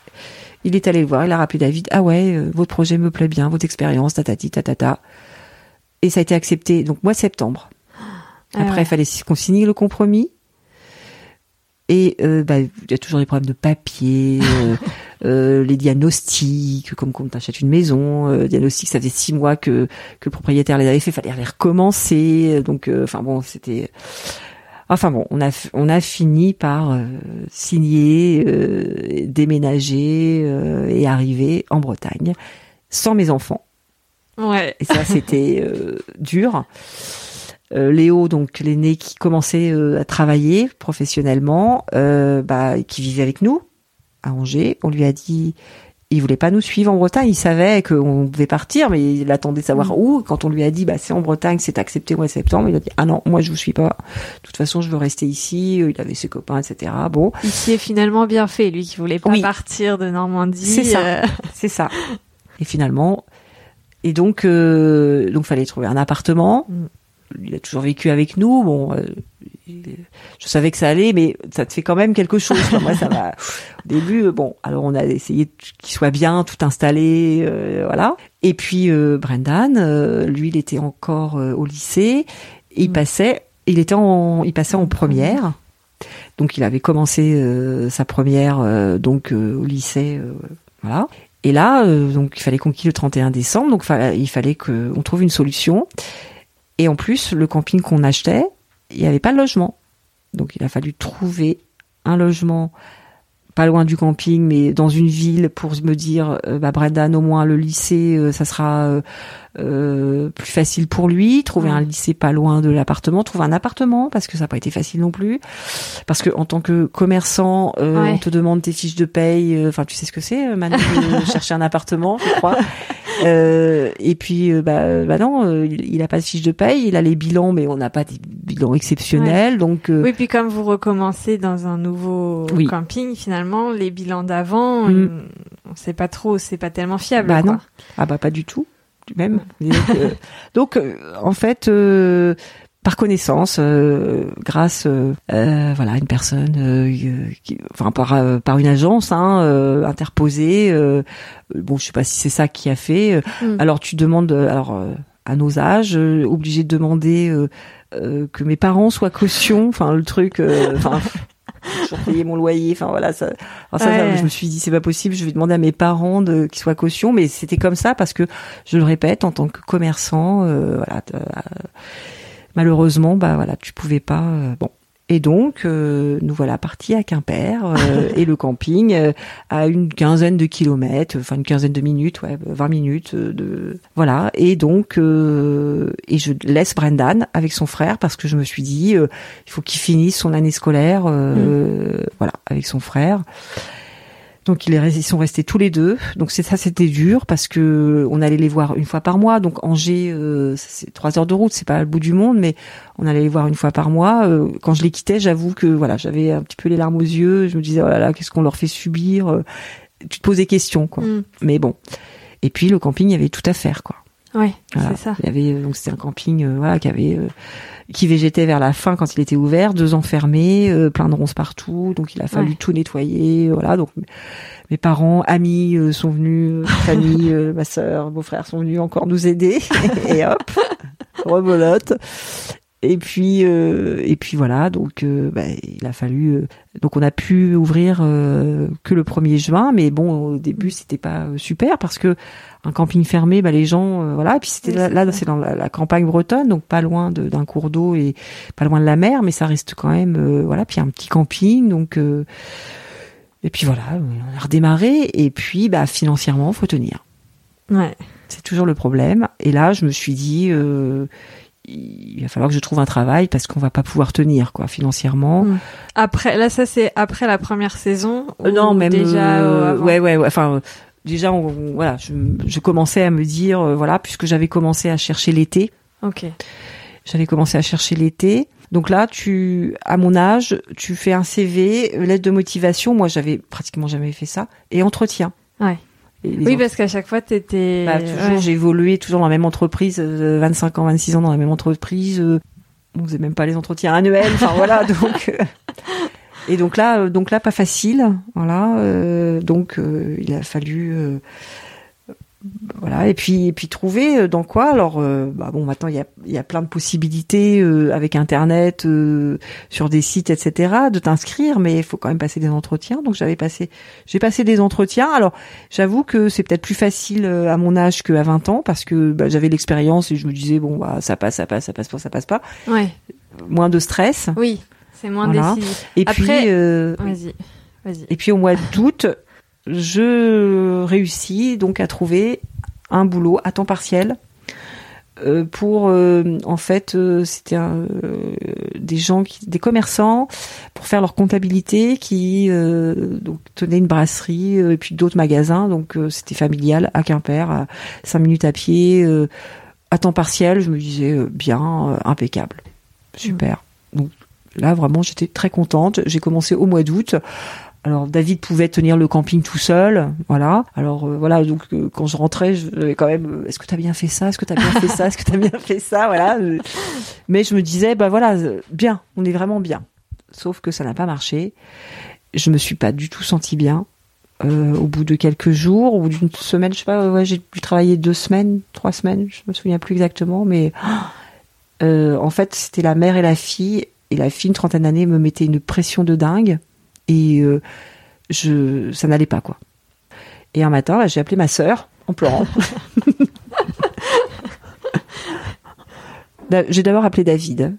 Il est allé le voir, il a rappelé David. Ah ouais, euh, votre projet me plaît bien, votre expérience, tatati, tatata. Et ça a été accepté, donc mois de septembre. Ah Après, ouais. il fallait qu'on signe le compromis. Et euh, bah, il y a toujours des problèmes de papier, euh, [LAUGHS] euh, les diagnostics, comme quand on achète une maison, euh, diagnostics, ça faisait six mois que, que le propriétaire les avait fait, fallait les recommencer. Donc, euh, enfin bon, c'était... Enfin bon, on a on a fini par euh, signer, euh, déménager euh, et arriver en Bretagne sans mes enfants. Ouais. Et ça, [LAUGHS] c'était euh, dur. Euh, Léo, donc l'aîné qui commençait euh, à travailler professionnellement, euh, bah, qui vivait avec nous à Angers, on lui a dit, il voulait pas nous suivre en Bretagne. Il savait qu'on devait partir, mais il attendait de savoir Mm. où. Quand on lui a dit, bah c'est en Bretagne, c'est accepté au mois de septembre, il a dit, ah non, moi je vous suis pas. De toute façon, je veux rester ici. Il avait ses copains, etc. Bon, Il s'y est finalement bien fait, lui qui voulait pas Oui. partir de Normandie. C'est ça. [LAUGHS] c'est ça. Et finalement, et donc, euh, donc fallait trouver un appartement. Il a toujours vécu avec nous. Bon, euh, je savais que ça allait, mais ça te fait quand même quelque chose. quoi. Moi, ça va. Au début, euh, bon, alors on a essayé qu'il soit bien, tout installé, euh, voilà. Et puis euh, Brendan, euh, lui, il était encore euh, au lycée. Il Mm. passait, il était en, il passait en première. Donc il avait commencé euh, sa première euh, donc euh, au lycée, euh, voilà. Et là, euh, donc il fallait qu'on quitte le 31 décembre, donc il fallait qu'on trouve une solution. Et en plus, le camping qu'on achetait, il n'y avait pas de logement. Donc il a fallu trouver un logement pas loin du camping, mais dans une ville pour me dire, euh, bah Brendan, au moins le lycée, euh, ça sera euh, euh, plus facile pour lui. Trouver un lycée pas loin de l'appartement, trouver un appartement parce que ça n'a pas été facile non plus. Parce que en tant que commerçant, euh, Ouais. on te demande tes fiches de paye. Enfin, tu sais ce que c'est, Manu, de [LAUGHS] chercher un appartement, je crois. Euh, et puis, euh, bah, euh, bah non, euh, il, il a pas de fiche de paye, il a les bilans, mais on n'a pas des bilans exceptionnels, donc. euh, Oui, puis comme vous recommencez dans un nouveau Oui. camping, finalement, les bilans d'avant, Mm. on sait pas trop, c'est pas tellement fiable. Bah quoi. non. Ah bah pas du tout, du même. [LAUGHS] Donc, euh, donc, euh, en fait, euh, par connaissance, euh, grâce, euh, euh, voilà, à une personne, euh, euh, qui, enfin par euh, par une agence hein, euh, interposée. euh, bon, je sais pas si c'est ça qui a fait. Mm. Alors tu demandes, alors euh, à nos âges, euh, obligé de demander euh, euh, que mes parents soient caution. Enfin le truc, euh, enfin. toujours payé mon loyer, enfin voilà ça. Ça, je me suis dit c'est pas possible, je vais demander à mes parents de qu'ils soient caution, mais c'était comme ça parce que je le répète en tant que commerçant, euh, voilà, euh, malheureusement bah voilà tu pouvais pas euh, bon. Et donc euh, nous voilà partis à Quimper euh, [LAUGHS] et le camping euh, à une quinzaine de kilomètres, enfin une quinzaine de minutes, ouais, 20 minutes de voilà. Et donc et je laisse Brendan avec son frère parce que je me suis dit il faut qu'il finisse son année scolaire, euh, voilà, avec son frère. Donc ils sont restés tous les deux. Donc c'est ça, c'était dur parce que on allait les voir une fois par mois. Donc Angers, euh, c'est trois heures de route, c'est pas le bout du monde, mais on allait les voir une fois par mois. Euh, quand je les quittais, j'avoue que voilà, j'avais un petit peu les larmes aux yeux. Je me disais oh là là, qu'est-ce qu'on leur fait subir Euh, Tu te poses des questions, quoi. Mm. Mais bon. Et puis le camping, il y avait tout à faire, quoi. Voilà. c'est ça. Il y avait euh, donc c'était un camping euh, voilà qui avait euh, qui végétait vers la fin quand il était ouvert, deux ans fermés, euh, plein de ronces partout, donc il a fallu Ouais. tout nettoyer, voilà. Donc mes parents, amis euh, sont venus, famille, [LAUGHS] euh, ma sœur, beau-frère sont venus encore nous aider [LAUGHS] et hop, rebelote. Et puis euh, et puis voilà, donc euh, bah, il a fallu euh, donc on a pu ouvrir euh, que le 1er juin, mais bon au début c'était pas super parce que un camping fermé, bah les gens euh, voilà, et puis c'était Oui, là, c'est là, ça. c'est dans la, la campagne bretonne, donc pas loin de- d'un cours d'eau et pas loin de la mer, mais ça reste quand même euh, voilà, puis un petit camping, donc euh, et puis voilà, on a redémarré et puis bah financièrement faut tenir. Ouais. C'est toujours le problème. Et là, je me suis dit, euh, il va falloir que je trouve un travail parce qu'on va pas pouvoir tenir, quoi, financièrement. Mm. Après, là, ça c'est après la première saison. Non, même déjà. euh, ouais, ouais, ouais. Enfin, euh, déjà, on- on- voilà, je, je commençais à me dire, euh, voilà, puisque j'avais commencé à chercher l'été. Ok. J'avais commencé à chercher l'été. Donc là, tu, à mon âge, tu fais un CV, euh, lettre de motivation. Moi, j'avais pratiquement jamais fait ça. Et entretien. Ouais. Et Oui, parce qu'à chaque fois, t'étais. Bah, toujours, ouais. j'ai évolué toujours dans la même entreprise, euh, 25 ans, 26 ans dans la même entreprise. euh, on faisait même pas les entretiens annuels. Enfin voilà, [LAUGHS] donc. Et donc là, euh, donc là, pas facile. Voilà. euh, donc euh, il a fallu euh, voilà. Et puis et puis trouver euh, dans quoi. Alors euh, bah bon maintenant il y a il y a plein de possibilités euh, avec internet sur des sites etc de t'inscrire. Mais il faut quand même passer des entretiens. Donc j'avais passé j'ai passé des entretiens. Alors j'avoue que c'est peut-être plus facile à mon âge qu'à 20 ans parce que bah, j'avais l'expérience et je me disais bon bah ça passe ça passe ça passe pas ça passe pas. Ouais. Moins de stress. Oui c'est moins décisif. Et puis vas-y vas-y. et puis au mois d'août je réussis donc à trouver un boulot à temps partiel euh, pour euh, en fait euh, c'était des gens qui des commerçants pour faire leur comptabilité qui donc tenaient une brasserie et puis d'autres magasins. Donc c'était familial à Quimper à 5 minutes à pied à temps partiel. Je me disais bien impeccable. Super là vraiment j'étais très contente j'ai commencé au mois d'août alors David pouvait tenir le camping tout seul, voilà. Alors euh, voilà, donc euh, quand je rentrais, je quand même euh, est-ce que tu as bien fait ça? Est-ce que tu as bien fait ça? Est-ce que tu as bien fait ça? Voilà. [LAUGHS] Mais je me disais bah voilà, bien, on est vraiment bien. Sauf que ça n'a pas marché. Je me suis pas du tout senti bien. au bout de quelques jours, au bout d'une semaine, je sais pas, ouais, j'ai pu travailler deux semaines, trois semaines, je me souviens plus exactement, mais [GASPS] en fait c'était la mère et la fille, et la fille une trentaine d'années me mettait une pression de dingue et euh, je, ça n'allait pas, quoi. Et un matin, j'ai appelé ma sœur en pleurant. [LAUGHS] [LAUGHS] j'ai d'abord appelé David.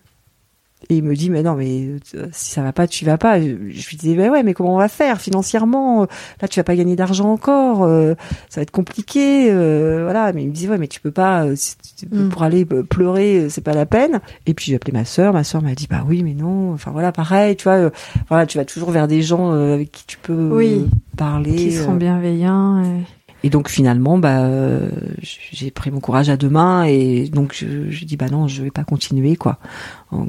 Et il me dit, mais non, mais euh, si ça va pas, tu vas pas. Je lui disais, bah ouais, mais comment on va faire financièrement? Là, tu vas pas gagner d'argent encore. Euh, ça va être compliqué. Euh, voilà. Mais il me disait, ouais, mais tu peux pas. Mm. Pour aller pleurer, c'est pas la peine. Et puis j'ai appelé ma sœur. Ma sœur m'a dit, bah oui, mais non. Enfin voilà, pareil. Tu vois, voilà, tu vas toujours vers des gens avec qui tu peux oui, parler. Qui seront bienveillants. Et... Et donc finalement, bah, euh, j'ai pris mon courage à deux mains et donc je, je dis bah non, je vais pas continuer quoi.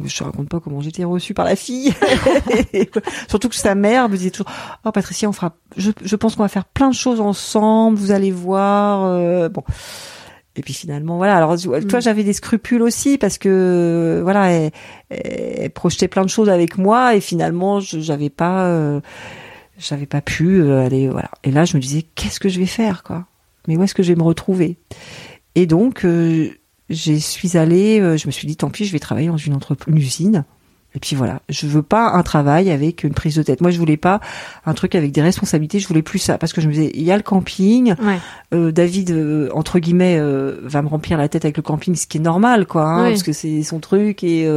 Je te raconte pas comment j'étais reçue par la fille. [LAUGHS] Surtout que sa mère me disait toujours oh Patricia, on fera, je, je pense qu'on va faire plein de choses ensemble. Vous allez voir. Euh, bon. Et puis finalement, voilà. Alors toi, mm. j'avais des scrupules aussi parce que voilà, elle, elle, projetait plein de choses avec moi et finalement, j'avais pas. Euh, j'avais pas pu euh, aller voilà. Et là, je me disais qu'est-ce que je vais faire quoi? Mais où est-ce que je vais me retrouver? Et donc euh, je suis allée, euh, je me suis dit tant pis, je vais travailler dans une entreprise, une usine. Et puis voilà, je veux pas un travail avec une prise de tête. Moi, je voulais pas un truc avec des responsabilités. Je voulais plus ça parce que je me disais, il y a le camping. Euh, David, entre guillemets, va me remplir la tête avec le camping, ce qui est normal, quoi, hein, parce que c'est son truc et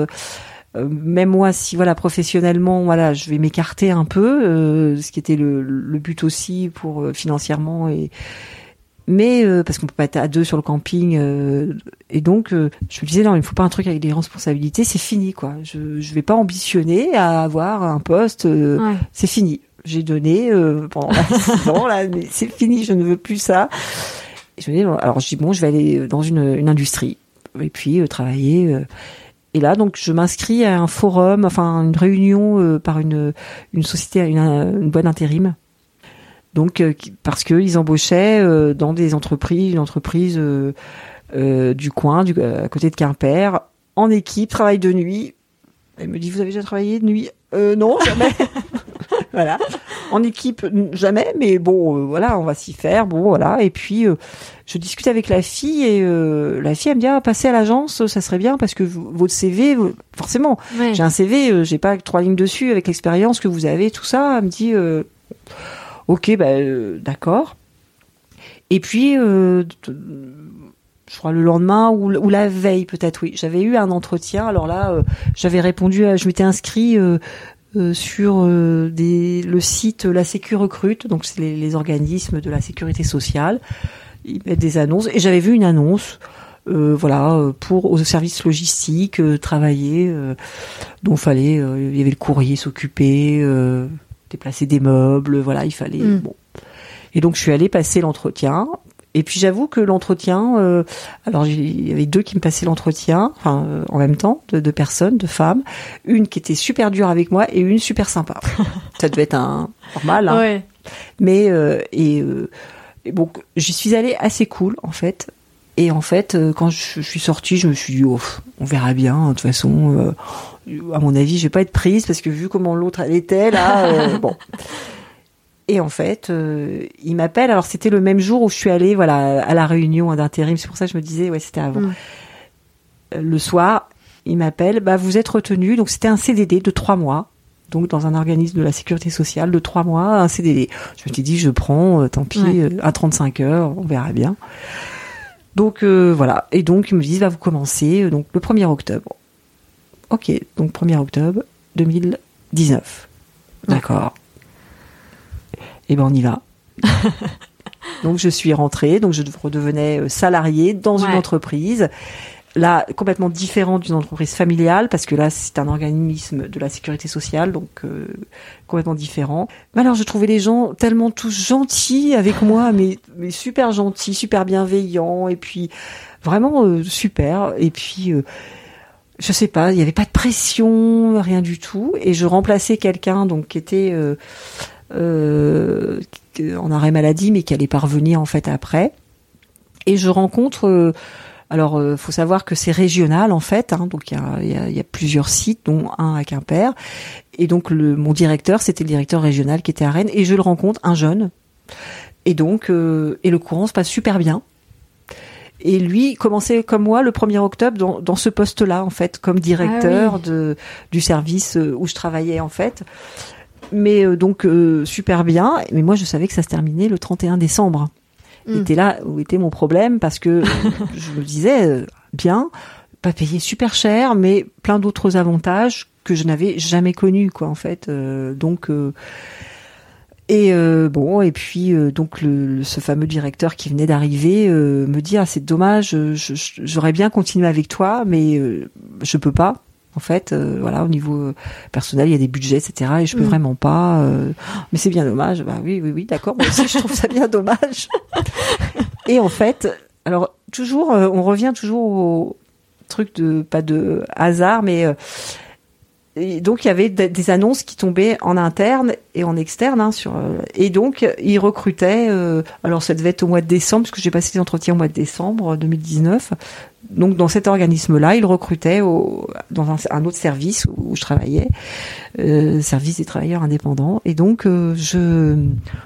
euh, même moi, si voilà professionnellement, voilà, je vais m'écarter un peu, euh, ce qui était le, le, but aussi pour euh, financièrement et mais parce qu'on peut pas être à deux sur le camping et donc je me disais non il faut pas un truc avec des responsabilités c'est fini quoi. Je je vais pas ambitionner à avoir un poste c'est fini. J'ai donné pendant [LAUGHS] six ans là mais c'est fini je ne veux plus ça. Et je me dis alors je dis bon je vais aller dans une, une industrie et puis travailler et là, donc, je m'inscris à un forum, enfin, une réunion euh, par une, une société, une, une boîte d'intérim. Donc, euh, parce qu'ils embauchaient euh, dans des entreprises, une entreprise du coin, du, à côté de Quimper, en équipe, travail de nuit. Elle me dit, vous avez déjà travaillé de nuit? Non, jamais. [LAUGHS] voilà. En équipe, jamais, mais bon, euh, voilà, on va s'y faire. Bon, voilà. Et puis, euh, je discute avec la fille et euh, la fille elle me dit, ah, passer à l'agence, ça serait bien parce que votre CV, forcément, j'ai un CV, j'ai pas trois lignes dessus avec l'expérience que vous avez, tout ça. Elle me dit, ok, bah, d'accord. Et puis, je crois le lendemain ou, ou la veille peut-être oui j'avais eu un entretien alors là j'avais répondu à, je m'étais inscrit euh, sur euh, des, le site La Sécu Recrute, donc c'est les, organismes de la sécurité sociale. Ils mettent des annonces et j'avais vu une annonce. Euh, voilà pour aux services logistiques travailler dont fallait il y avait le courrier s'occuper déplacer des meubles voilà il fallait mm. bon et donc je suis allée passer l'entretien et puis j'avoue que l'entretien, euh, alors il y avait deux qui me passaient l'entretien, enfin euh, en même temps, de deux personnes, de femmes, une qui était super dure avec moi et une super sympa. [LAUGHS] Ça devait être un normal, hein. Ouais. Mais euh, et, bon, j'y suis allée assez cool en fait. Et en fait, quand je, suis sortie, je me suis dit, oh, on verra bien. De toute façon, à mon avis, je vais pas être prise parce que vu comment l'autre elle était là, [LAUGHS] bon. Et en fait, euh, il m'appelle. Alors c'était le même jour où je suis allée, voilà, à la réunion d'intérim. C'est pour ça que je me disais, ouais, c'était avant. Mm. Euh, Le soir, il m'appelle. Bah, vous êtes retenu. Donc c'était un CDD de trois mois. Donc dans un organisme de la sécurité sociale de trois mois, un CDD. Je me suis dit, je prends. euh, tant pis, Ouais. euh, à 35 heures, on verra bien. Donc euh, voilà. Et donc ils me disent, bah, vous commencez donc le 1er octobre. Ok. Donc 1er octobre 2019. D'accord. Et ben on y va. [LAUGHS] donc je suis rentrée, donc je redevenais euh, salariée dans une entreprise. Là, complètement différente d'une entreprise familiale, parce que là, c'est un organisme de la sécurité sociale, donc euh, complètement différent. Mais alors, je trouvais les gens tellement tous gentils avec moi, [LAUGHS] mais, mais super gentils, super bienveillants, et puis vraiment euh, super. Et puis, euh, je sais pas, il n'y avait pas de pression, rien du tout. Et je remplaçais quelqu'un donc qui était euh, euh, en arrêt maladie, mais qui allait pas revenir en fait après. Et je rencontre. euh, alors, euh, faut savoir que c'est régional en fait, hein, donc il y a, il y a- il y a plusieurs sites, dont un à Quimper. Et donc le, mon directeur, c'était le directeur régional qui était à Rennes, et je le rencontre, un jeune. Et donc, euh, et le courant se passe super bien. Et lui commençait comme moi le 1er octobre dans, dans ce poste-là, en fait, comme directeur Ah oui. de, du service où je travaillais, en fait. Mais euh, donc, euh, super bien. Mais moi, je savais que ça se terminait le 31 décembre. Mm. Était là où était mon problème parce que euh, [LAUGHS] je me disais, euh, bien, pas payé super cher, mais plein d'autres avantages que je n'avais jamais connus, quoi, en fait. Euh, donc, euh, et euh, bon, et puis euh, donc le, le- ce fameux directeur qui venait d'arriver euh, me dit ah c'est dommage, j'aurais bien continué avec toi, mais euh, je peux pas. En fait, euh, voilà, au niveau euh, personnel, il y a des budgets, etc. Et je peux Mm. vraiment pas. euh, mais c'est bien dommage. Bah oui, oui, oui, d'accord. Moi aussi, je trouve ça bien dommage. [LAUGHS] et en fait, alors toujours, on revient toujours au truc de pas de hasard, mais et donc il y avait des annonces qui tombaient en interne et en externe hein, sur et donc ils recrutaient euh, alors ça devait être au mois de décembre parce que j'ai passé les entretiens au mois de décembre 2019 donc dans cet organisme là ils recrutaient au, dans un, un autre service où je travaillais euh, service des travailleurs indépendants et donc euh, je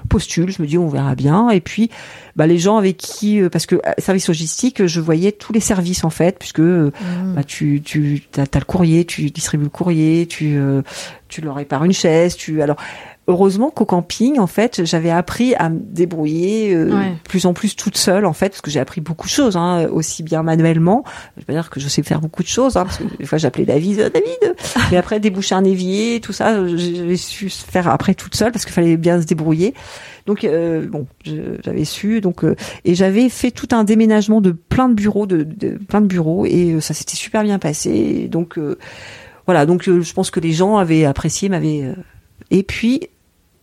postule je me dis on verra bien et puis bah, les gens avec qui euh, parce que euh, service logistique je voyais tous les services en fait puisque euh, Mm. bah, tu tu as, le courrier, tu distribues le courrier, tu euh, tu leur répares une chaise, tu alors heureusement qu'au camping en fait j'avais appris à me débrouiller euh, Ouais. plus en plus toute seule en fait parce que j'ai appris beaucoup de choses hein, aussi bien manuellement. Je veux pas dire que je sais faire beaucoup de choses hein, parce que des fois j'appelais David euh, David. [LAUGHS] Mais après déboucher un évier tout ça euh, j'ai su faire après toute seule parce qu'il fallait bien se débrouiller. Donc euh, bon j'avais su donc euh, et j'avais fait tout un déménagement de plein de bureaux de, de plein de bureaux et ça s'était super bien passé. Et donc euh, voilà donc je pense que les gens avaient apprécié m'avaient euh, et puis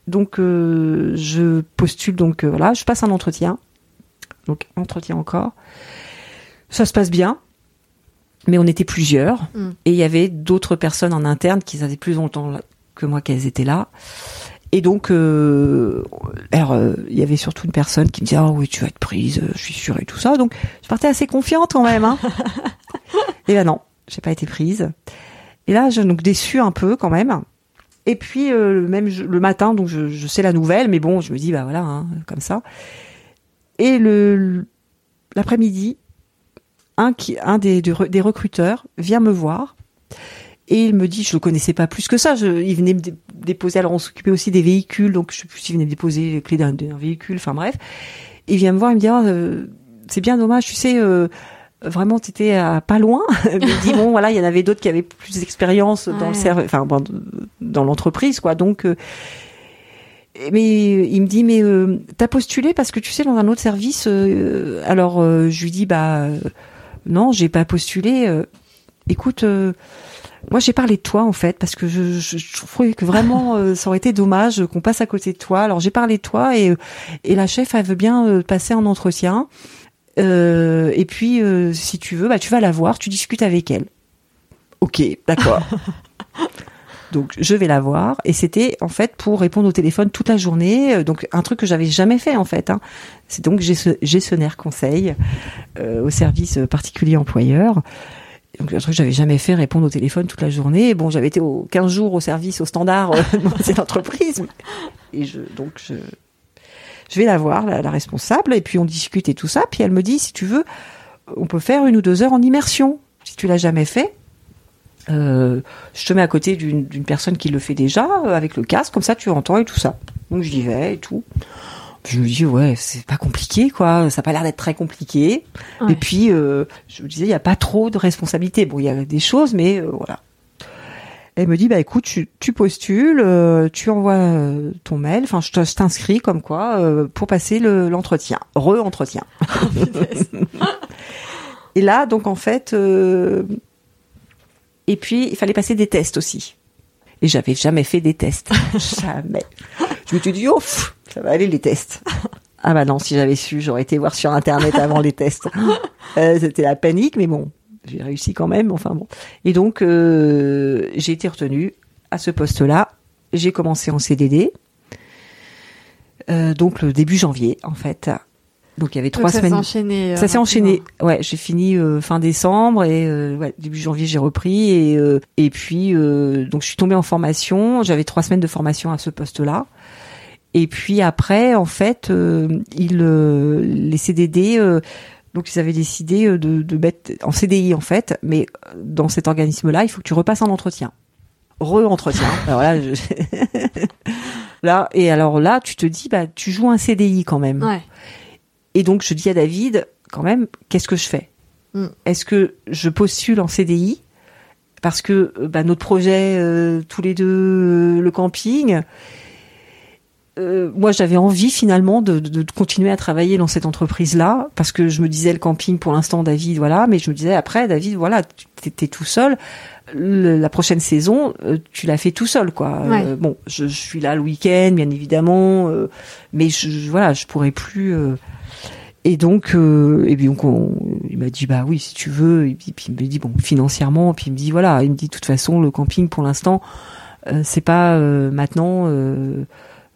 donc euh, je postule donc euh, voilà je passe un entretien. Donc entretien encore. Ça se passe bien mais on était plusieurs. Mm. et il y avait d'autres personnes en interne qui faisaient plus longtemps que moi qu'elles étaient là. Et donc euh, alors euh, il y avait surtout une personne qui me disait ah oui tu vas être prise euh, je suis sûre et tout ça. Donc je partais assez confiante quand même hein. [LAUGHS] et ben non j'ai pas été prise. Et là je donc déçue un peu quand même et puis euh, même le matin donc je, je sais la nouvelle mais bon je me dis bah voilà hein, comme ça et le l'après-midi un qui un des, des re- des recruteurs vient me voir et il me dit, je le connaissais pas plus que ça. Je, il venait me dé- déposer. Alors on s'occupait aussi des véhicules, donc je sais plus s'il venait me déposer les clés d'un d'un véhicule. Enfin bref, il vient me voir, il me dit, Ah, euh, c'est bien dommage, tu sais. Euh, Vraiment, t'étais à pas loin. [LAUGHS] Mais dit bon, voilà, il y en avait d'autres qui avaient plus d'expérience dans le serve, enfin bon, dans l'entreprise, quoi. Donc, euh, mais il me dit, mais euh, t'as postulé parce que tu sais dans un autre service. euh, alors euh, je lui dis bah non, j'ai pas postulé. écoute, moi j'ai parlé de toi en fait parce que je, je, je trouvais que vraiment [LAUGHS] ça aurait été dommage qu'on passe à côté de toi. Alors j'ai parlé de toi et et la chef elle veut bien passer un entretien. Euh, et puis euh, si tu veux, bah tu vas la voir, tu discutes avec elle. Ok, d'accord. [LAUGHS] Donc je vais la voir et c'était en fait pour répondre au téléphone toute la journée, euh, donc un truc que j'avais jamais fait en fait. Hein. C'est donc gest- gestionnaire conseil euh, au service particulier employeur. Donc un truc que j'avais jamais fait, répondre au téléphone toute la journée. Bon, j'avais été aux 15 jours au service au standard [LAUGHS] de cette entreprise. Et je, donc je, je vais la voir, la, la, responsable, et puis on discute et tout ça. Puis elle me dit, si tu veux, on peut faire une ou deux heures en immersion. Si tu l'as jamais fait, euh, je te mets à côté d'une personne qui le fait déjà, euh, avec le casque, comme ça tu entends et tout ça. Donc j'y vais et tout. Je me dis ouais, c'est pas compliqué quoi, ça a pas l'air d'être très compliqué. Ouais. Et puis euh, je me disais il y a pas trop de responsabilités. Bon, il y a des choses mais euh, voilà. Elle me dit bah écoute, tu, tu postules, euh, tu envoies ton mail, enfin je t'inscris comme quoi pour passer l'entretien, re-entretien. [LAUGHS] et là donc en fait et puis, il fallait passer des tests aussi. Et j'avais jamais fait des tests. [LAUGHS] jamais. Je me suis dit, ouf, ça va aller les tests. Ah bah non, si j'avais su, j'aurais été voir sur Internet avant les tests. [LAUGHS] Euh, C'était la panique, mais bon, j'ai réussi quand même. Enfin bon. Et donc, euh, j'ai été retenue à ce poste-là. J'ai commencé en CDD. Euh, donc le début janvier, en fait. Donc il y avait trois Donc, ça semaines. s'est enchaîné. euh, Ça s'est enchaîné. Ouais, j'ai fini euh, fin décembre et euh, ouais, début janvier j'ai repris et euh, et puis euh, donc je suis tombée en formation. J'avais trois semaines de formation à ce poste-là. Et puis après, en fait, euh, euh, les CDD. Euh, donc ils avaient décidé euh, de, de mettre en CDI en fait, mais dans cet organisme-là, il faut que tu repasses un entretien. Re-entretien. [LAUGHS] alors là, je... [LAUGHS] là, et alors là, tu te dis, bah, tu joues un CDI quand même. Ouais. Et donc je dis à David, quand même, qu'est-ce que je fais? Mm. Est-ce que je postule en CDI parce que euh, bah, notre projet euh, tous les deux, euh, le camping. Euh, moi, j'avais envie finalement de, de, de continuer à travailler dans cette entreprise-là parce que je me disais le camping pour l'instant, David, voilà. Mais je me disais après, David, voilà, tu étais tout seul. Le- la prochaine saison, euh, tu l'as fait tout seul, quoi. Ouais. Euh, bon, je, je suis là le week-end, bien évidemment, euh, mais je, je- voilà, je pourrais plus. euh, et donc, euh, et puis donc on- il m'a dit bah oui si tu veux. Et puis, puis il me dit bon financièrement. Puis il me dit voilà, il me dit de toute façon le camping pour l'instant euh, c'est pas euh, maintenant.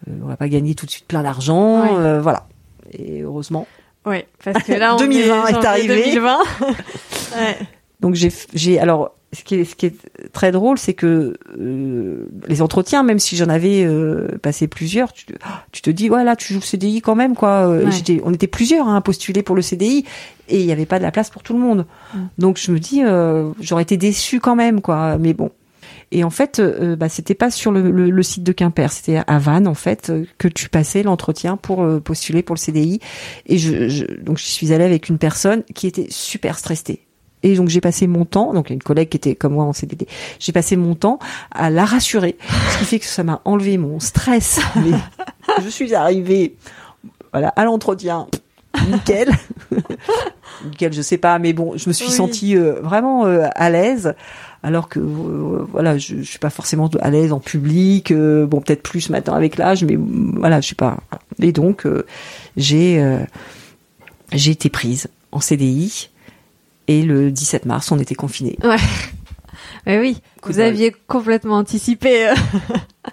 Euh, on va pas gagner tout de suite plein d'argent. Ouais. euh, voilà. Et heureusement. Ouais, parce que là, [LAUGHS] on 2020 est janvier arrivé. 2020. [LAUGHS] ouais. Donc j'ai j'ai alors ce qui est ce qui est très drôle c'est que euh, les entretiens même si j'en avais euh, passé plusieurs tu, te- tu te dis voilà tu joues le CDI quand même quoi Euh, Ouais. j'étais on était plusieurs hein, à postuler pour le CDI et il n'y avait pas de la place pour tout le monde Mm. donc je me dis euh, j'aurais été déçue quand même quoi mais bon et en fait euh, bah, c'était pas sur le, le, le site de Quimper. C'était à Vannes en fait euh, que tu passais l'entretien pour euh, postuler pour le CDI et je, je donc je suis allée avec une personne qui était super stressée. Et donc j'ai passé mon temps, donc une collègue qui était comme moi en CDD, j'ai passé mon temps à la rassurer, ce qui fait que ça m'a enlevé mon stress. [LAUGHS] Mais je suis arrivée, voilà, à l'entretien, nickel, [LAUGHS] nickel, je sais pas, mais bon, je me suis Oui. sentie euh, vraiment euh, à l'aise, alors que euh, voilà, je, je suis pas forcément à l'aise en public, euh, bon peut-être plus maintenant avec l'âge, mais mm, voilà, je suis pas. Et donc euh, j'ai j'ai été prise en CDI. Et le 17 mars, on était confinés. Mais oui, Coup vous aviez complètement anticipé.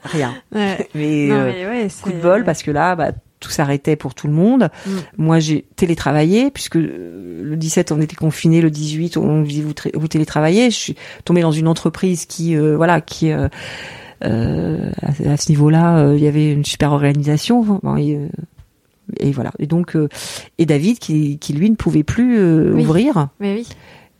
Rien. Ouais. [LAUGHS] Mais, Non, mais ouais, coup de bol parce que là, bah, tout s'arrêtait pour tout le monde. Mm. Moi, j'ai télétravaillé puisque euh, le 17 on était confinés, le 18 on dit vous, tra- vous télétravaillez. Je suis tombée dans une entreprise qui, euh, voilà, qui euh, euh, à, à ce niveau-là, il y avait une super organisation. Bon, et, et voilà. Et donc, et David qui, qui lui ne pouvait plus Oui. ouvrir. Mais oui.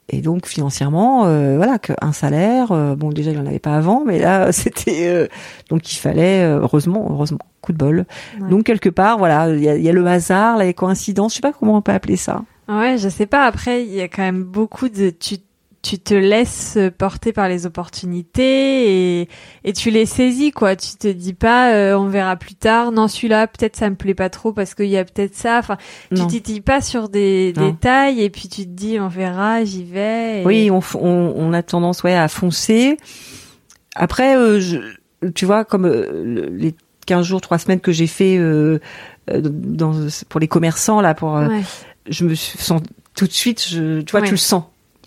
Et donc financièrement, euh, voilà, qu'un salaire, euh, bon déjà il en avait pas avant, mais là [LAUGHS] c'était euh, donc il fallait euh, heureusement, heureusement, coup de bol. Ouais. Donc quelque part, voilà, il y a, il y a le hasard, les coïncidences, je sais pas comment on peut appeler ça. Ouais, je sais pas. Après, il y a quand même beaucoup de. Tu, tu te laisses porter par les opportunités et, et tu les saisis, quoi. Tu te dis pas, euh, on verra plus tard. Non, celui-là, peut-être ça me plaît pas trop parce qu'il y a peut-être ça. Enfin, Non. tu t'y dis pas sur des Non. détails et puis tu te dis, on verra, j'y vais. et- Oui, on, f- on, on a tendance ouais à foncer. Après, euh, je, tu vois, comme euh, le- les 15 jours, 3 semaines que j'ai fait dans, pour les commerçants là, pour, Ouais. je me sens tout de suite, je, tu vois, Ouais. tu le sens.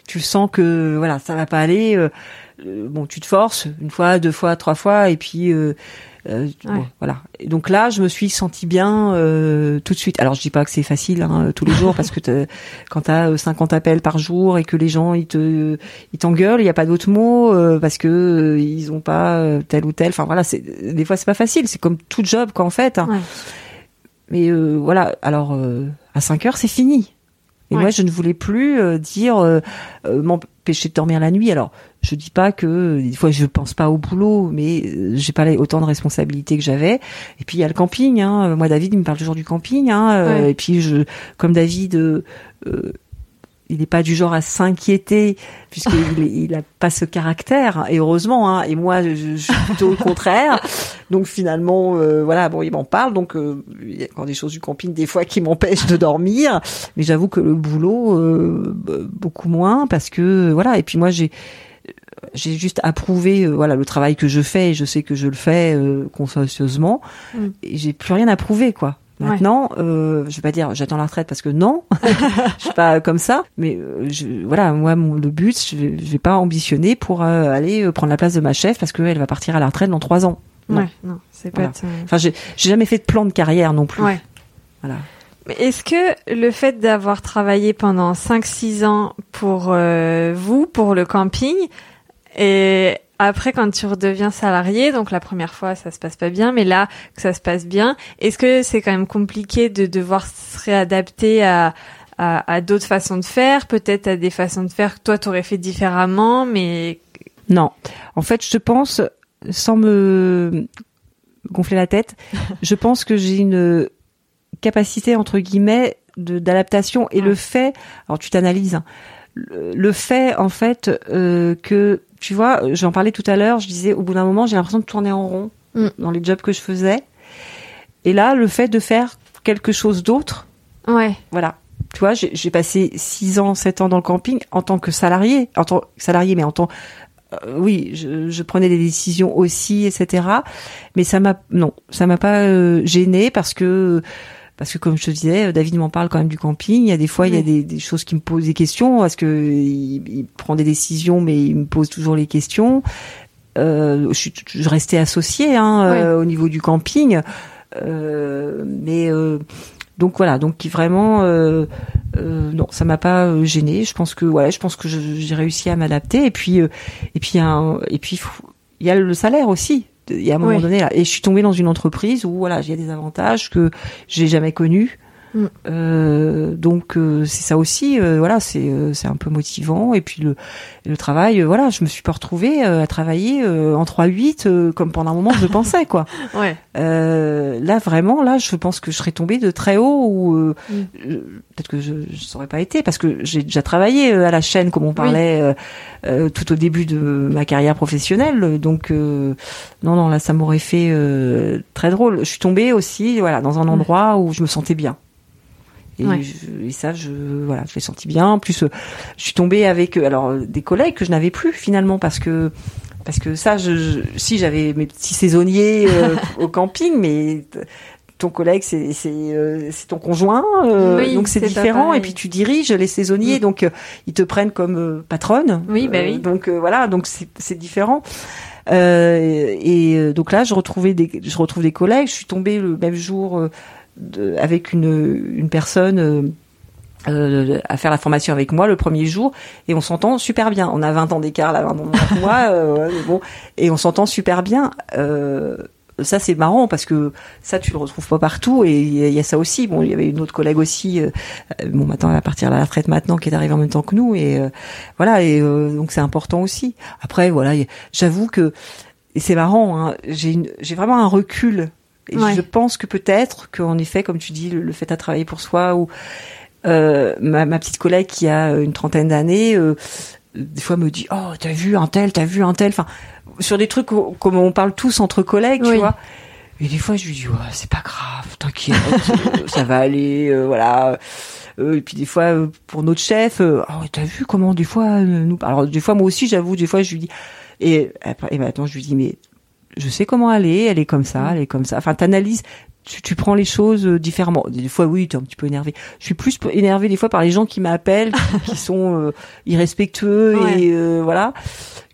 Tu sens que voilà, ça va pas aller. euh, euh, bon, tu te forces une fois, deux fois, trois fois, et puis euh, euh, bon, voilà. Et donc là, je me suis sentie bien euh, tout de suite. Alors, je dis pas que c'est facile hein, tous les jours parce que quand t'as euh, 50 appels par jour et que les gens ils te ils t'engueulent, il y a pas d'autre mot euh, parce que ils ont pas tel ou tel. Enfin voilà, c'est des fois c'est pas facile. C'est comme tout job qu'en fait. hein. Ouais. Mais voilà, alors à 5 heures, c'est fini. Et Ouais. moi, je ne voulais plus euh, dire euh, euh, m'empêcher de dormir la nuit. Alors, je dis pas que euh, des fois je pense pas au boulot, mais euh, j'ai pas autant de responsabilités que j'avais. Et puis il y a le camping. Hein. Moi, David, il me parle toujours du camping. Hein. Ouais. Et puis, je, comme David. Il n'est pas du genre à s'inquiéter puisqu'il [LAUGHS] est- il a pas ce caractère et heureusement hein, et moi je, je suis plutôt le contraire. Donc finalement euh, voilà bon il m'en parle donc euh, il y a encore des choses du camping des fois qui m'empêchent de dormir. Mais j'avoue que le boulot euh, beaucoup moins parce que voilà et puis moi j'ai j'ai juste approuvé euh, voilà le travail que je fais et je sais que je le fais euh, consciencieusement. Mm. et j'ai plus rien à prouver quoi Ouais. Maintenant, euh, je vais pas dire j'attends la retraite parce que non, [LAUGHS] je suis pas comme ça. Mais euh, je, voilà, moi, mon, le but, je vais, je vais pas ambitionner pour euh, aller euh, prendre la place de ma chef parce qu'elle va partir à la retraite dans trois ans. Non. Ouais, non, c'est pas. Voilà. ton- Enfin, j'ai jamais fait de plan de carrière non plus. Ouais. Voilà. Est-ce que le fait d'avoir travaillé pendant 5-6 ans pour euh, vous, pour le camping, et après quand tu redeviens salarié, donc la première fois ça se passe pas bien, mais là que ça se passe bien, est-ce que c'est quand même compliqué de devoir se réadapter à, à, à d'autres façons de faire, peut-être à des façons de faire que toi t'aurais fait différemment, mais Non. En fait, je pense, sans me gonfler la tête, [LAUGHS] je pense que j'ai une capacité entre guillemets d'adaptation et Ouais. le fait. Alors tu t'analyses. hein, le, fait en fait euh, que tu vois, j'en parlais tout à l'heure. Je disais au bout d'un moment, j'ai l'impression de tourner en rond Mm. dans les jobs que je faisais. Et là, le fait de faire quelque chose d'autre, ouais, voilà. Tu vois, j'ai passé six ans, sept ans dans le camping en tant que salarié, en tant que salarié, mais en tant euh, oui, je, je prenais des décisions aussi, etc. Mais ça m'a non, ça m'a pas euh, gêné parce que parce que comme je te disais, David m'en parle quand même du camping. Il y a des fois, il y a des, des choses qui me posent des questions parce que il, il prend des décisions, mais il me pose toujours les questions. Euh, je, suis- je restais associée hein, euh, au niveau du camping, euh, mais euh, donc voilà, donc vraiment euh, euh, non, ça m'a pas euh, gêné. Je pense que voilà, je pense que j'ai réussi à m'adapter et puis euh, et puis un- et puis il y a le salaire aussi. Il y a un moment Oui. donné là, et je suis tombée dans une entreprise où voilà, il y a des avantages que j'ai jamais connus. Mm. Euh, donc euh, c'est ça aussi, euh, voilà, c'est euh, c'est un peu motivant et puis le le travail, euh, voilà, je me suis pas retrouvée euh, à travailler euh, en 3-8 euh, comme pendant un moment je pensais quoi. [LAUGHS] ouais, Euh, là vraiment là je pense que je serais tombée de très haut ou euh, Mm. peut-être que je ne saurais pas été parce que j'ai déjà travaillé à la chaîne comme on parlait euh, euh, tout au début de ma carrière professionnelle donc euh, non non là ça m'aurait fait euh, très drôle je suis tombée aussi voilà dans un Ouais. endroit où je me sentais bien et, Ouais. je- et ça je voilà je l'ai senti bien en plus euh, je suis tombée avec euh, alors euh, des collègues que je n'avais plus finalement parce que parce que ça je, je- si j'avais mes petits saisonniers euh, [LAUGHS] au camping mais ton collègue c'est c'est euh, c'est ton conjoint euh, Oui, donc c'est différent et puis tu diriges les saisonniers Mm. donc euh, ils te prennent comme patronne Oui, bah oui. donc voilà donc c'est différent euh, et donc là je retrouvais des je retrouve des collègues je suis tombée le même jour euh, de- avec une une personne euh, euh, à faire la formation avec moi le premier jour et on s'entend super bien. On a 20 ans d'écart là, 20 ans [LAUGHS] moi, euh, bon, et on s'entend super bien. Euh, ça c'est marrant parce que ça tu le retrouves pas partout et il y, a- il y a ça aussi. Bon, il y avait une autre collègue aussi. euh, euh, bon, maintenant elle va partir à la retraite maintenant qui est arrivée en même temps que nous et euh, voilà et euh, donc c'est important aussi. Après voilà, j'avoue que et c'est marrant. Hein, j'ai j'ai vraiment un recul. Et Ouais. je pense que peut-être qu'en effet, comme tu dis, le, le fait à travailler pour soi ou euh, ma, ma petite collègue qui a une trentaine d'années, euh, des fois me dit oh t'as vu un tel, t'as vu un tel, enfin sur des trucs comme on parle tous entre collègues, Oui. tu vois. Et des fois je lui dis ouais c'est pas grave, t'inquiète, euh, ça va aller, euh, voilà. Euh, et puis des fois euh, pour notre chef, euh, oh t'as vu comment des fois euh, nous, alors des fois moi aussi j'avoue des fois je lui dis et après et maintenant je lui dis mais je sais comment elle est, elle est comme ça, elle est comme ça. Enfin, t'analyses, tu, tu prends les choses euh, différemment. Des fois, oui, tu es un petit peu énervé. Je suis plus énervé des fois par les gens qui m'appellent, qui, [LAUGHS] qui sont euh, irrespectueux Ouais. et euh, voilà,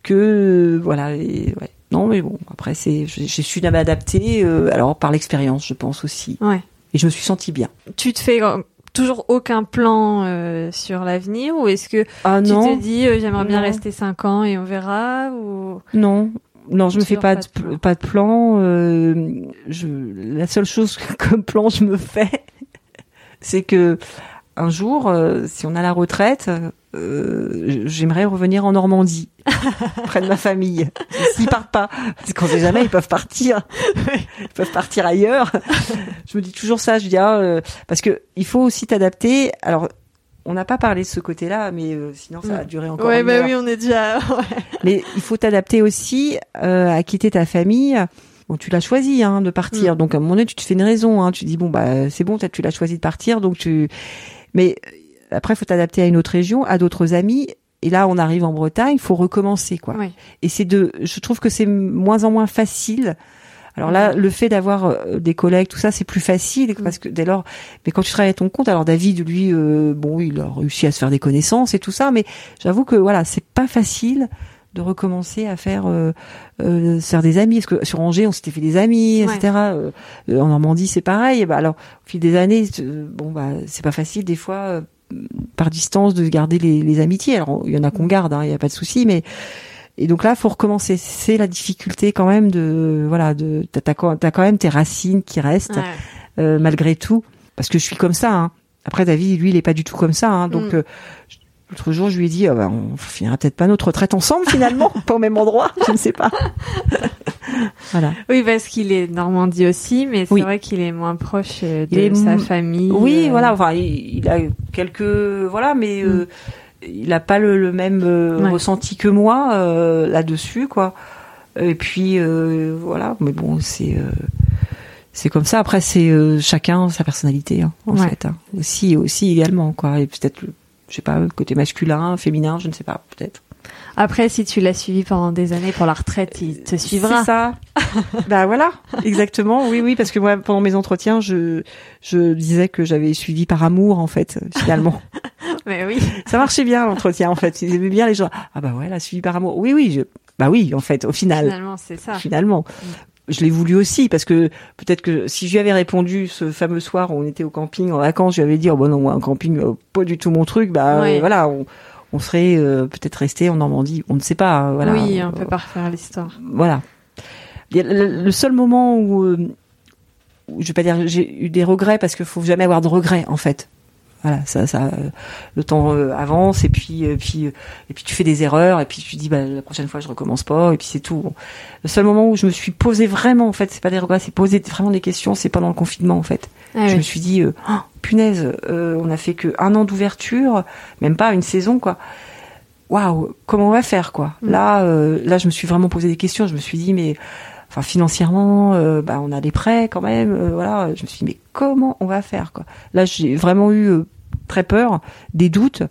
que euh, voilà. Et, ouais. Non, mais bon, après, c'est, j'ai j'ai su m'adapter. euh, alors par l'expérience, je pense aussi. Ouais. Et je me suis sentie bien. Tu te fais euh, toujours aucun plan euh, sur l'avenir ou est-ce que Ah tu non, te dis euh, j'aimerais bien Non. rester 5 ans et on verra ou non. Non, je me fais pas, pas de, pas de plan. euh, je, la seule chose [LAUGHS] que comme plan je me fais, [LAUGHS] c'est que un jour, euh, si on a la retraite, euh, j'aimerais revenir en Normandie, [LAUGHS] près de ma famille. S'ils partent pas, parce qu'on sait jamais, ils peuvent partir, ils peuvent partir ailleurs. Je me dis toujours ça. Je dis ah, euh, parce que il faut aussi t'adapter. Alors, on n'a pas parlé de ce côté-là, mais euh, sinon ça va Mm. durer encore. Ouais une bah heure. oui, on est déjà [LAUGHS] ouais. Mais il faut t'adapter aussi euh, à quitter ta famille. Bon, tu l'as choisi hein, de partir, Mm. donc à un moment donné, tu te fais une raison. Hein. Tu dis bon bah c'est bon, tu l'as choisi de partir, donc tu. Mais euh, après, il faut t'adapter à une autre région, à d'autres amis. Et là, on arrive en Bretagne, il faut recommencer quoi. Ouais. Et c'est de, je trouve que c'est moins en moins facile. Alors là, le fait d'avoir euh, des collègues, tout ça, c'est plus facile Mm. parce que dès lors. Mais quand tu travailles à ton compte, alors David, lui, euh, bon, il a réussi à se faire des connaissances et tout ça, mais j'avoue que voilà, c'est pas facile de recommencer à faire euh, euh, se faire des amis. Parce que sur Angers, on s'était fait des amis, Ouais. etc. Euh, en Normandie, c'est pareil. Et bah alors, au fil des années, euh, bon bah, c'est pas facile des fois. euh, par distance de garder les, les amitiés. Alors il y en a qu'on garde, hein, il y a pas de souci, mais et donc là, faut recommencer. C'est la difficulté quand même de voilà de t'as t'as quand même tes racines qui restent Ouais. euh, malgré tout parce que je suis comme ça. Hein. Après David, lui, il est pas du tout comme ça. Hein, donc Mm. euh, l'autre jour, je lui ai dit, ah bah, on finira peut-être pas notre retraite ensemble finalement, [LAUGHS] pas au même endroit, je ne sais pas. [LAUGHS] voilà. Oui, parce qu'il est Normandie aussi, mais c'est Oui. vrai qu'il est moins proche euh, de sa famille. Oui, euh, voilà. Enfin, il, il a quelques voilà, mais euh, il a pas le, le même euh, Ouais. ressenti que moi euh, là-dessus, quoi. Et puis euh, voilà. Mais bon, c'est euh, c'est comme ça. Après, c'est euh, chacun sa personnalité, hein, en Ouais. fait. hein. Aussi, aussi également, quoi. Et peut-être, je sais pas, côté masculin, féminin, je ne sais pas, peut-être. Après, si tu l'as suivi pendant des années pour la retraite, il te suivra. C'est ça. [LAUGHS] bah voilà, exactement. Oui, oui, parce que moi, pendant mes entretiens, je je disais que j'avais suivi par amour, en fait, finalement. [LAUGHS] Mais oui. Ça marchait bien l'entretien en fait. Ils aimaient bien les gens. Ah bah ouais, la suivi par amour. Oui oui, je... bah oui en fait au final. Finalement, c'est ça. Finalement. Je l'ai voulu aussi parce que peut-être que si je lui avais répondu ce fameux soir où on était au camping en vacances, je lui avais dit oh bon non moi un camping euh, pas du tout mon truc, bah euh, voilà, on, on serait euh, peut-être resté en Normandie, on ne sait pas, hein, voilà. oui, on peut pas refaire l'histoire. voilà. Le, seul moment où, euh, où je vais pas dire j'ai eu des regrets parce qu'il faut jamais avoir de regrets en fait. Voilà, ça, ça, euh, le temps avance et puis, euh, puis, et puis tu fais des erreurs et puis tu dis bah la prochaine fois je recommence pas et puis c'est tout. Le seul moment où je me suis posé vraiment en fait, c'est pas des regrets, c'est poser vraiment des questions, c'est pendant le confinement en fait. Ah je oui. me suis dit, euh, Oh, punaise, euh, on a fait que un an d'ouverture, même pas une saison, quoi. Waouh, comment on va faire, quoi Mm. Là, euh, là, je me suis vraiment posé des questions. Je me suis dit, mais, enfin, financièrement, euh, bah, on a des prêts quand même. voilà, je me suis dit, mais comment on va faire, quoi Là, j'ai vraiment eu très peur, des doutes.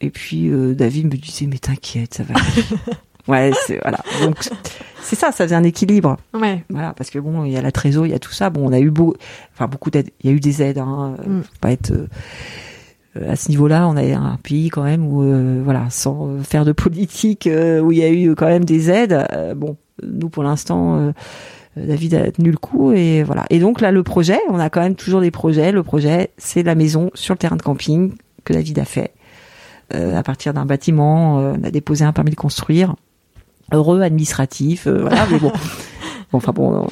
Et puis David me disait, mais t'inquiète, ça va. [LAUGHS] ouais, c'est voilà. Donc c'est ça, ça faisait un équilibre. Ouais. Voilà, parce que bon, il y a la trésor, il y a tout ça. Bon, on a eu beau, enfin beaucoup d'aides. Il y a eu des aides. Hein, euh, Mm. faut pas être euh, euh, à ce niveau-là. On est un pays quand même où, euh, voilà, sans euh, faire de politique, euh, où il y a eu quand même des aides. Bon, nous pour l'instant, David a tenu le coup et voilà. Et donc là, le projet, on a quand même toujours des projets. Le projet, c'est la maison sur le terrain de camping que David a fait euh, à partir d'un bâtiment. euh, on a déposé un permis de construire. Heureux administratif, euh, voilà. Mais bon, Bon, [LAUGHS] enfin bon. euh,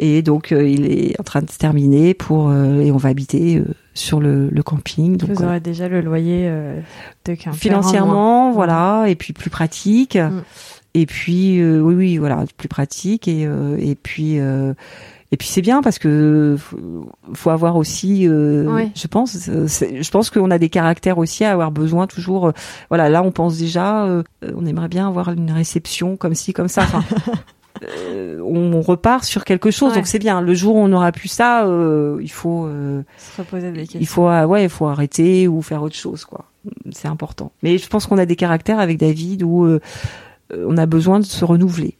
et donc euh, il est en train de se terminer pour euh, et on va habiter euh, sur le, le camping. Donc Vous aurez déjà le loyer euh, de Quimper. financièrement, voilà, et puis plus pratique. Mm. Et puis euh, oui, oui, voilà, plus pratique et euh, et puis euh, et puis c'est bien parce que faut, avoir aussi, euh, Ouais. je pense, euh, je pense qu'on a des caractères aussi à avoir besoin toujours. euh, voilà, là on pense déjà, euh, on aimerait bien avoir une réception comme ci, comme ça. Enfin, [LAUGHS] on repart sur quelque chose, Ouais. donc c'est bien. Le jour où on aura plus ça, il faut. euh, Se reposer des questions. il faut ouais il faut arrêter ou faire autre chose quoi c'est important mais je pense qu'on a des caractères avec David où on a besoin de se renouveler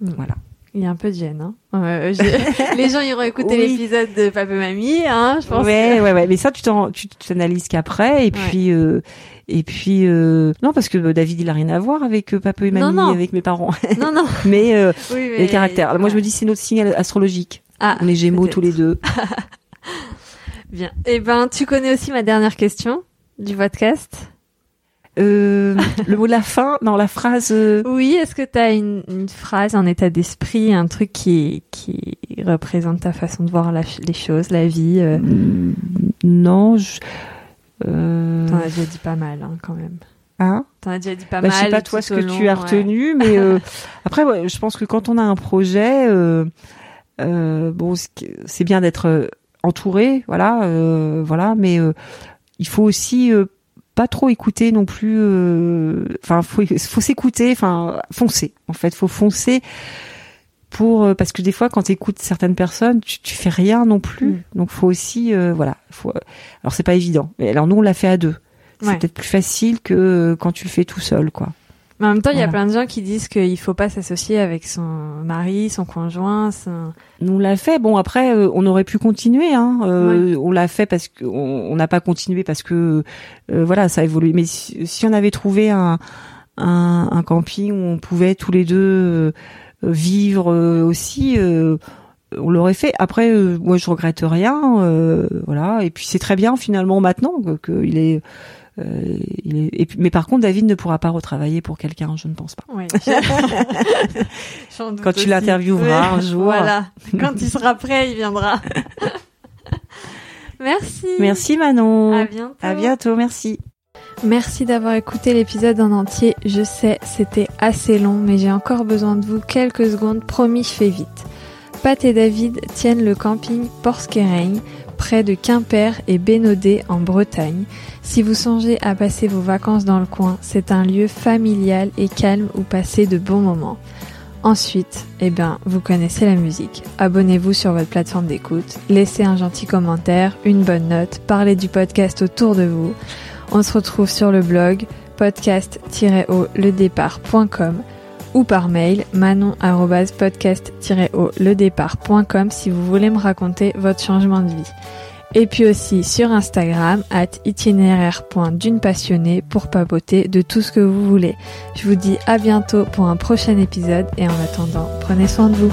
Mm. voilà Il y a un peu de gêne. Hein. Euh, [LAUGHS] Les gens iront écouter Oui. l'épisode de Papa Mamie, hein, je pense. Ouais, ouais, ouais. Mais ça, tu t'en, tu t'analyses qu'après. Et puis, euh, et puis, euh, non, parce que euh, David, il a rien à voir avec euh, papa et mamie, non. avec mes parents. [LAUGHS] Non, non. [LAUGHS] mais euh, Oui, mais... les caractères. Alors, moi, je me dis, c'est notre signe astrologique. Ah, On est Gémeaux tous les deux. Bien. Eh ben, tu connais aussi ma dernière question du podcast? Euh, le mot de la fin, non, la phrase. euh, Oui, est-ce que tu as une, une phrase, un état d'esprit, un truc qui, qui représente ta façon de voir la les choses, la vie euh, mm, non, je. Euh, T'en as déjà dit pas mal, hein, quand même. hein? T'en as déjà dit pas Bah, mal. je sais pas toi ce que long, tu as ouais. retenu, mais euh, [LAUGHS] après, ouais, je pense que quand on a un projet, euh, euh, bon, c'est bien d'être entouré, voilà, voilà, mais il faut aussi pas trop écouter non plus. euh, Enfin, faut, faut s'écouter, enfin, foncer. En fait, faut foncer pour euh, parce que des fois, quand tu écoutes certaines personnes, tu, tu fais rien non plus. Mm. Donc, faut aussi, euh, voilà. Faut, alors, c'est pas évident. Mais alors, nous, on l'a fait à deux. C'est peut-être plus facile que quand tu le fais tout seul, quoi. Mais en même temps, il y a plein de gens qui disent qu'il faut pas s'associer avec son mari, son conjoint. Son... Nous on l'a fait. Bon après, euh, on aurait pu continuer. Hein. Euh, On l'a fait parce que on on n'a pas continué parce que euh, voilà, ça a évolué. Mais si, si on avait trouvé un, un un camping où on pouvait tous les deux euh, vivre euh, aussi. euh, on l'aurait fait. Après, euh, moi, je regrette rien, euh, voilà. Et puis c'est très bien finalement maintenant que, que il est, euh, il est. Et puis, mais par contre, David ne pourra pas retravailler pour quelqu'un, je ne pense pas. [LAUGHS] Doute Quand tu l'intervieweras un jour. Voilà. Quand il sera prêt, il viendra. [LAUGHS] Merci. Merci Manon. À bientôt. À bientôt. Merci. Merci d'avoir écouté l'épisode en entier. Je sais, c'était assez long, mais j'ai encore besoin de vous quelques secondes. Promis, je fais vite. Pat et David tiennent le camping Porskerain, près de Quimper et Bénodet en Bretagne. Si vous songez à passer vos vacances dans le coin, c'est un lieu familial et calme où passer de bons moments. Ensuite, eh bien, vous connaissez la musique. Abonnez-vous sur votre plateforme d'écoute, laissez un gentil commentaire, une bonne note, parlez du podcast autour de vous. On se retrouve sur le blog podcast-ledépart.com ou par mail manon-podcast-ledépart.com si vous voulez me raconter votre changement de vie. Et puis aussi sur Instagram, at itinéraire.d'une passionnée pour papoter de tout ce que vous voulez. Je vous dis à bientôt pour un prochain épisode et en attendant, prenez soin de vous.